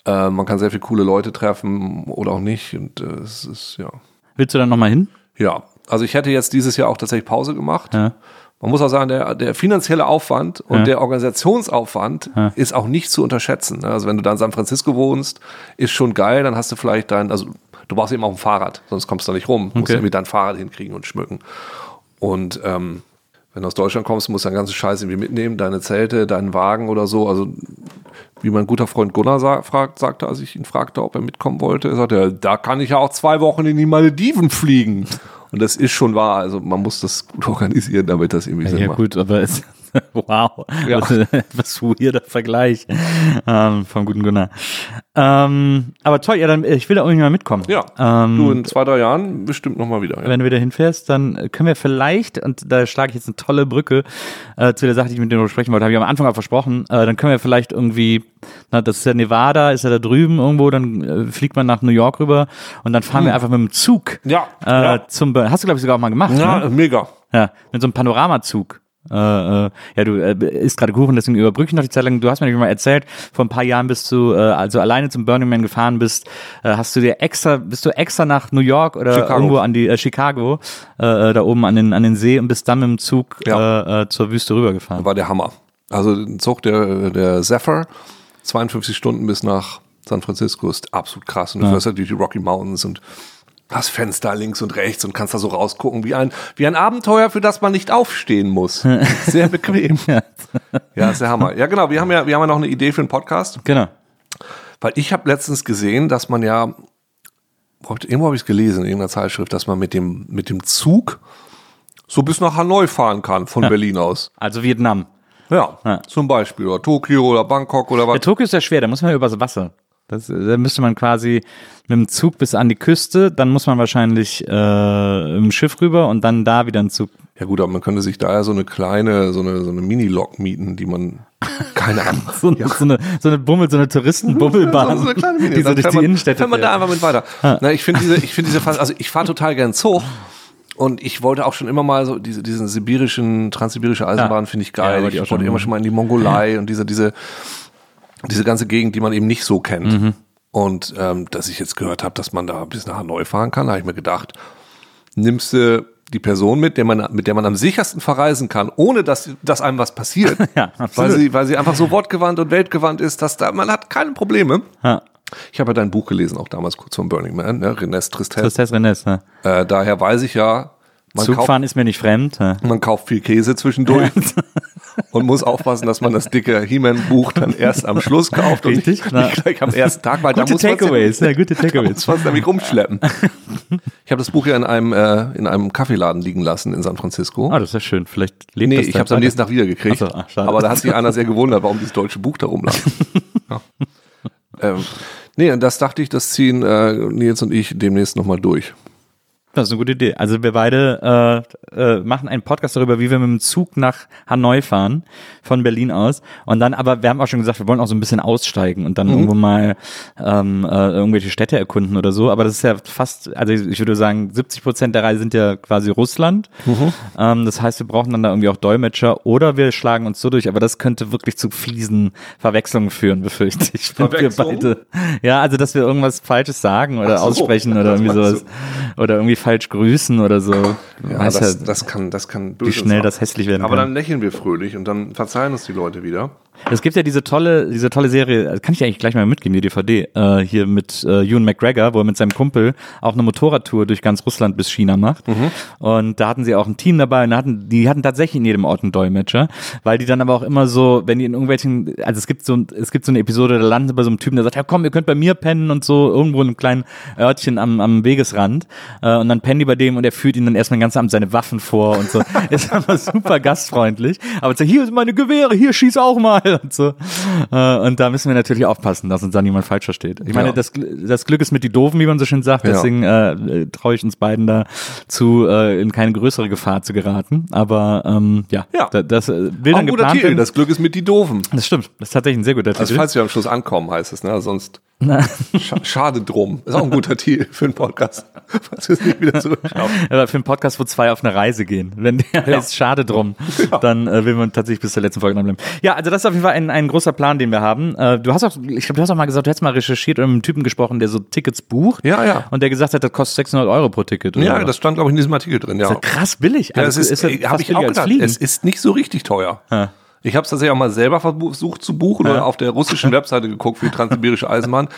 [SPEAKER 2] Äh, man kann sehr viele coole Leute treffen oder auch nicht. Und äh, es ist, ja.
[SPEAKER 3] Willst du dann nochmal hin?
[SPEAKER 2] Ja, also ich hätte jetzt dieses Jahr auch tatsächlich Pause gemacht.
[SPEAKER 3] Ja.
[SPEAKER 2] Man muss auch sagen, der, der finanzielle Aufwand und der Organisationsaufwand ist auch nicht zu unterschätzen. ne? Also wenn du da in San Francisco wohnst, ist schon geil, dann hast du vielleicht dein, also du brauchst eben auch ein Fahrrad, sonst kommst du da nicht rum. Du musst
[SPEAKER 3] Okay.
[SPEAKER 2] irgendwie dein Fahrrad hinkriegen und schmücken. Und ähm, wenn du aus Deutschland kommst, musst du deinen ganzen Scheiß irgendwie mitnehmen, deine Zelte, deinen Wagen oder so. Also wie mein guter Freund Gunnar sa fragt, sagte, als ich ihn fragte, ob er mitkommen wollte, er sagte, da kann ich ja auch zwei Wochen in die Malediven fliegen. Und das ist schon wahr. Also man muss das gut organisieren, damit das irgendwie Sinn
[SPEAKER 3] Ja,
[SPEAKER 2] macht.
[SPEAKER 3] gut, aber es, wow.
[SPEAKER 2] Ja.
[SPEAKER 3] Was, was weirder Vergleich ähm, vom guten Gunnar. Ähm, aber toll, ja, dann, ich will da irgendwie mal mitkommen.
[SPEAKER 2] Ja,
[SPEAKER 3] Ähm,
[SPEAKER 2] du in zwei, drei Jahren bestimmt nochmal wieder. Ja.
[SPEAKER 3] wenn du wieder hinfährst, dann können wir vielleicht, und da schlage ich jetzt eine tolle Brücke äh, zu der Sache, die ich mit dir noch sprechen wollte, habe ich am Anfang auch versprochen, äh, dann können wir vielleicht irgendwie, na, das ist ja Nevada, ist ja da drüben irgendwo, dann äh, fliegt man nach New York rüber und dann fahren wir einfach mit dem Zug
[SPEAKER 2] Hm. Ja,
[SPEAKER 3] äh,
[SPEAKER 2] ja.
[SPEAKER 3] zum, hast du glaube ich sogar auch mal gemacht, ne?
[SPEAKER 2] Ja, mega.
[SPEAKER 3] Ja, mit so einem Panoramazug. Äh, äh, ja, du äh, isst gerade Kuchen, deswegen überbrücke ich noch die Zeit lang. Du hast mir nämlich mal erzählt, vor ein paar Jahren bist du, äh, also alleine zum Burning Man gefahren bist, äh, hast du dir extra, bist du extra nach New York oder
[SPEAKER 2] Chicago.
[SPEAKER 3] irgendwo an die, äh, Chicago, äh, äh, da oben an den, an den See und bist dann mit dem Zug
[SPEAKER 2] Ja.
[SPEAKER 3] äh, äh, zur Wüste rübergefahren.
[SPEAKER 2] War der Hammer. Also ein Zug, der, der Zephyr, 52 Stunden bis nach San Francisco ist absolut krass. Und du fährst halt durch die Rocky Mountains und hast Fenster links und rechts und kannst da so rausgucken wie ein, wie ein Abenteuer, für das man nicht aufstehen muss. Sehr bequem. ja, ist der Hammer. Ja, genau. Wir haben ja, wir haben ja noch eine Idee für einen Podcast.
[SPEAKER 3] Genau.
[SPEAKER 2] Weil ich habe letztens gesehen, dass man ja, irgendwo habe ich es gelesen in irgendeiner Zeitschrift, dass man mit dem, mit dem Zug so bis nach Hanoi fahren kann von Berlin aus.
[SPEAKER 3] Also Vietnam.
[SPEAKER 2] Ja,
[SPEAKER 3] Ja.
[SPEAKER 2] zum Beispiel. Oder Tokio oder Bangkok oder
[SPEAKER 3] Der
[SPEAKER 2] was.
[SPEAKER 3] Tokio ist ja schwer, da muss man übers Wasser. Das, da müsste man quasi mit dem Zug bis an die Küste, dann muss man wahrscheinlich äh, im Schiff rüber und dann da wieder ein Zug.
[SPEAKER 2] Ja gut, aber man könnte sich da ja so eine kleine, so eine, so eine Mini-Lok mieten, die man, keine Ahnung.
[SPEAKER 3] So, so, eine, so eine Bummel, so eine Touristenbubbelbahn,
[SPEAKER 2] So eine kleine Mini.
[SPEAKER 3] die so durch die
[SPEAKER 2] man,
[SPEAKER 3] Innenstädte
[SPEAKER 2] fährt man da einfach mit weiter. Na, ich finde diese, ich finde diese, also ich fahre total gern Zug. Und ich wollte auch schon immer mal so diese, diesen sibirischen, transsibirische Eisenbahn
[SPEAKER 3] Ja.
[SPEAKER 2] finde ich
[SPEAKER 3] Ja,
[SPEAKER 2] geil.
[SPEAKER 3] wollte ich
[SPEAKER 2] wollte
[SPEAKER 3] schon
[SPEAKER 2] immer schon mal in die Mongolei und diese, diese, diese ganze Gegend, die man eben nicht so kennt.
[SPEAKER 3] Mhm.
[SPEAKER 2] Und ähm, dass ich jetzt gehört habe, dass man da bis nach Hanoi fahren kann, habe ich mir gedacht, nimmst du die Person mit, der man, mit der man am sichersten verreisen kann, ohne dass, dass einem was passiert,
[SPEAKER 3] Ja,
[SPEAKER 2] weil, sie, weil sie einfach so wortgewandt und weltgewandt ist, dass da, man hat keine Probleme.
[SPEAKER 3] Ja.
[SPEAKER 2] Ich habe ja dein Buch gelesen, auch damals kurz vom Burning Man, ne? Renes Tristesse.
[SPEAKER 3] Tristesse Rennes, ne?
[SPEAKER 2] Äh, daher weiß ich ja, man kauft,
[SPEAKER 3] Zugfahren ist mir nicht fremd. Ja.
[SPEAKER 2] man kauft viel Käse zwischendurch und muss aufpassen, dass man das dicke He-Man-Buch dann erst am Schluss kauft und
[SPEAKER 3] Richtig, na.
[SPEAKER 2] nicht gleich am ersten Tag, weil da
[SPEAKER 3] Gute
[SPEAKER 2] muss man's
[SPEAKER 3] Takeaways,
[SPEAKER 2] ja,
[SPEAKER 3] gute
[SPEAKER 2] da
[SPEAKER 3] Takeaways.
[SPEAKER 2] muss man es nämlich rumschleppen. Ich habe das Buch ja in einem, äh, in einem Kaffeeladen liegen lassen in San Francisco.
[SPEAKER 3] Ah, das ist ja schön. Vielleicht lebt
[SPEAKER 2] Nee,
[SPEAKER 3] das
[SPEAKER 2] ich
[SPEAKER 3] da
[SPEAKER 2] habe es am nächsten Tag wieder gekriegt.
[SPEAKER 3] So, ach, schade.
[SPEAKER 2] aber da hat sich einer sehr gewundert, warum dieses deutsche Buch da rumlag. ja. ähm, nee, und das dachte ich, das ziehen äh, Nils und ich demnächst nochmal durch.
[SPEAKER 3] Das ist eine gute Idee. Also wir beide äh, äh, machen einen Podcast darüber, wie wir mit dem Zug nach Hanoi fahren, von Berlin aus. Und dann, aber wir haben auch schon gesagt, wir wollen auch so ein bisschen aussteigen und dann irgendwo mal ähm, äh, irgendwelche Städte erkunden oder so. Aber das ist ja fast, also ich würde sagen, 70 Prozent der Reise sind ja quasi Russland. Ähm, das heißt, wir brauchen dann da irgendwie auch Dolmetscher oder wir schlagen uns so durch. Aber das könnte wirklich zu fiesen Verwechslungen führen, befürchte ich. wir beide- Ja, also dass wir irgendwas Falsches sagen oder
[SPEAKER 2] so,
[SPEAKER 3] aussprechen oder irgendwie sowas. Oder irgendwie falsch grüßen oder so.
[SPEAKER 2] Ja, das,
[SPEAKER 3] ja,
[SPEAKER 2] das kann, das kann
[SPEAKER 3] wie
[SPEAKER 2] böse
[SPEAKER 3] schnell
[SPEAKER 2] sein.
[SPEAKER 3] das hässlich werden
[SPEAKER 2] Aber
[SPEAKER 3] kann.
[SPEAKER 2] dann lächeln wir fröhlich und dann verzeihen uns die Leute wieder.
[SPEAKER 3] Es gibt ja diese tolle, diese tolle Serie, kann ich eigentlich gleich mal mitgeben, die DVD, äh, hier mit äh, Ewan McGregor, wo er mit seinem Kumpel auch eine Motorradtour durch ganz Russland bis China macht.
[SPEAKER 2] Mhm.
[SPEAKER 3] Und da hatten sie auch ein Team dabei und hatten, die hatten tatsächlich in jedem Ort einen Dolmetscher, weil die dann aber auch immer so, wenn die in irgendwelchen, also es gibt so, es gibt so eine Episode, da landen sie bei so einem Typen, der sagt, ja komm, ihr könnt bei mir pennen und so, irgendwo in einem kleinen Örtchen am, am Wegesrand. Äh, und dann pennen die bei dem und er führt ihnen dann erstmal den ganzen Abend seine Waffen vor und so. ist aber super gastfreundlich. Aber sagt, hier sind meine Gewehre, hier schieß auch mal und so. Äh, und da müssen wir natürlich aufpassen, dass uns dann niemand falsch versteht. Ich meine,
[SPEAKER 2] Ja.
[SPEAKER 3] das, das Glück ist mit die Doofen, wie man so schön sagt.
[SPEAKER 2] Ja.
[SPEAKER 3] Deswegen äh, äh, traue ich uns beiden da zu, äh, in keine größere Gefahr zu geraten. Aber ähm, ja,
[SPEAKER 2] Ja.
[SPEAKER 3] da, das äh, will
[SPEAKER 2] Auch
[SPEAKER 3] dann geplant
[SPEAKER 2] Titel,
[SPEAKER 3] werden.
[SPEAKER 2] das Glück ist mit die Doofen.
[SPEAKER 3] Das stimmt, das ist tatsächlich ein sehr guter
[SPEAKER 2] Also
[SPEAKER 3] Titel.
[SPEAKER 2] falls wir am Schluss ankommen, heißt es, ne? Sonst schade drum. Ist auch ein guter Titel für einen Podcast. Falls wir es nicht wieder zurückschauen.
[SPEAKER 3] Aber für einen Podcast, wo zwei auf eine Reise gehen. Wenn der heißt schade drum, dann äh, will man tatsächlich bis zur letzten Folge dranbleiben. Ja, also das ist auf jeden Fall ein, ein großer Plan, den wir haben. Äh, du hast auch, ich glaube, du hast auch mal gesagt, du hast mal recherchiert und mit einem Typen gesprochen, der so Tickets bucht.
[SPEAKER 2] Ja, ja.
[SPEAKER 3] Und der gesagt hat, das kostet 600 Euro pro Ticket. Oder
[SPEAKER 2] Ja, das stand, glaube ich, in diesem Artikel drin. Ja,
[SPEAKER 3] ist ja krass billig.
[SPEAKER 2] ja
[SPEAKER 3] Also
[SPEAKER 2] das ist,
[SPEAKER 3] ja
[SPEAKER 2] äh, habe ich auch gedacht. Es ist nicht so richtig teuer.
[SPEAKER 3] Ja.
[SPEAKER 2] Ich habe es tatsächlich auch mal selber versucht zu buchen oder auf der russischen Webseite geguckt für die Transsibirische Eisenbahn.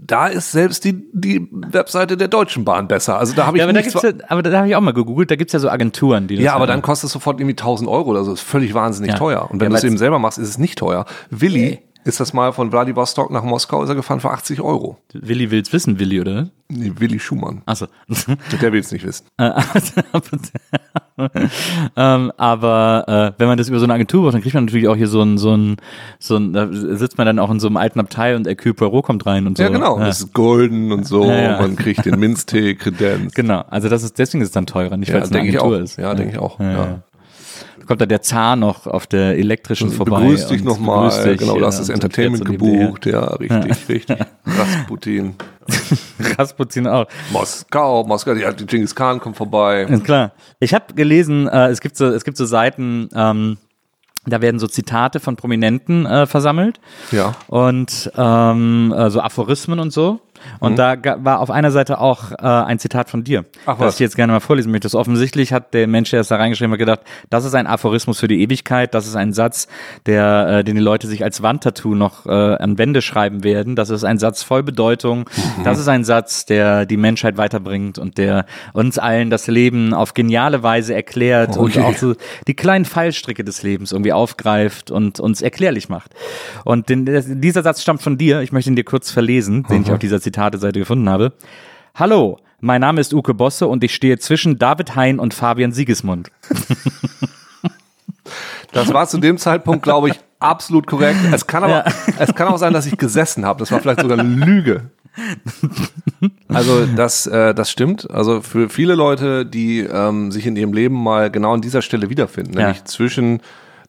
[SPEAKER 2] Da ist selbst die, die Webseite der Deutschen Bahn besser. Also da habe ich
[SPEAKER 3] Ja, aber da gibt's ja, aber da habe ich auch mal gegoogelt, da gibt's ja so Agenturen, die das
[SPEAKER 2] Ja, aber
[SPEAKER 3] ja-
[SPEAKER 2] dann kostet es sofort irgendwie 1000 Euro oder so. Das ist völlig wahnsinnig
[SPEAKER 3] Ja.
[SPEAKER 2] teuer. Und
[SPEAKER 3] Ja,
[SPEAKER 2] wenn du es eben selber machst, ist es nicht teuer. Willi ist das mal von Vladivostok nach Moskau, ist er gefahren für 80 Euro.
[SPEAKER 3] Willi will's wissen, Willi, oder?
[SPEAKER 2] Nee, Willi Schumann.
[SPEAKER 3] Achso.
[SPEAKER 2] Der will es nicht wissen.
[SPEAKER 3] ähm, aber äh, wenn man das über so eine Agentur macht, dann kriegt man natürlich auch hier so ein, so ein, so ein, da sitzt man dann auch in so einem alten Abteil und Hercule Poirot kommt rein und so.
[SPEAKER 2] Ja, genau. Das ist golden und so.
[SPEAKER 3] Ja, ja.
[SPEAKER 2] Man kriegt den Minztee, Kredenz.
[SPEAKER 3] Genau, also das ist deswegen ist es dann teurer, nicht weil
[SPEAKER 2] Ja,
[SPEAKER 3] es eine Agentur ist.
[SPEAKER 2] Ja, denke ich auch.
[SPEAKER 3] Ja,
[SPEAKER 2] Ja.
[SPEAKER 3] ja. Kommt da der Zahn noch auf der elektrischen vorbei.
[SPEAKER 2] Begrüß dich nochmal. Genau,
[SPEAKER 3] ja,
[SPEAKER 2] das
[SPEAKER 3] und
[SPEAKER 2] Entertainment gebucht. Ja, richtig, richtig. Rasputin.
[SPEAKER 3] Rasputin auch.
[SPEAKER 2] Moskau, Moskau. Ja, die Genghis Khan kommt vorbei.
[SPEAKER 3] Ist klar. Ich habe gelesen, äh, es gibt so, es gibt so Seiten, ähm, da werden so Zitate von Prominenten äh, versammelt
[SPEAKER 2] Ja.
[SPEAKER 3] und ähm, äh, so Aphorismen und so. Und da ga- war auf einer Seite auch äh, ein Zitat von dir,
[SPEAKER 2] Mhm. Ach,
[SPEAKER 3] das
[SPEAKER 2] was?
[SPEAKER 3] ich jetzt gerne mal vorlesen möchte. Offensichtlich hat der Mensch, der es da reingeschrieben hat, gedacht, das ist ein Aphorismus für die Ewigkeit, das ist ein Satz, der, äh, den die Leute sich als Wandtattoo noch äh, an Wände schreiben werden. Das ist ein Satz voll Bedeutung.
[SPEAKER 2] Mhm.
[SPEAKER 3] Das ist ein Satz, der die Menschheit weiterbringt und der uns allen das Leben auf geniale Weise erklärt und
[SPEAKER 2] Okay.
[SPEAKER 3] auch so die kleinen Fallstricke des Lebens irgendwie aufgreift und uns erklärlich macht. Und den, das- dieser Satz stammt von dir. Ich möchte ihn dir kurz verlesen, den ich auf dieser Zitate-Seite gefunden habe. Hallo, mein Name ist Uke Bosse und ich stehe zwischen David Hein und Fabian Siegesmund.
[SPEAKER 2] Das war zu dem Zeitpunkt, glaube ich, absolut korrekt. Es kann aber,
[SPEAKER 3] Ja.
[SPEAKER 2] es kann auch sein, dass ich gesessen habe. Das war vielleicht sogar eine Lüge. Also das, äh, das stimmt. Also für viele Leute, die ähm, sich in ihrem Leben mal genau an dieser Stelle wiederfinden,
[SPEAKER 3] Ja.
[SPEAKER 2] nämlich zwischen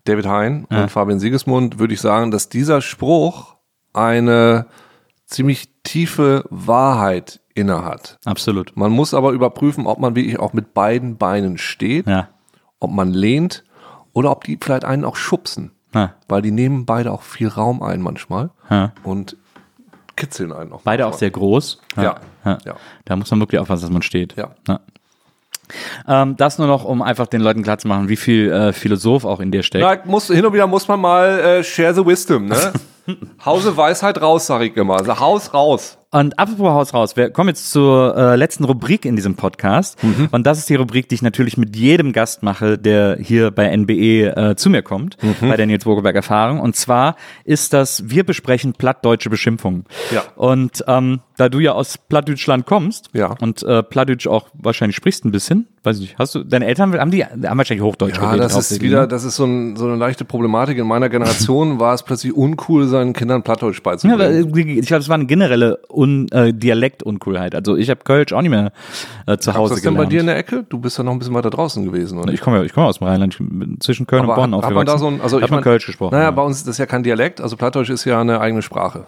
[SPEAKER 2] David Hein und Fabian Siegesmund, würde ich sagen, dass dieser Spruch eine ziemlich tiefe Wahrheit innehat.
[SPEAKER 3] Absolut.
[SPEAKER 2] Man muss aber überprüfen, ob man wirklich auch mit beiden Beinen steht,
[SPEAKER 3] Ja.
[SPEAKER 2] ob man lehnt oder ob die vielleicht einen auch schubsen.
[SPEAKER 3] Ja.
[SPEAKER 2] Weil die nehmen beide auch viel Raum ein manchmal
[SPEAKER 3] Ja.
[SPEAKER 2] und kitzeln einen auch.
[SPEAKER 3] Beide auch
[SPEAKER 2] manchmal.
[SPEAKER 3] sehr groß.
[SPEAKER 2] Ja. Ja.
[SPEAKER 3] Da muss man wirklich aufpassen, dass man steht.
[SPEAKER 2] Ja.
[SPEAKER 3] Ähm, das nur noch, um einfach den Leuten klarzumachen, wie viel äh, Philosoph auch in dir steckt.
[SPEAKER 2] Ja, muss, hin und wieder muss man mal äh, share the wisdom, ne? Hause Weisheit raus, sag ich immer. Also Haus raus.
[SPEAKER 3] Und apropos Haus raus, wir kommen jetzt zur äh, letzten Rubrik in diesem Podcast.
[SPEAKER 2] Mhm.
[SPEAKER 3] Und das ist die Rubrik, die ich natürlich mit jedem Gast mache, der hier bei NBE äh, zu mir kommt,
[SPEAKER 2] Mhm.
[SPEAKER 3] bei der Nils Wogelberg Erfahrung. Und zwar ist das, wir besprechen plattdeutsche Beschimpfungen.
[SPEAKER 2] Ja.
[SPEAKER 3] Und ähm, da du ja aus Plattdeutschland kommst
[SPEAKER 2] Ja.
[SPEAKER 3] und äh, Plattdeutsch auch wahrscheinlich sprichst ein bisschen, weiß ich nicht, hast du, deine Eltern, haben die, haben wahrscheinlich Hochdeutsch
[SPEAKER 2] Ja, das ist wieder,
[SPEAKER 3] ne?
[SPEAKER 2] das ist so, ein, so eine leichte Problematik. In meiner Generation war es plötzlich uncool, seinen Kindern Plattdeutsch
[SPEAKER 3] Ja,
[SPEAKER 2] beizubringen.
[SPEAKER 3] aber ich glaube, es war eine generelle Un, äh, Dialektuncoolheit. Also ich habe Kölsch auch nicht mehr äh, zu
[SPEAKER 2] Ist
[SPEAKER 3] Hause
[SPEAKER 2] das denn
[SPEAKER 3] gelernt.
[SPEAKER 2] bei dir in der Ecke? Du bist ja noch ein bisschen weiter draußen gewesen, oder?
[SPEAKER 3] Ich komme ja, ich komme aus dem Rheinland, ich bin zwischen Köln
[SPEAKER 2] Aber
[SPEAKER 3] und Bonn
[SPEAKER 2] hat, hat man
[SPEAKER 3] aufgewachsen.
[SPEAKER 2] da so ein, also
[SPEAKER 3] hat
[SPEAKER 2] ich
[SPEAKER 3] man
[SPEAKER 2] mein,
[SPEAKER 3] Kölsch gesprochen.
[SPEAKER 2] Naja,
[SPEAKER 3] ja.
[SPEAKER 2] bei uns ist das ja kein Dialekt, also Plattdeutsch ist ja eine eigene Sprache.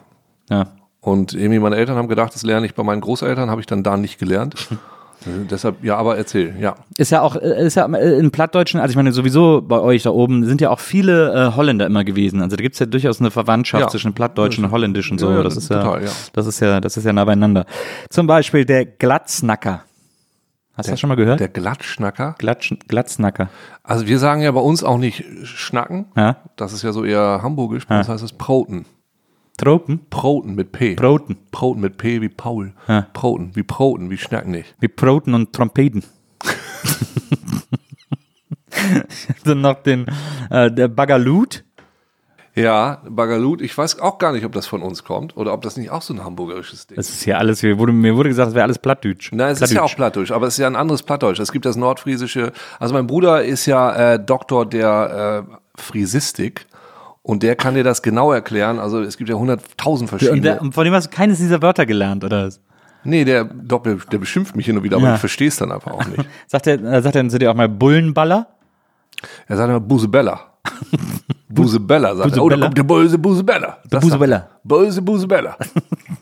[SPEAKER 3] ja.
[SPEAKER 2] Und irgendwie meine Eltern haben gedacht, das lerne ich bei meinen Großeltern, habe ich dann da nicht gelernt. Deshalb, ja, aber erzähl, ja.
[SPEAKER 3] Ist ja auch, äh, ist ja äh, in Plattdeutschen, also ich meine, sowieso bei euch da oben sind ja auch viele äh, Holländer immer gewesen. Also da gibt's ja durchaus eine Verwandtschaft
[SPEAKER 2] Ja.
[SPEAKER 3] zwischen Plattdeutsch und Holländisch und so.
[SPEAKER 2] Ja,
[SPEAKER 3] das ist ja,
[SPEAKER 2] total, ja.
[SPEAKER 3] das ist ja, das ist ja nah beieinander. Zum Beispiel der Glatznacker. Hast du das schon mal gehört?
[SPEAKER 2] Der Glattschnacker.
[SPEAKER 3] Glatsch, Glatznacker.
[SPEAKER 2] Also wir sagen ja bei uns auch nicht schnacken.
[SPEAKER 3] Ja.
[SPEAKER 2] Das ist ja so eher hamburgisch. Uns heißt es Proten.
[SPEAKER 3] Tropen?
[SPEAKER 2] Proten mit P.
[SPEAKER 3] Broten.
[SPEAKER 2] Proten mit P wie Paul.
[SPEAKER 3] Ja.
[SPEAKER 2] Proten, wie Proten, wie schnacken nicht.
[SPEAKER 3] Wie Proten und Trompeten. Dann noch den, äh, der Bagalut.
[SPEAKER 2] Ja, Bagalut, ich weiß auch gar nicht, ob das von uns kommt oder ob das nicht auch so ein hamburgerisches Ding ist.
[SPEAKER 3] Das ist hier alles, mir wurde, mir wurde gesagt, das wäre alles Plattdeutsch.
[SPEAKER 2] Nein, es ist ja auch Plattdeutsch, aber es ist ja ein anderes Plattdeutsch. Es gibt das Nordfriesische. Also mein Bruder ist ja äh, Doktor der äh, Friesistik und der kann dir das genau erklären. Also es gibt ja hunderttausend
[SPEAKER 3] Und
[SPEAKER 2] verschiedene.
[SPEAKER 3] der, und von dem hast du keines dieser Wörter gelernt, oder
[SPEAKER 2] nee, der, doch, der, der beschimpft mich hin und wieder, aber
[SPEAKER 3] Ja.
[SPEAKER 2] ich verstehe es dann einfach auch nicht.
[SPEAKER 3] Sagt er, äh, sagt er zu dir auch mal Bullenballer?
[SPEAKER 2] Er sagt immer Busebella. Busebella, sagt er. Oh, da
[SPEAKER 3] Busebella?
[SPEAKER 2] kommt der böse Busebella. Das
[SPEAKER 3] Busebella.
[SPEAKER 2] Böse Busebella.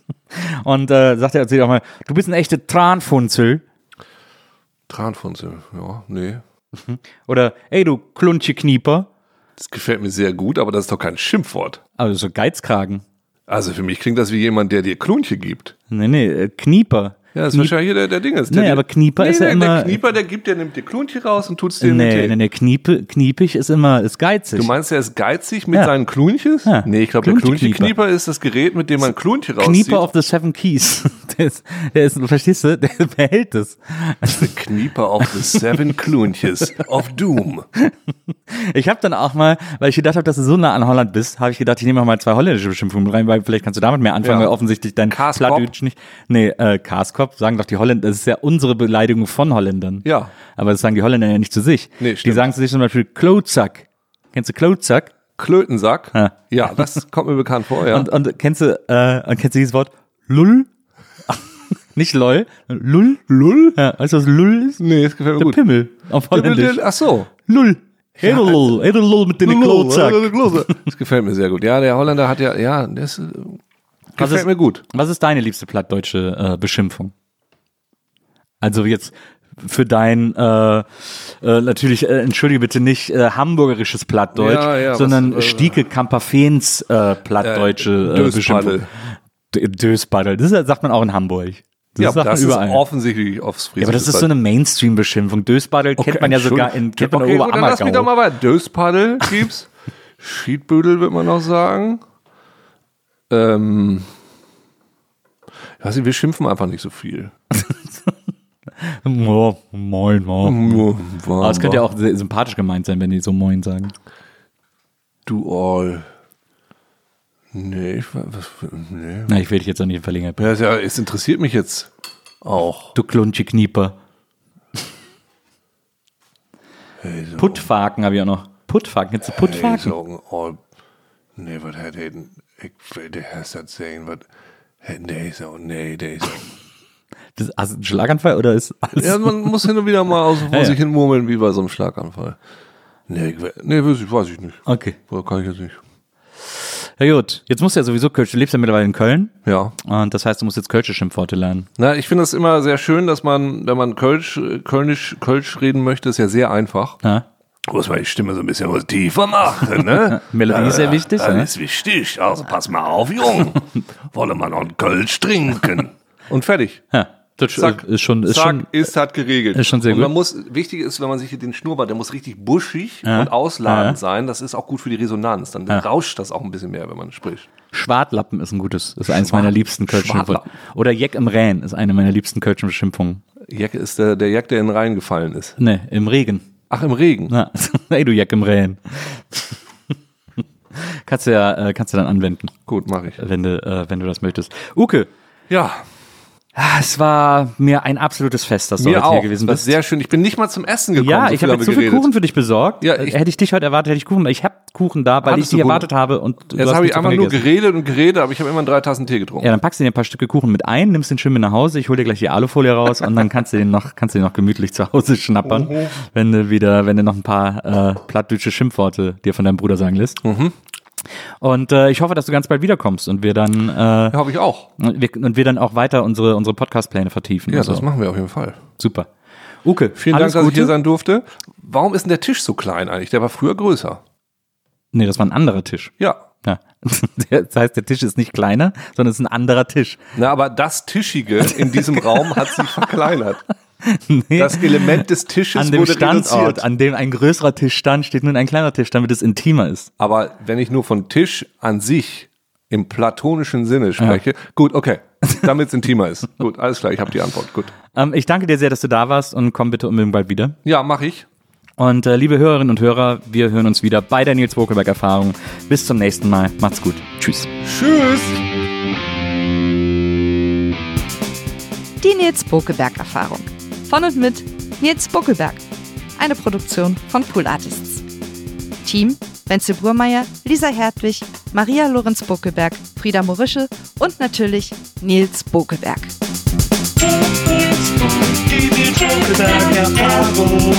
[SPEAKER 3] Und äh, sagt er zu dir auch mal, du bist ein echter Tranfunzel.
[SPEAKER 2] Tranfunzel, ja, nee.
[SPEAKER 3] Oder, ey, du Klunche-Knieper.
[SPEAKER 2] Das gefällt mir sehr gut, aber das ist doch kein Schimpfwort.
[SPEAKER 3] Also so Geizkragen.
[SPEAKER 2] Also für mich klingt das wie jemand, der dir Klunche gibt.
[SPEAKER 3] Nee, nee, äh, Knieper.
[SPEAKER 2] Ja, das ist wahrscheinlich hier der, der Ding ist.
[SPEAKER 3] Nee,
[SPEAKER 2] der,
[SPEAKER 3] aber Knieper
[SPEAKER 2] nee,
[SPEAKER 3] ist ja
[SPEAKER 2] der,
[SPEAKER 3] immer-
[SPEAKER 2] Der Knieper, der gibt, der nimmt dir Klunche raus und tut's dir
[SPEAKER 3] Nee, nee, nee, Kniepe, kniepig ist immer, ist geizig.
[SPEAKER 2] Du meinst, er ist geizig mit
[SPEAKER 3] Ja.
[SPEAKER 2] seinen Klunches?
[SPEAKER 3] Ja.
[SPEAKER 2] Nee, ich glaube, der
[SPEAKER 3] Klunche-Knieper.
[SPEAKER 2] Ist das Gerät, mit dem man Klunche rauszieht.
[SPEAKER 3] Knieper of the Seven Keys. Der ist, der ist, verstehst du? Der behält es.
[SPEAKER 2] The Knieper of the Seven Klunches of Doom.
[SPEAKER 3] Ich habe dann auch mal, weil ich gedacht habe, dass du so nah an Holland bist, habe ich gedacht, ich nehme auch mal zwei holländische Beschimpfungen rein, weil vielleicht kannst du damit mehr anfangen,
[SPEAKER 2] Ja.
[SPEAKER 3] weil offensichtlich dein. Plattdeutsch nicht. Nee, äh, Kaaskop sagen doch die Holländer, das ist ja unsere Beleidigung von Holländern.
[SPEAKER 2] Ja.
[SPEAKER 3] Aber das sagen die Holländer ja nicht zu sich.
[SPEAKER 2] Nee,
[SPEAKER 3] die
[SPEAKER 2] stimmt.
[SPEAKER 3] sagen zu sich zum Beispiel Klotzack. Kennst du Klotzack?
[SPEAKER 2] Klötensack.
[SPEAKER 3] Ja.
[SPEAKER 2] Ja, das kommt mir bekannt vor, ja.
[SPEAKER 3] Und, und kennst du, äh, und kennst du dieses Wort? Lull? nicht lol, Lull?
[SPEAKER 2] Lull?
[SPEAKER 3] Ja, weißt du, was Lull ist?
[SPEAKER 2] Nee, das gefällt mir
[SPEAKER 3] Der
[SPEAKER 2] gut.
[SPEAKER 3] Pimmel auf Holländisch.
[SPEAKER 2] Ach so.
[SPEAKER 3] Lull. Edellull, Edellull mit den Klotzack.
[SPEAKER 2] Das gefällt mir sehr gut. Ja, der Holländer hat ja, ja, das äh,
[SPEAKER 3] Was
[SPEAKER 2] gefällt
[SPEAKER 3] ist-
[SPEAKER 2] mir gut.
[SPEAKER 3] Was ist deine liebste plattdeutsche äh, Beschimpfung? Also jetzt für dein äh, äh, natürlich äh, entschuldige bitte nicht äh, hamburgerisches Plattdeutsch,
[SPEAKER 2] Ja, ja, was,
[SPEAKER 3] sondern
[SPEAKER 2] äh,
[SPEAKER 3] Stieke Kamperfeens äh, plattdeutsche äh,
[SPEAKER 2] Döspaddel.
[SPEAKER 3] Beschimpfung. D- Döspaddel. Das sagt man auch in Hamburg. Das
[SPEAKER 2] Ja,
[SPEAKER 3] sagt
[SPEAKER 2] das
[SPEAKER 3] man
[SPEAKER 2] ist
[SPEAKER 3] überall.
[SPEAKER 2] offensichtlich aufs Friesische.
[SPEAKER 3] ja, aber das ist so eine Mainstream-Beschimpfung. Döspaddel kennt man ja sogar in, kennt man
[SPEAKER 2] okay, gut, dann lass mich doch mal weiter. Döspaddel gibt's. Schiedbüdel wird man noch sagen. Ähm, ich nicht, wir schimpfen einfach nicht so viel.
[SPEAKER 3] Oh, moin, moin. Aber es könnte ja auch sehr sympathisch gemeint sein, wenn die so moin sagen.
[SPEAKER 2] Du all. Nee, ich, wa- was, nee.
[SPEAKER 3] Na, ich will dich jetzt auch nicht bringen.
[SPEAKER 2] Ja, ja, es interessiert mich jetzt auch.
[SPEAKER 3] Du Klunche-Knieper.
[SPEAKER 2] Hey, so,
[SPEAKER 3] Puttfaken habe ich auch noch. Puttfaken,
[SPEAKER 2] hey,
[SPEAKER 3] Puttfaken?
[SPEAKER 2] so, all. Nee, was hat er denn? Ich will der Herr das sehen, was. Nee, so, nee, ist so.
[SPEAKER 3] Das, hast du einen Schlaganfall oder ist alles?
[SPEAKER 2] Ja, man muss hin und wieder mal aus vor
[SPEAKER 3] Ja, ja.
[SPEAKER 2] sich hin murmeln, wie bei so einem Schlaganfall. Nee, ich, nee weiß, ich, weiß ich nicht.
[SPEAKER 3] Okay.
[SPEAKER 2] Oder kann ich jetzt nicht.
[SPEAKER 3] Ja gut, jetzt musst du ja sowieso Kölsch, du lebst ja mittlerweile in Köln
[SPEAKER 2] Ja.
[SPEAKER 3] und das heißt, du musst jetzt Kölsche Schimpfworte lernen.
[SPEAKER 2] Na, ich finde es immer sehr schön, dass man, wenn man Kölsch, Kölnisch, Kölsch reden möchte, ist ja sehr einfach.
[SPEAKER 3] Ja?
[SPEAKER 2] Muss man die Stimme so ein bisschen was tiefer machen, ne?
[SPEAKER 3] Melodie ist sehr wichtig,
[SPEAKER 2] Das
[SPEAKER 3] ne?
[SPEAKER 2] ist wichtig. Also pass mal auf, Jung. Wolle man noch einen Kölsch trinken. Und fertig.
[SPEAKER 3] Ja, das
[SPEAKER 2] Zack.
[SPEAKER 3] ist schon, ist
[SPEAKER 2] Zack,
[SPEAKER 3] schon,
[SPEAKER 2] ist hat geregelt.
[SPEAKER 3] ist schon sehr
[SPEAKER 2] und man
[SPEAKER 3] gut.
[SPEAKER 2] muss, wichtig ist, wenn man sich hier den Schnurrbart, der muss richtig buschig
[SPEAKER 3] Ja.
[SPEAKER 2] und ausladend
[SPEAKER 3] Ja.
[SPEAKER 2] sein. Das ist auch gut für die Resonanz. Dann rauscht das auch ein bisschen mehr, wenn man spricht.
[SPEAKER 3] Schwartlappen ist ein gutes, ist eins meiner liebsten Kölschen
[SPEAKER 2] Schwartlappen.
[SPEAKER 3] Oder Jeck im Rhein ist eine meiner liebsten Kölschen Beschimpfungen.
[SPEAKER 2] Jack ist der, der Jack, der in den Rhein gefallen ist.
[SPEAKER 3] Ne, im Regen.
[SPEAKER 2] Ach, im Regen.
[SPEAKER 3] Na, ey du Jeck im Rhein. kannst du ja, äh, kannst du dann anwenden,
[SPEAKER 2] Gut, mache ich.
[SPEAKER 3] wenn du, äh, wenn du das möchtest. Uke,
[SPEAKER 2] Ja,
[SPEAKER 3] es war mir ein absolutes Fest, dass du
[SPEAKER 2] mir
[SPEAKER 3] heute
[SPEAKER 2] auch.
[SPEAKER 3] hier gewesen
[SPEAKER 2] das
[SPEAKER 3] bist.
[SPEAKER 2] ist sehr schön. Ich bin nicht mal zum Essen gekommen.
[SPEAKER 3] Ja,
[SPEAKER 2] so
[SPEAKER 3] ich habe jetzt so viel. Kuchen für dich besorgt.
[SPEAKER 2] Ja,
[SPEAKER 3] Äh,
[SPEAKER 2] ich-
[SPEAKER 3] hätte ich dich heute erwartet, hätte ich Kuchen. Ich habe Kuchen da, weil ich
[SPEAKER 2] Kuchen?
[SPEAKER 3] erwartet habe und
[SPEAKER 2] Jetzt habe ich einfach nur geredet und geredet, aber ich habe immer drei Tassen Tee getrunken.
[SPEAKER 3] Ja, dann packst du dir ein paar Stücke Kuchen mit ein, nimmst den schön mit nach Hause, ich hole dir gleich die Alufolie raus und dann kannst du den noch, kannst du den noch gemütlich zu Hause schnappern,
[SPEAKER 2] Mhm.
[SPEAKER 3] wenn du wieder, wenn du noch ein paar äh, plattdeutsche Schimpfworte dir von deinem Bruder sagen lässt.
[SPEAKER 2] Mhm.
[SPEAKER 3] Und äh, ich hoffe, dass du ganz bald wiederkommst und wir dann äh,
[SPEAKER 2] Ja, habe ich auch.
[SPEAKER 3] und wir, und wir dann auch weiter unsere unsere Podcast-Pläne vertiefen.
[SPEAKER 2] Ja,
[SPEAKER 3] und so.
[SPEAKER 2] das machen wir auf jeden Fall.
[SPEAKER 3] Super. Uke,
[SPEAKER 2] Vielen Dank, dass
[SPEAKER 3] Gute.
[SPEAKER 2] ich hier sein durfte. Warum ist denn der Tisch so klein eigentlich? Der war früher größer.
[SPEAKER 3] Nee, das war ein anderer Tisch.
[SPEAKER 2] Ja.
[SPEAKER 3] Ja. Das heißt, der Tisch ist nicht kleiner, sondern es ist ein anderer Tisch.
[SPEAKER 2] Na, aber das Tischige in diesem Raum hat sich verkleinert.
[SPEAKER 3] Nee.
[SPEAKER 2] Das Element des Tisches
[SPEAKER 3] an dem
[SPEAKER 2] wurde
[SPEAKER 3] Standort,
[SPEAKER 2] reduziert.
[SPEAKER 3] an dem ein größerer Tisch stand, steht nun ein kleiner Tisch, damit es intimer ist.
[SPEAKER 2] Aber wenn ich nur von Tisch an sich im platonischen Sinne spreche, gut, okay, damit es intimer ist. Gut, alles klar, ich habe die Antwort. Gut.
[SPEAKER 3] Ähm, ich danke dir sehr, dass du da warst und komm bitte unbedingt bald wieder.
[SPEAKER 2] Ja, mache ich.
[SPEAKER 3] Und äh, liebe Hörerinnen und Hörer, wir hören uns wieder bei der Nils Bokelberg Erfahrung. Bis zum nächsten Mal. Macht's gut. Tschüss.
[SPEAKER 2] Tschüss.
[SPEAKER 4] Die Nils Bokelberg Erfahrung. Von und mit Nils Bokelberg. Eine Produktion von Pool Artists. Team Wenzel Burmeier, Lisa Hertwig, Maria Lorenz Bokelberg, Frieda Morische und natürlich Nils
[SPEAKER 5] Bokelberg. Erfahrung.